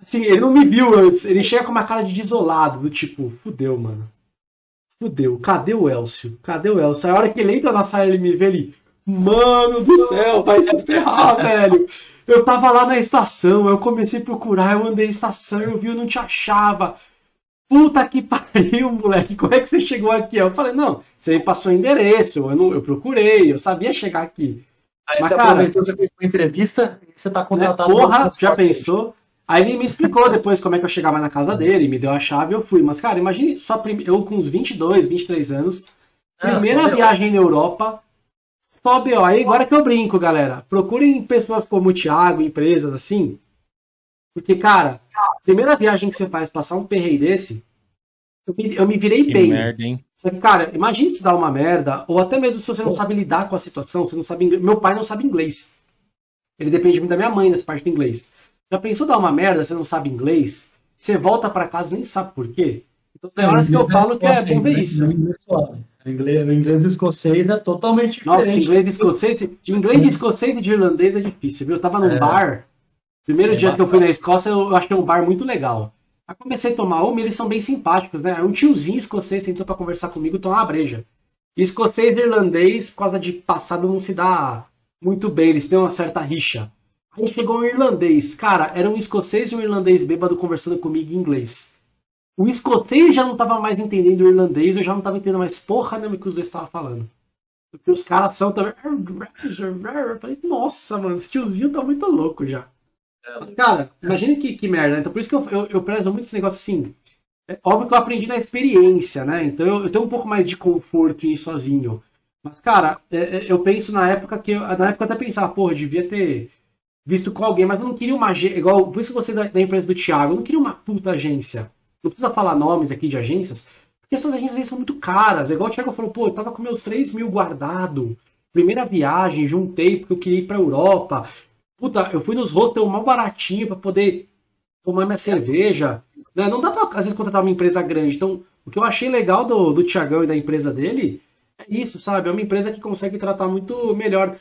Assim, ele não me viu antes. Ele chega com uma cara de desolado, do tipo, fudeu, mano. Fudeu. Cadê o Elcio? Cadê o Elcio? Aí a hora que ele entra na sala, ele me vê ali. Mano do céu, vai se ferrar, velho. Eu tava lá na estação, eu comecei a procurar, eu andei na estação, eu vi, eu não te achava. Puta que pariu, moleque, como é que você chegou aqui? Eu falei, não, você me passou o endereço, eu, não, eu procurei, eu sabia chegar aqui. Aí Mas, você cara, aproveitou, já fez uma entrevista e você tá contratado. Né, porra, já pensou? Aí ele me explicou depois como é que eu chegava na casa dele, me deu a chave e eu fui. Mas, cara, imagine só eu com uns 22, 23 anos, ah, primeira viagem na Europa, só BO. Aí agora que eu brinco, galera. Procurem pessoas como o Thiago, empresas assim. Porque, cara, primeira viagem que você faz, passar um perreio desse, eu me, eu me virei que bem. Merda, hein? Cara, imagine se dá uma merda, ou até mesmo se você não sabe lidar com a situação, você não sabe inglês. Meu pai não sabe inglês. Ele depende muito da minha mãe nessa parte do inglês. Já pensou dar uma merda, você não sabe inglês? Você volta para casa e nem sabe por quê? Então tem horas que eu falo que é bom ver isso. O inglês, o inglês do escocês é totalmente diferente. Nossa, inglês escocês, inglês de escocês e de irlandês é difícil, viu? Eu tava num é. bar. Primeiro é dia bastante. que eu fui na Escócia, eu achei um bar muito legal. Aí comecei a tomar uma, eles são bem simpáticos, né? Um tiozinho escocês sentou para conversar comigo, tomar uma breja. E escocês e irlandês, por causa de passado, não se dá muito bem, eles têm uma certa rixa. Aí chegou um irlandês. Cara, era um escocês e um irlandês bêbado conversando comigo em inglês. O escocês já não tava mais entendendo o irlandês, eu já não tava entendendo mais porra nenhuma que os dois estavam falando. Porque os caras são também. Eu falei, nossa, mano, esse tiozinho tá muito louco já. Mas, cara, imagina que, que merda. Né? Então por isso que eu, eu, eu prezo muito esse negócio assim. É óbvio que eu aprendi na experiência, né? Então eu, eu tenho um pouco mais de conforto em ir sozinho. Mas, cara, é, é, eu penso na época que. Eu, na época eu até pensava, porra, devia ter visto com alguém, mas eu não queria uma agência. Igual, por isso que você da, da empresa do Thiago, eu não queria uma puta agência. Não precisa falar nomes aqui de agências, porque essas agências são muito caras. É igual o Thiago falou, pô, eu tava com meus 3 mil guardado. Primeira viagem, juntei porque eu queria ir pra Europa. Puta, eu fui nos hostels mal baratinho para poder tomar minha cerveja. Né? Não dá pra, às vezes, contratar uma empresa grande. Então, o que eu achei legal do, do Thiagão e da empresa dele é isso, sabe? É uma empresa que consegue tratar muito melhor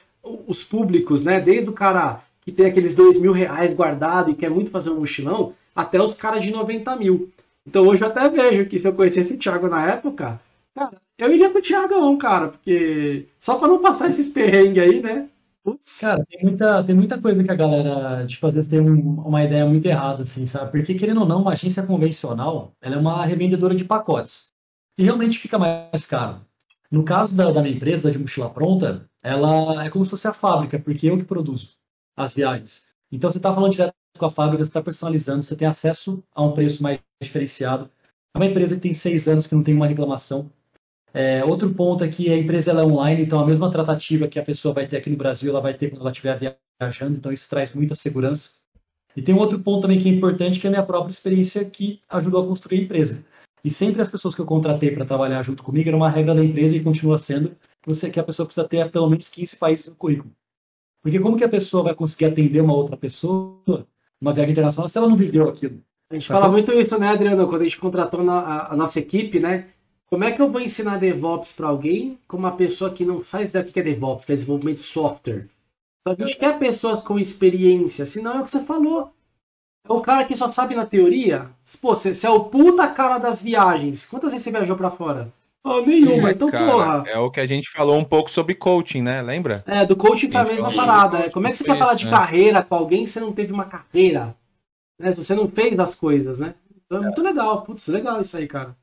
os públicos, né? Desde o cara que tem aqueles dois mil reais guardado e quer muito fazer um mochilão, até os caras de 90 mil. Então hoje eu até vejo que se eu conhecesse o Thiago na época, cara, eu iria com o Thiagão, cara, porque só para não passar esses perrengues aí, né? Putz. Cara, tem muita, tem muita coisa que a galera, tipo, às vezes tem um, uma ideia muito errada, assim, sabe? Porque, querendo ou não, uma agência convencional, ela é uma revendedora de pacotes. E realmente fica mais caro. No caso da, da minha empresa, da de Mochila Pronta, ela é como se fosse a fábrica, porque eu que produzo as viagens. Então, você está falando direto com a fábrica, você está personalizando, você tem acesso a um preço mais diferenciado. É uma empresa que tem seis anos que não tem uma reclamação. É, outro ponto é que a empresa é online, então a mesma tratativa que a pessoa vai ter aqui no Brasil, ela vai ter quando ela estiver viajando, então isso traz muita segurança. E tem um outro ponto também que é importante, que é a minha própria experiência que ajudou a construir a empresa. E sempre as pessoas que eu contratei para trabalhar junto comigo era uma regra da empresa e continua sendo você, que a pessoa precisa ter pelo menos 15 países no currículo. Porque como que a pessoa vai conseguir atender uma outra pessoa uma viagem internacional se ela não viveu aquilo. A gente fala muito isso, né, Adriano? Quando a gente contratou a, nossa equipe, né? Como é que eu vou ensinar DevOps para alguém com uma pessoa que não faz ideia do que é DevOps, que é desenvolvimento de software? Então a gente quer pessoas com experiência, senão é o que você falou. É o cara que só sabe na teoria. Pô, você, você é o puta cara das viagens. Quantas vezes você viajou para fora? Oh, nenhuma, é, então cara, porra. É o que a gente falou um pouco sobre coaching, né? Lembra? É, do coaching foi a mesma parada. É. Como é que você quer falar de né? carreira com alguém se você não teve uma carreira? Né? Se você não fez as coisas, né? Então é, muito legal. Putz, legal isso aí, cara.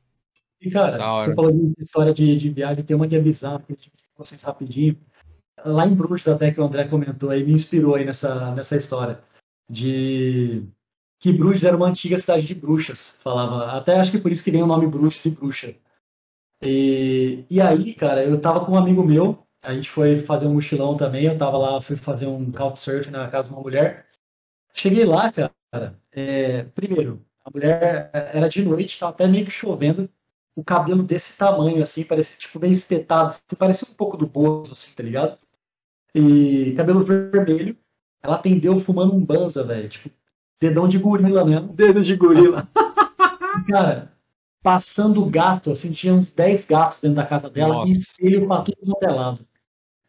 E, cara, você falou de história de, de viagem, tem uma que é bizarra, que eu vocês rapidinho. Lá em Bruxas, até que o André comentou aí, me inspirou aí nessa, nessa história. De que Bruxas era uma antiga cidade de bruxas, falava. Até acho que por isso que vem o nome Bruxas e Bruxa. E, e aí, cara, eu tava com um amigo meu, a gente foi fazer um mochilão também, eu tava lá, fui fazer um couchsurfing na casa de uma mulher. Cheguei lá, cara, é, primeiro, a mulher é, era de noite, tava até meio que chovendo, o cabelo desse tamanho, assim, parecia tipo bem espetado, assim, parecia um pouco do Bozo, assim, tá ligado? E cabelo vermelho, ela atendeu fumando um banza, velho, tipo, dedão de gorila mesmo. Dedo de gorila. cara, passando gato, assim, tinha uns 10 gatos dentro da casa dela Nossa. e espelho pra tudo modelado.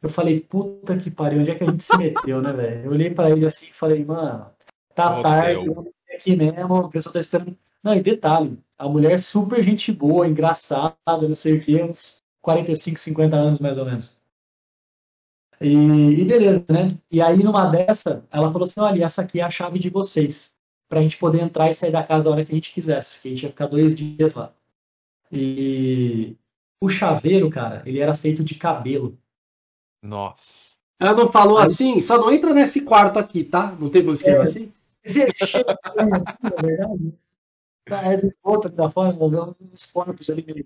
Eu falei, puta que pariu, onde é que a gente se meteu, né, velho? Eu olhei pra ele assim e falei, mano, tá tarde, eu vou aqui mesmo, a pessoa tá esperando. Não, e detalhe, a mulher super gente boa, engraçada, não sei o que, uns 45, 50 anos mais ou menos. E, e, beleza, né? E aí numa dessa, ela falou assim: olha, essa aqui é a chave de vocês para a gente poder entrar e sair da casa a hora que a gente quisesse, que a gente ia ficar dois dias lá. E o chaveiro, cara, ele era feito de cabelo. Nossa. Ela não falou Aí... assim, só não entra nesse quarto aqui, tá? Não tem esquema é, assim? Esse, esse cheiro, é verdade. Tá, é de foto aqui da fora, uns corpos ali meio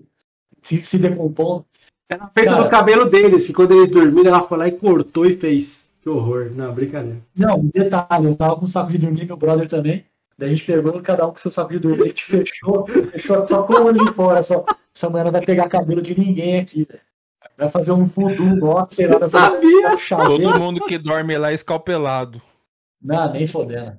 se, se decompondo. Era feito cara, no cabelo deles, que quando eles dormiram, ela foi lá e cortou e fez. Que horror. Não, brincadeira. Não, detalhe, eu tava com um saco de dormir, meu brother também. Daí a gente pegou cada um com seu saco de dormir, a gente fechou, fechou só com o olho de fora. Só. Essa mulher não vai pegar cabelo de ninguém aqui, Vai fazer um voodoo, nossa, sei lá. Sabia! Todo mundo que dorme lá é escalpelado. Não, nem fodendo.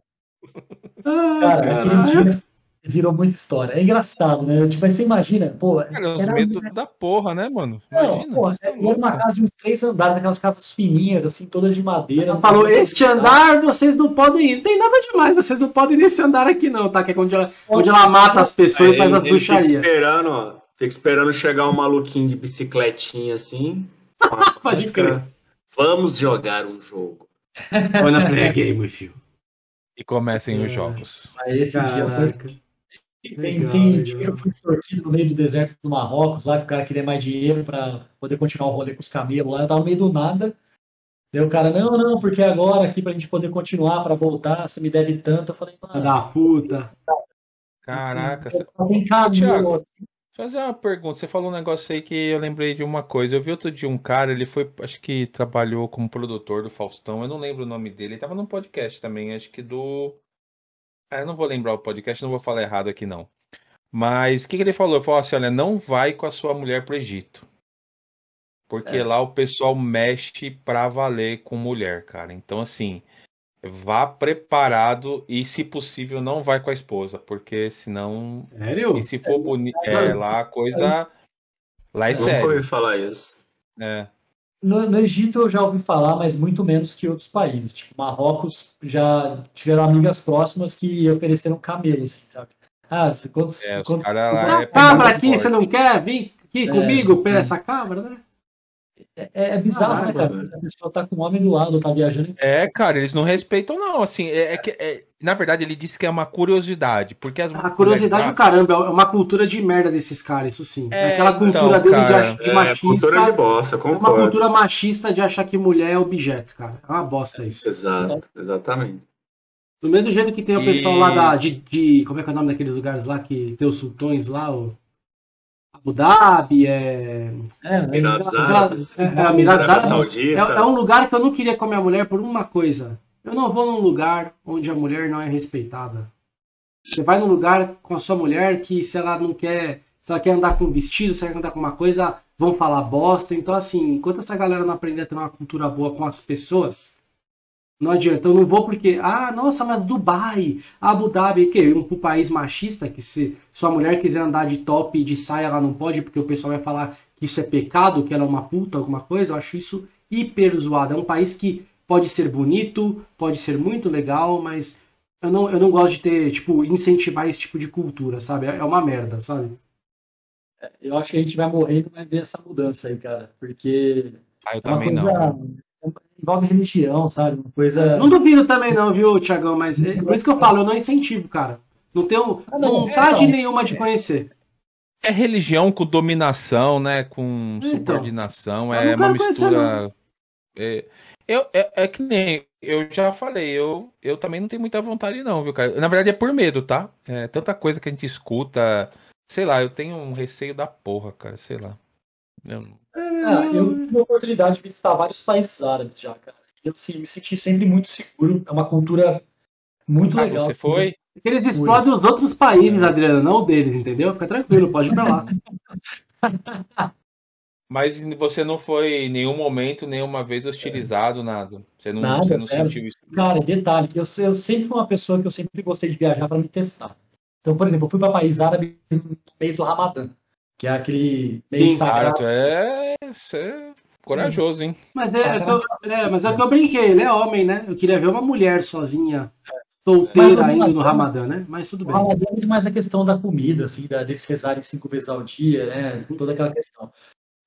Cara, caralho. aquele dia virou muita história. É engraçado, né? Tipo, você imagina, pô. Cara, os medos da porra, né, mano? Imagina. Não, porra, tá era uma casa de uns três andares, aquelas casas fininhas, assim, todas de madeira. Ela falou: este andar vocês não podem ir. Não tem nada demais, vocês não podem nesse andar aqui, não, tá? Que é onde ela, onde ela mata as pessoas Aí, e faz as bruxarias. Fica esperando, ó. Fica esperando chegar um maluquinho de bicicletinha assim. Pode crer. Vamos jogar um jogo. Wanna play a game with you. E comecem os jogos. Aí esse dia foi. Tem, legal, tem dinheiro foi extorquido no meio do deserto do Marrocos, lá que o cara queria mais dinheiro para poder continuar o rolê com os camelos lá. Eu tava no meio do nada. Daí o cara, não, não, porque agora aqui pra gente poder continuar, para voltar, você me deve tanto. Eu falei, mano. Da puta. Caraca. Você... Thiago, fazer uma pergunta. Você falou um negócio aí que eu lembrei de uma coisa. Eu vi outro dia um cara, ele foi, acho que trabalhou como produtor do Faustão. Eu não lembro o nome dele. Ele tava num podcast também, acho que do. Ah, eu não vou lembrar o podcast, não vou falar errado aqui não. Mas o que, que ele falou? Ele falou assim: olha, não vai com a sua mulher pro Egito. Porque é. lá o pessoal mexe pra valer com mulher, cara. Então, assim, vá preparado e, se possível, não vai com a esposa, porque senão. Sério? E se for bonito. É, lá a coisa. Lá é sério. Nunca ouvi falar isso. É. No, no, Egito eu já ouvi falar, mas muito menos que outros países. Tipo, Marrocos já tiveram amigas próximas que ofereceram camelos, assim, sabe? Ah, quantos. É, quantos, cara lá é cabra aqui, forte. você não quer vir aqui é, comigo pela é. essa cabra, né? É, é, é bizarro, ah, né, cara? A pessoa tá com um homem do lado, tá viajando. É, cara, eles não respeitam, não. Assim, é, é que. É, na verdade, ele disse que é uma curiosidade. Porque as a curiosidade do caramba, é uma cultura de merda desses caras, isso sim. É, Aquela cultura então, dele cara, de, de machista. Cultura de bosta, concordo. É uma cultura machista de achar que mulher é objeto, cara. É uma bosta isso. Exato, exatamente. Do mesmo jeito que tem o pessoal e... lá da, de, de, Como é que é o nome daqueles lugares lá que tem os sultões lá? O... Abu Dhabi, é. É, Emirados Árabes. É, é, Emirados Árabes. É, é, um lugar que eu não queria com a minha mulher por uma coisa. Eu não vou num lugar onde a mulher não é respeitada. Você vai num lugar com a sua mulher que se ela não quer. Se ela quer andar com um vestido, se ela quer andar com uma coisa, vão falar bosta. Então, assim, enquanto essa galera não aprender a ter uma cultura boa com as pessoas, não adianta, eu não vou porque, ah, nossa, mas Dubai, Abu Dhabi, que um, um país machista, que se sua mulher quiser andar de top e de saia, ela não pode, porque o pessoal vai falar que isso é pecado, que ela é uma puta, alguma coisa, eu acho isso hiper zoado. É um país que pode ser bonito, pode ser muito legal, mas eu não, eu não gosto de ter, tipo, incentivar esse tipo de cultura, sabe? É uma merda, sabe? Eu acho que a gente vai morrer e não vai ver essa mudança aí, cara, porque... Ah, eu é também coisa... não envolve religião, sabe? Uma coisa. Não duvido também, não, viu, Tiagão? Mas é, por isso que eu falo, eu não incentivo, cara. Não tenho ah, não, vontade é, nenhuma de conhecer. É religião com dominação, né? Com então, subordinação. É uma mistura. É, eu, é, é, que nem. Eu já falei, eu, eu também não tenho muita vontade, não, viu, cara? Na verdade é por medo, tá? É tanta coisa que a gente escuta. Sei lá, eu tenho um receio da porra, cara, sei lá. Eu, ah, eu tive a oportunidade de visitar vários países árabes já, cara. Eu assim, me senti sempre muito seguro. É uma cultura muito ah, legal. Você foi? Porque eles explodem os outros países, Adriano, não o deles, entendeu? Fica tranquilo, pode ir pra lá. Mas você não foi em nenhum momento, nenhuma vez hostilizado, nada. Você não, nada, você não sentiu isso. Cara, detalhe, eu, eu sempre fui uma pessoa que eu sempre gostei de viajar para me testar. Então, por exemplo, eu fui para país árabe no mês do Ramadã que é aquele meio Sim, cara, tu é, é corajoso, hein? Mas é, é, que eu, é, mas é que eu brinquei, ele é homem, né? Eu queria ver uma mulher sozinha, solteira ainda no Ramadã, né? Mas tudo bem. O Ramadã é muito mais a questão da comida, assim, da, deles rezarem cinco vezes ao dia, né? Toda aquela questão.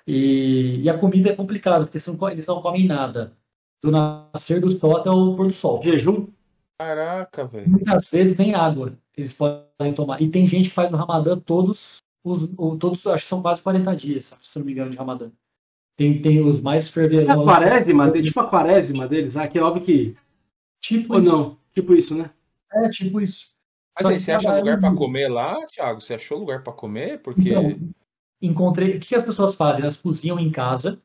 E, e a comida é complicada, porque eles não comem nada. Do nascer do sol até o pôr do sol. Jejum? Caraca, velho. Muitas vezes nem água eles podem tomar. E tem gente que faz no Ramadã todos os, o, todos, acho que são quase 40 dias, sabe, se não me engano, de Ramadã. Tem, tem os mais fervorosos. É a quaresma, tipo a quaresma deles, ah, que é óbvio que. Tipo Ou isso. não, tipo isso, né? É, tipo isso. Mas aí, você acha lugar para comer lá, Thiago? Você achou lugar para comer? Porque. Então, encontrei. O que as pessoas fazem? Elas cozinham em casa,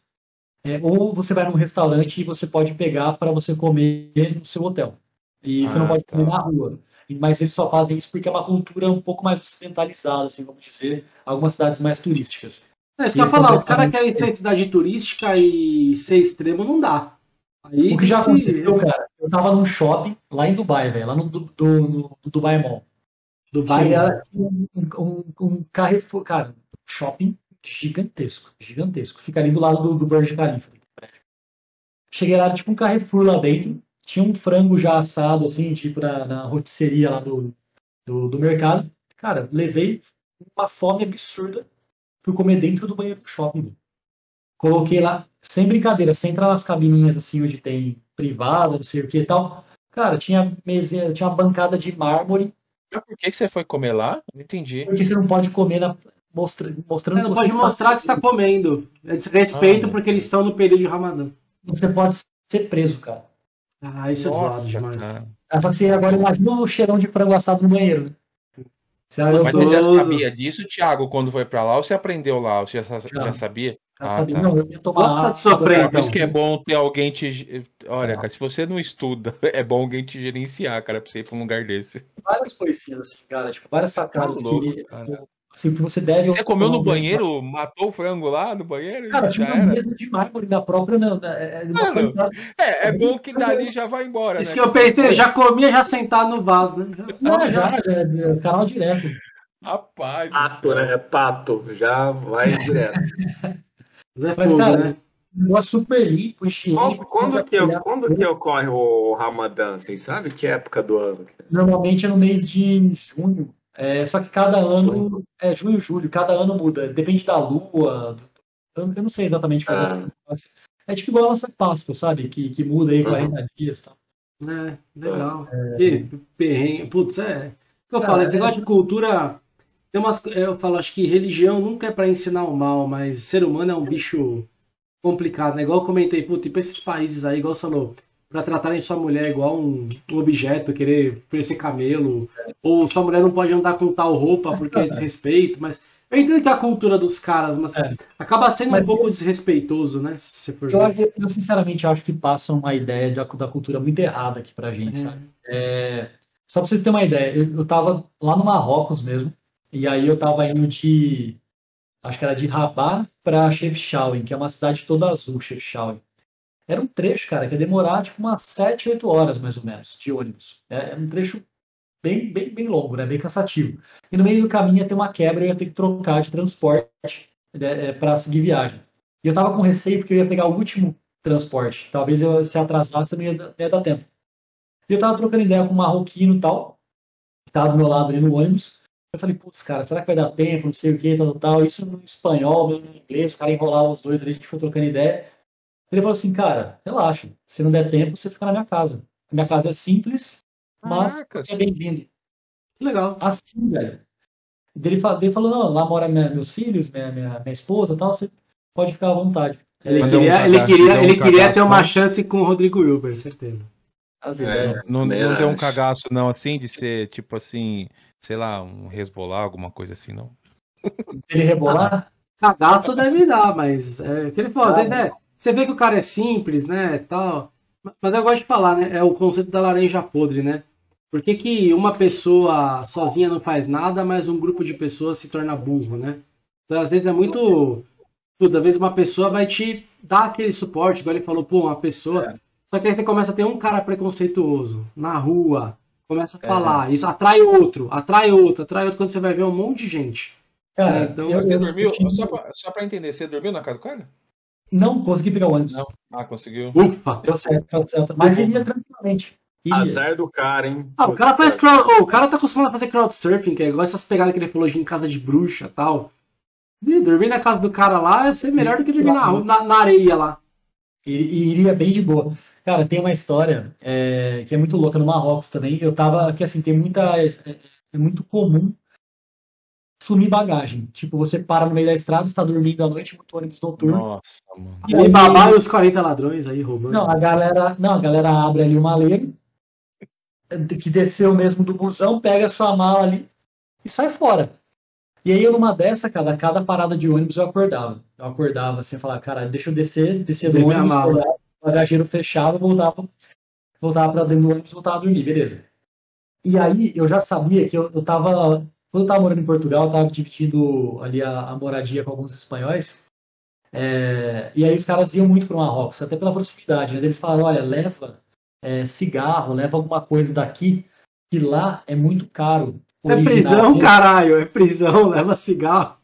é, ou você vai num restaurante e você pode pegar para você comer no seu hotel. E ah, você não ah, pode tá. comer na rua mas eles só fazem isso porque é uma cultura um pouco mais ocidentalizada, assim, vamos dizer, algumas cidades mais turísticas. É, isso que eu falar, os caras querem ser cidade turística e ser extremo não dá. Aí o que já se... aconteceu, cara, eu tava num shopping lá em Dubai, velho, lá no, do, no, no Dubai Mall. Dubai Mall. Um, um, um Carrefour, cara, shopping gigantesco, gigantesco. Fica ali do lado do, do Burj Khalifa. Cheguei lá, tipo um Carrefour lá dentro, tinha um frango já assado, assim, tipo na, na rotisseria lá do, do, do, mercado. Cara, levei uma fome absurda. Fui comer dentro do banheiro do shopping. Coloquei lá, sem brincadeira, sem entrar nas cabininhas assim onde tem privada, não sei o que e tal. Cara, tinha mesa, tinha uma bancada de mármore. Mas por que, que você foi comer lá? Não entendi. Porque você não pode comer na, mostra, mostrando. Você não pode mostrar está... que está comendo. É desrespeito ah, porque eles estão no período de Ramadã. Você pode ser preso, cara. Ah, isso Nossa, é zoado demais. Ah, só que você agora imagina o cheirão de frango assado no banheiro. Né? Você Mas você já sabia disso, Thiago, quando foi pra lá, ou você aprendeu lá? Ou você já, já sabia? Já ah, sabia. Tá. Não, eu ia tomar. Sofrer, Por isso que é bom ter alguém te. Olha, cara, se você não estuda, é bom alguém te gerenciar, cara, pra você ir pra um lugar desse. Várias coisinhas assim, cara, tipo, várias sacadas tá louco, que, assim, que você deve. Você comeu no banheiro, matou o frango lá no banheiro? Cara, tinha uma mesa de mármore na própria. Na, é, Mano, é, é bom que dali já vai embora. Isso né? que eu pensei, já comia já sentado no vaso, né? Já, não, já, já, já, é canal direto. Rapaz. Pato, né? É pato, já vai direto. Mas, é Mas fogo, cara, né? negócio super limpo. Quando, quando, que, quando que ocorre o Ramadã? Vocês sabem que época do ano? Normalmente é no mês de junho. É, só que cada ano. É junho, julho, cada ano muda. Depende da lua. Eu, eu não sei exatamente fazer ah. É tipo igual a nossa Páscoa, sabe? Que, que muda aí 40 uhum. dias e tal. É, legal. É, e perrengue. Putz, é. Eu falo, esse negócio de cultura tem umas, eu falo, acho que religião nunca é para ensinar o mal, mas ser humano é um bicho complicado, né? Igual eu comentei, pô, tipo esses países aí, igual você falou, para tratarem sua mulher igual um, um objeto, querer parecer camelo, ou sua mulher não pode andar com tal roupa porque é desrespeito, mas eu entendo que é a cultura dos caras, mas é. acaba sendo mas um pouco desrespeitoso, né? Eu, eu, sinceramente acho que passa uma ideia de, da cultura muito errada aqui pra gente, é. sabe? É, só pra vocês terem uma ideia, eu, eu tava lá no Marrocos mesmo, e aí eu tava indo de. Acho que era de Rabat para Chefchaouen, que é uma cidade toda azul, Chefchaouen. Era um trecho, cara, que ia demorar tipo umas 7, 8 horas mais ou menos de ônibus. É, é um trecho bem, bem, bem longo, né? Bem cansativo. E no meio do caminho ia ter uma quebra eu ia ter que trocar de transporte né, é, para seguir viagem. E eu tava com receio porque eu ia pegar o último transporte. Talvez eu se atrasasse, não ia, não ia dar tempo. E eu tava trocando ideia com um marroquino e tal, que tava do meu lado ali no ônibus. Eu falei, putz, cara, será que vai dar tempo? Não sei o que, tal, tal. Isso no espanhol, no inglês, o cara enrolava os dois ali, a gente foi trocando ideia. Ele falou assim, cara, relaxa. Se não der tempo, você fica na minha casa. A minha casa é simples, mas Caraca. você é bem-vindo. Legal. Assim, velho. Ele, falou, não, lá mora minha, meus filhos, minha, minha, minha esposa tal, você pode ficar à vontade. Ele queria, um ele queria, ele queria ter uma chance com o Rodrigo Wilber, certeza. É, não, não deu um cagaço, não, assim, de ser, tipo assim, sei lá, um resbolar, alguma coisa assim, não? Ele rebolar? Ah, cagaço deve dar, mas é, que ele falou, às vezes é, você vê que o cara é simples, né, tal, mas eu gosto de falar, né, é o conceito da laranja podre, né? Por que, que uma pessoa sozinha não faz nada, mas um grupo de pessoas se torna burro, né? Então, às vezes é muito. Puta, às vezes uma pessoa vai te dar aquele suporte, igual ele falou, pô, uma pessoa. É. Só que aí você começa a ter um cara preconceituoso na rua, começa a é. falar, isso atrai outro, atrai outro, atrai outro, quando você vai ver um monte de gente. Cara, é, então, você dormiu, só pra, só pra entender, você dormiu na casa do cara? Não, consegui pegar o ônibus. Não. Ah, conseguiu. Ufa! Deu certo, deu certo. Mas iria tranquilamente. Iria. Azar do cara, hein? Ah, o cara faz crowd... oh, o cara tá acostumado a fazer crowdsurfing, que é igual essas pegadas que ele falou de em casa de bruxa e tal. E dormir na casa do cara lá é ser melhor do que dormir na, na, na areia lá. E, iria bem de boa. Cara, tem uma história é, que é muito louca no Marrocos também. Eu tava. Que assim, tem muita. É, é, muito comum sumir bagagem. Tipo, você para no meio da estrada, está dormindo à noite, muito ônibus noturno. Nossa, mano. E aí, babá e os 40 ladrões aí roubando. Não, a galera. Não, a galera abre ali o maleiro, que desceu mesmo do busão, pega a sua mala ali e sai fora. E aí, eu numa dessa, cada, cada parada de ônibus eu acordava. Eu acordava assim, falar, cara, deixa eu descer, descer do ônibus, acordava, bagageiro fechava, voltava, voltava para dentro do ônibus, voltava a dormir, beleza. E aí eu já sabia que eu, eu tava, quando eu tava morando em Portugal, eu tava dividindo ali a, a moradia com alguns espanhóis, é, e aí os caras iam muito para o Marrocos, até pela proximidade, né? Eles falaram, olha, leva é, cigarro, leva alguma coisa daqui, que lá é muito caro. É prisão, caralho, é prisão, leva cigarro.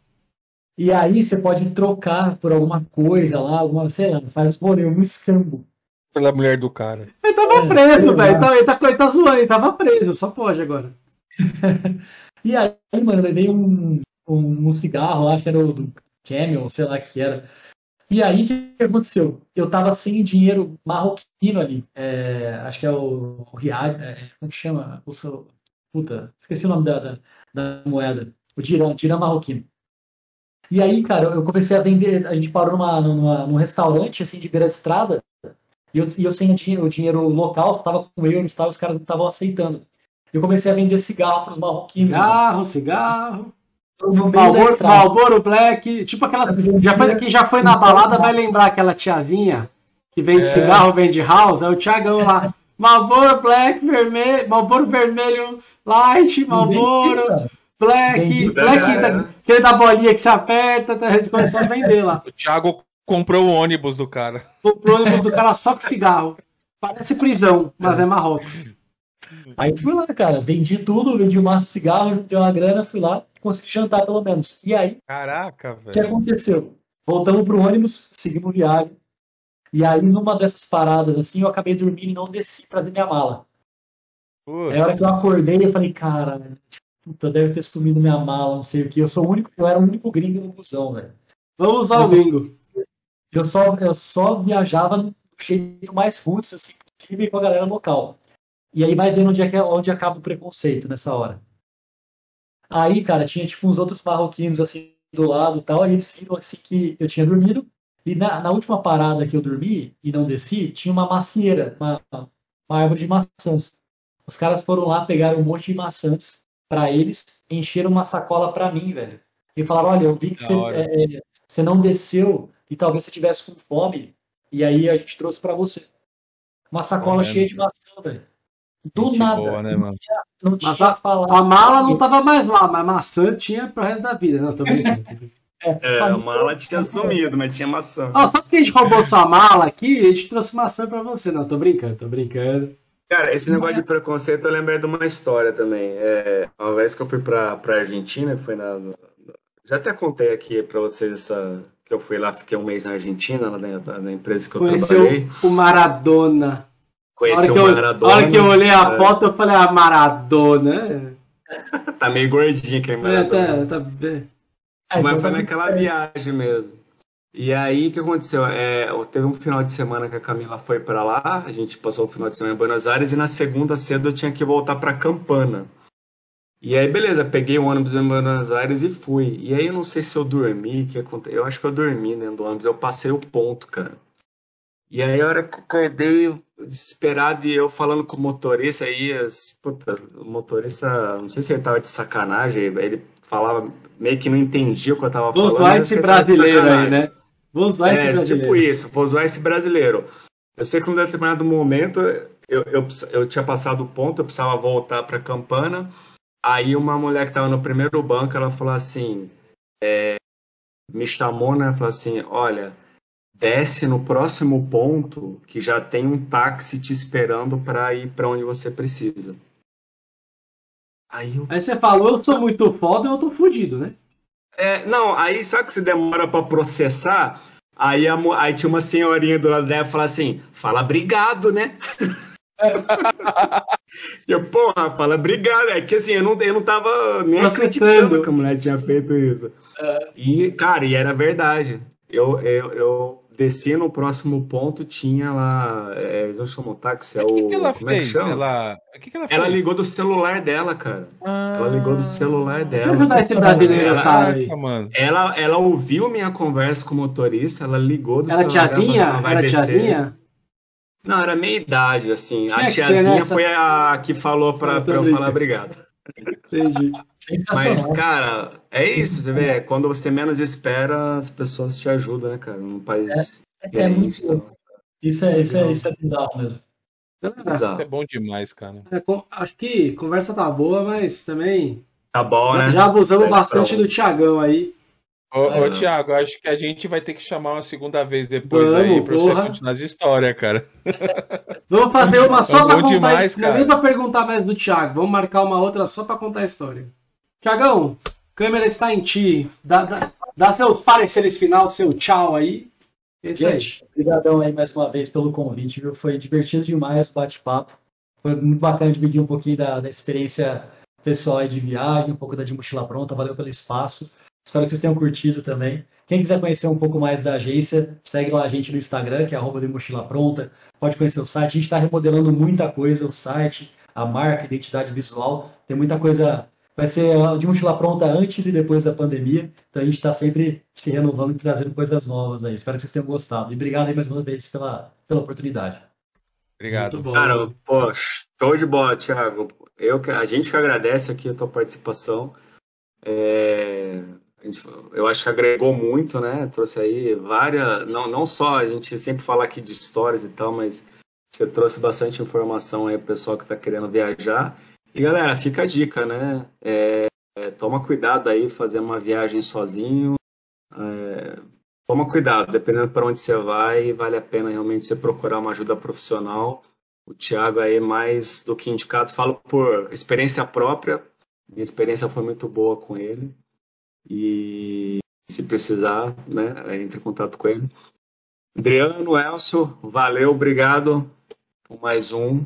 E aí você pode trocar por alguma coisa lá, alguma, sei lá, faz um escambo. Pela mulher do cara. Ele tava é, preso, velho. Ele, tá, ele, tá, ele tá zoando, ele tava preso, só pode agora. e aí, mano, levei um, um, um cigarro, acho que era o do Camel, sei lá que era. E aí, o que, aconteceu? Eu tava sem dinheiro marroquino ali. É, acho que é o, o Riad. É, como que chama? O seu, puta, esqueci o nome da, da, da moeda. O dirham, dirham marroquino. E aí, cara, eu comecei a vender. A gente parou numa, numa, num restaurante, assim, de beira de estrada. E eu, e eu sem o dinheiro, o dinheiro local, estava com euros, tá, os caras não estavam aceitando. Eu comecei a vender cigarro para os marroquinos. Cigarro, cigarro. Malboro, Malboro Black, tipo aquelas. Já foi, quem já foi na balada vai lembrar aquela tiazinha que vende é. cigarro, vende house, é o Thiagão lá. Malboro Black, vermelho, Malboro vermelho, light, Malboro Black, Black, é. aquele da bolinha que se aperta, a gente começou a vender lá. O Thiago comprou o ônibus do cara. Comprou o ônibus do cara só com cigarro. Parece prisão, mas é Marrocos. Aí fui lá, cara, vendi tudo, vendi um maço de cigarro, dei uma grana, fui lá, consegui jantar pelo menos. E aí, caraca, velho. O que aconteceu? Voltamos pro ônibus, seguimos viagem. E aí, numa dessas paradas assim, eu acabei dormindo e não desci pra ver minha mala. Putz. Aí, a hora que eu acordei, eu falei, cara, puta, deve ter sumido minha mala, não sei o que. Eu sou o único, eu era o único gringo no busão, velho. Vamos usar o gringo. Eu só, eu só viajava do jeito mais roots assim, possível com a galera local. E aí vai vendo onde, é que, é, onde acaba o preconceito nessa hora. Aí, cara, tinha tipo uns outros marroquinos assim do lado e tal, e eles viram assim que eu tinha dormido. E na, na, última parada que eu dormi e não desci, tinha uma macieira, uma, uma árvore de maçãs. Os caras foram lá, pegaram um monte de maçãs para eles, encheram uma sacola para mim, velho. E falaram: olha, eu vi que você, é, você não desceu e talvez você tivesse com fome, e aí a gente trouxe para você. Uma sacola cheia de maçã, velho. Do Gente nada. Boa, né, não tinha, não tinha a. A mala não tava mais lá, mas maçã tinha pro resto da vida. Não, tô brincando. É, é a mala tinha sumido, mas tinha maçã. Oh, só porque a gente roubou sua mala aqui, a gente trouxe maçã pra você. Não, tô brincando, tô brincando. Cara, esse negócio de preconceito eu lembrei de uma história também. É, uma vez que eu fui pra, pra Argentina, foi na. Já até contei aqui pra vocês essa. Que eu fui lá, fiquei um mês na Argentina, na, na empresa que eu Conheceu trabalhei. O Maradona. Conheci o Maradona. Na hora que eu olhei a é. foto, eu falei, ah, Maradona. tá meio gordinho aquele Maradona. É, tá, tá bem. Mas foi naquela viagem mesmo. E aí, o que aconteceu? É, teve um final de semana que a Camila foi para lá, a gente passou o final de semana em Buenos Aires, e na segunda cedo eu tinha que voltar para Campana. E aí, beleza, peguei o ônibus em Buenos Aires e fui. E aí, eu não sei se eu dormi, que aconteceu. Eu acho que eu dormi dentro do ônibus, eu passei o ponto, cara. E aí, a hora que eu acordei, desesperado, e eu falando com o motorista, aí, as, puta, o motorista, não sei se ele tava de sacanagem, ele falava, meio que não entendia o que eu tava vou falando. Vou zoar esse brasileiro aí, né? Vou zoar é, esse tipo brasileiro. Tipo isso, vou zoar esse brasileiro. Eu sei que em um determinado momento, eu, eu, eu tinha passado o ponto, eu precisava voltar pra Campana, aí uma mulher que tava no primeiro banco, ela falou assim, é, me chamou, né, falou assim, olha desce no próximo ponto que já tem um táxi te esperando para ir para onde você precisa. Aí, eu... aí você falou, eu sou muito foda, eu tô fudido, né? É, não, aí sabe que você demora para processar? Aí, a, aí tinha uma senhorinha do lado dela e fala assim: fala obrigado, né? eu, porra, fala obrigado. É que assim, eu não, eu não tava nem acreditando que a mulher tinha feito isso. É. E, cara, e era verdade. Eu, eu, eu desci no próximo ponto, tinha lá. É, eles não chamam táxi, é o. que, que ela como fez? É que chama? Ela... Que, que ela fez? Ela ligou do celular dela, cara. Ah... Ela ligou do celular dela. Deixa eu ajudar esse brasileiro, ela, cara. Ela, ela ouviu minha conversa com o motorista, ela ligou do Era celular tiazinha? dela. Era descer. tiazinha? Não, era meia idade, assim. A tiazinha foi a que falou pra, pra eu falar obrigado. Entendi. Mas, cara, é isso, você vê, quando você menos espera, as pessoas te ajudam, né, cara? Num país. É, é muito. Então. Isso é, isso é, isso é bizarro mesmo. É, é bom demais, cara. É, acho que conversa tá boa, mas também. Tá bom, né? Já abusamos bastante do Thiagão aí. Ô, ô é. Thiago, acho que a gente vai ter que chamar uma segunda vez depois Vamos, aí pra porra. você continuar as histórias, cara. Vamos fazer uma só é pra contar demais, história. Nem pra perguntar mais do Thiago. Vamos marcar uma outra só pra contar a história. Tiagão, câmera está em ti. Dá, dá, dá seus pareceres final, seu tchau aí. Gente, obrigadão aí mais uma vez pelo convite, viu? Foi divertido demais o bate-papo. Foi muito bacana dividir um pouquinho da, da experiência pessoal de viagem, um pouco da de mochila pronta. Valeu pelo espaço. Espero que vocês tenham curtido também. Quem quiser conhecer um pouco mais da agência, segue lá a gente no Instagram, que é arroba de mochila pronta. Pode conhecer o site. A gente está remodelando muita coisa, o site, a marca, a identidade visual. Tem muita coisa. Vai ser de mochila pronta antes e depois da pandemia. Então a gente está sempre se renovando e trazendo coisas novas aí. Espero que vocês tenham gostado. E obrigado aí mais uma vez pela, pela oportunidade. Obrigado. Cara, pô, show de bola, Thiago. Eu, a gente que agradece aqui a tua participação. É, eu acho que agregou muito, né? Trouxe aí várias. Não, não só a gente sempre fala aqui de histórias e tal, mas você trouxe bastante informação aí pro pessoal que está querendo viajar. E galera, fica a dica, né? É, é, toma cuidado aí, fazer uma viagem sozinho. É, toma cuidado, dependendo para onde você vai, vale a pena realmente você procurar uma ajuda profissional. O Thiago aí, mais do que indicado, falo por experiência própria. Minha experiência foi muito boa com ele. E se precisar, né, entre em contato com ele. Adriano, Elcio, valeu, obrigado por mais um.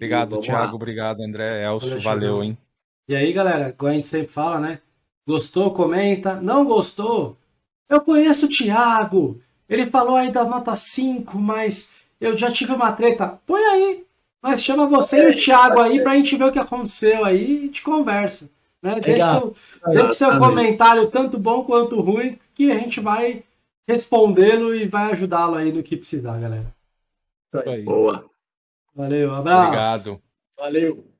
Obrigado, Thiago, lá. obrigado, André, Elcio, valeu, hein? E aí, galera, como a gente sempre fala, né? Gostou, comenta. Não gostou? Eu conheço o Thiago. Ele falou aí da nota 5, mas eu já tive uma treta. Põe aí. Nós chama você e o Thiago aí pra gente ver o que aconteceu aí e te conversa. Né? Seu, deixe seu comentário, tanto bom quanto ruim, que a gente vai respondê-lo e vai ajudá-lo aí no que precisar, galera. Boa. Valeu, abraço. Obrigado. Valeu.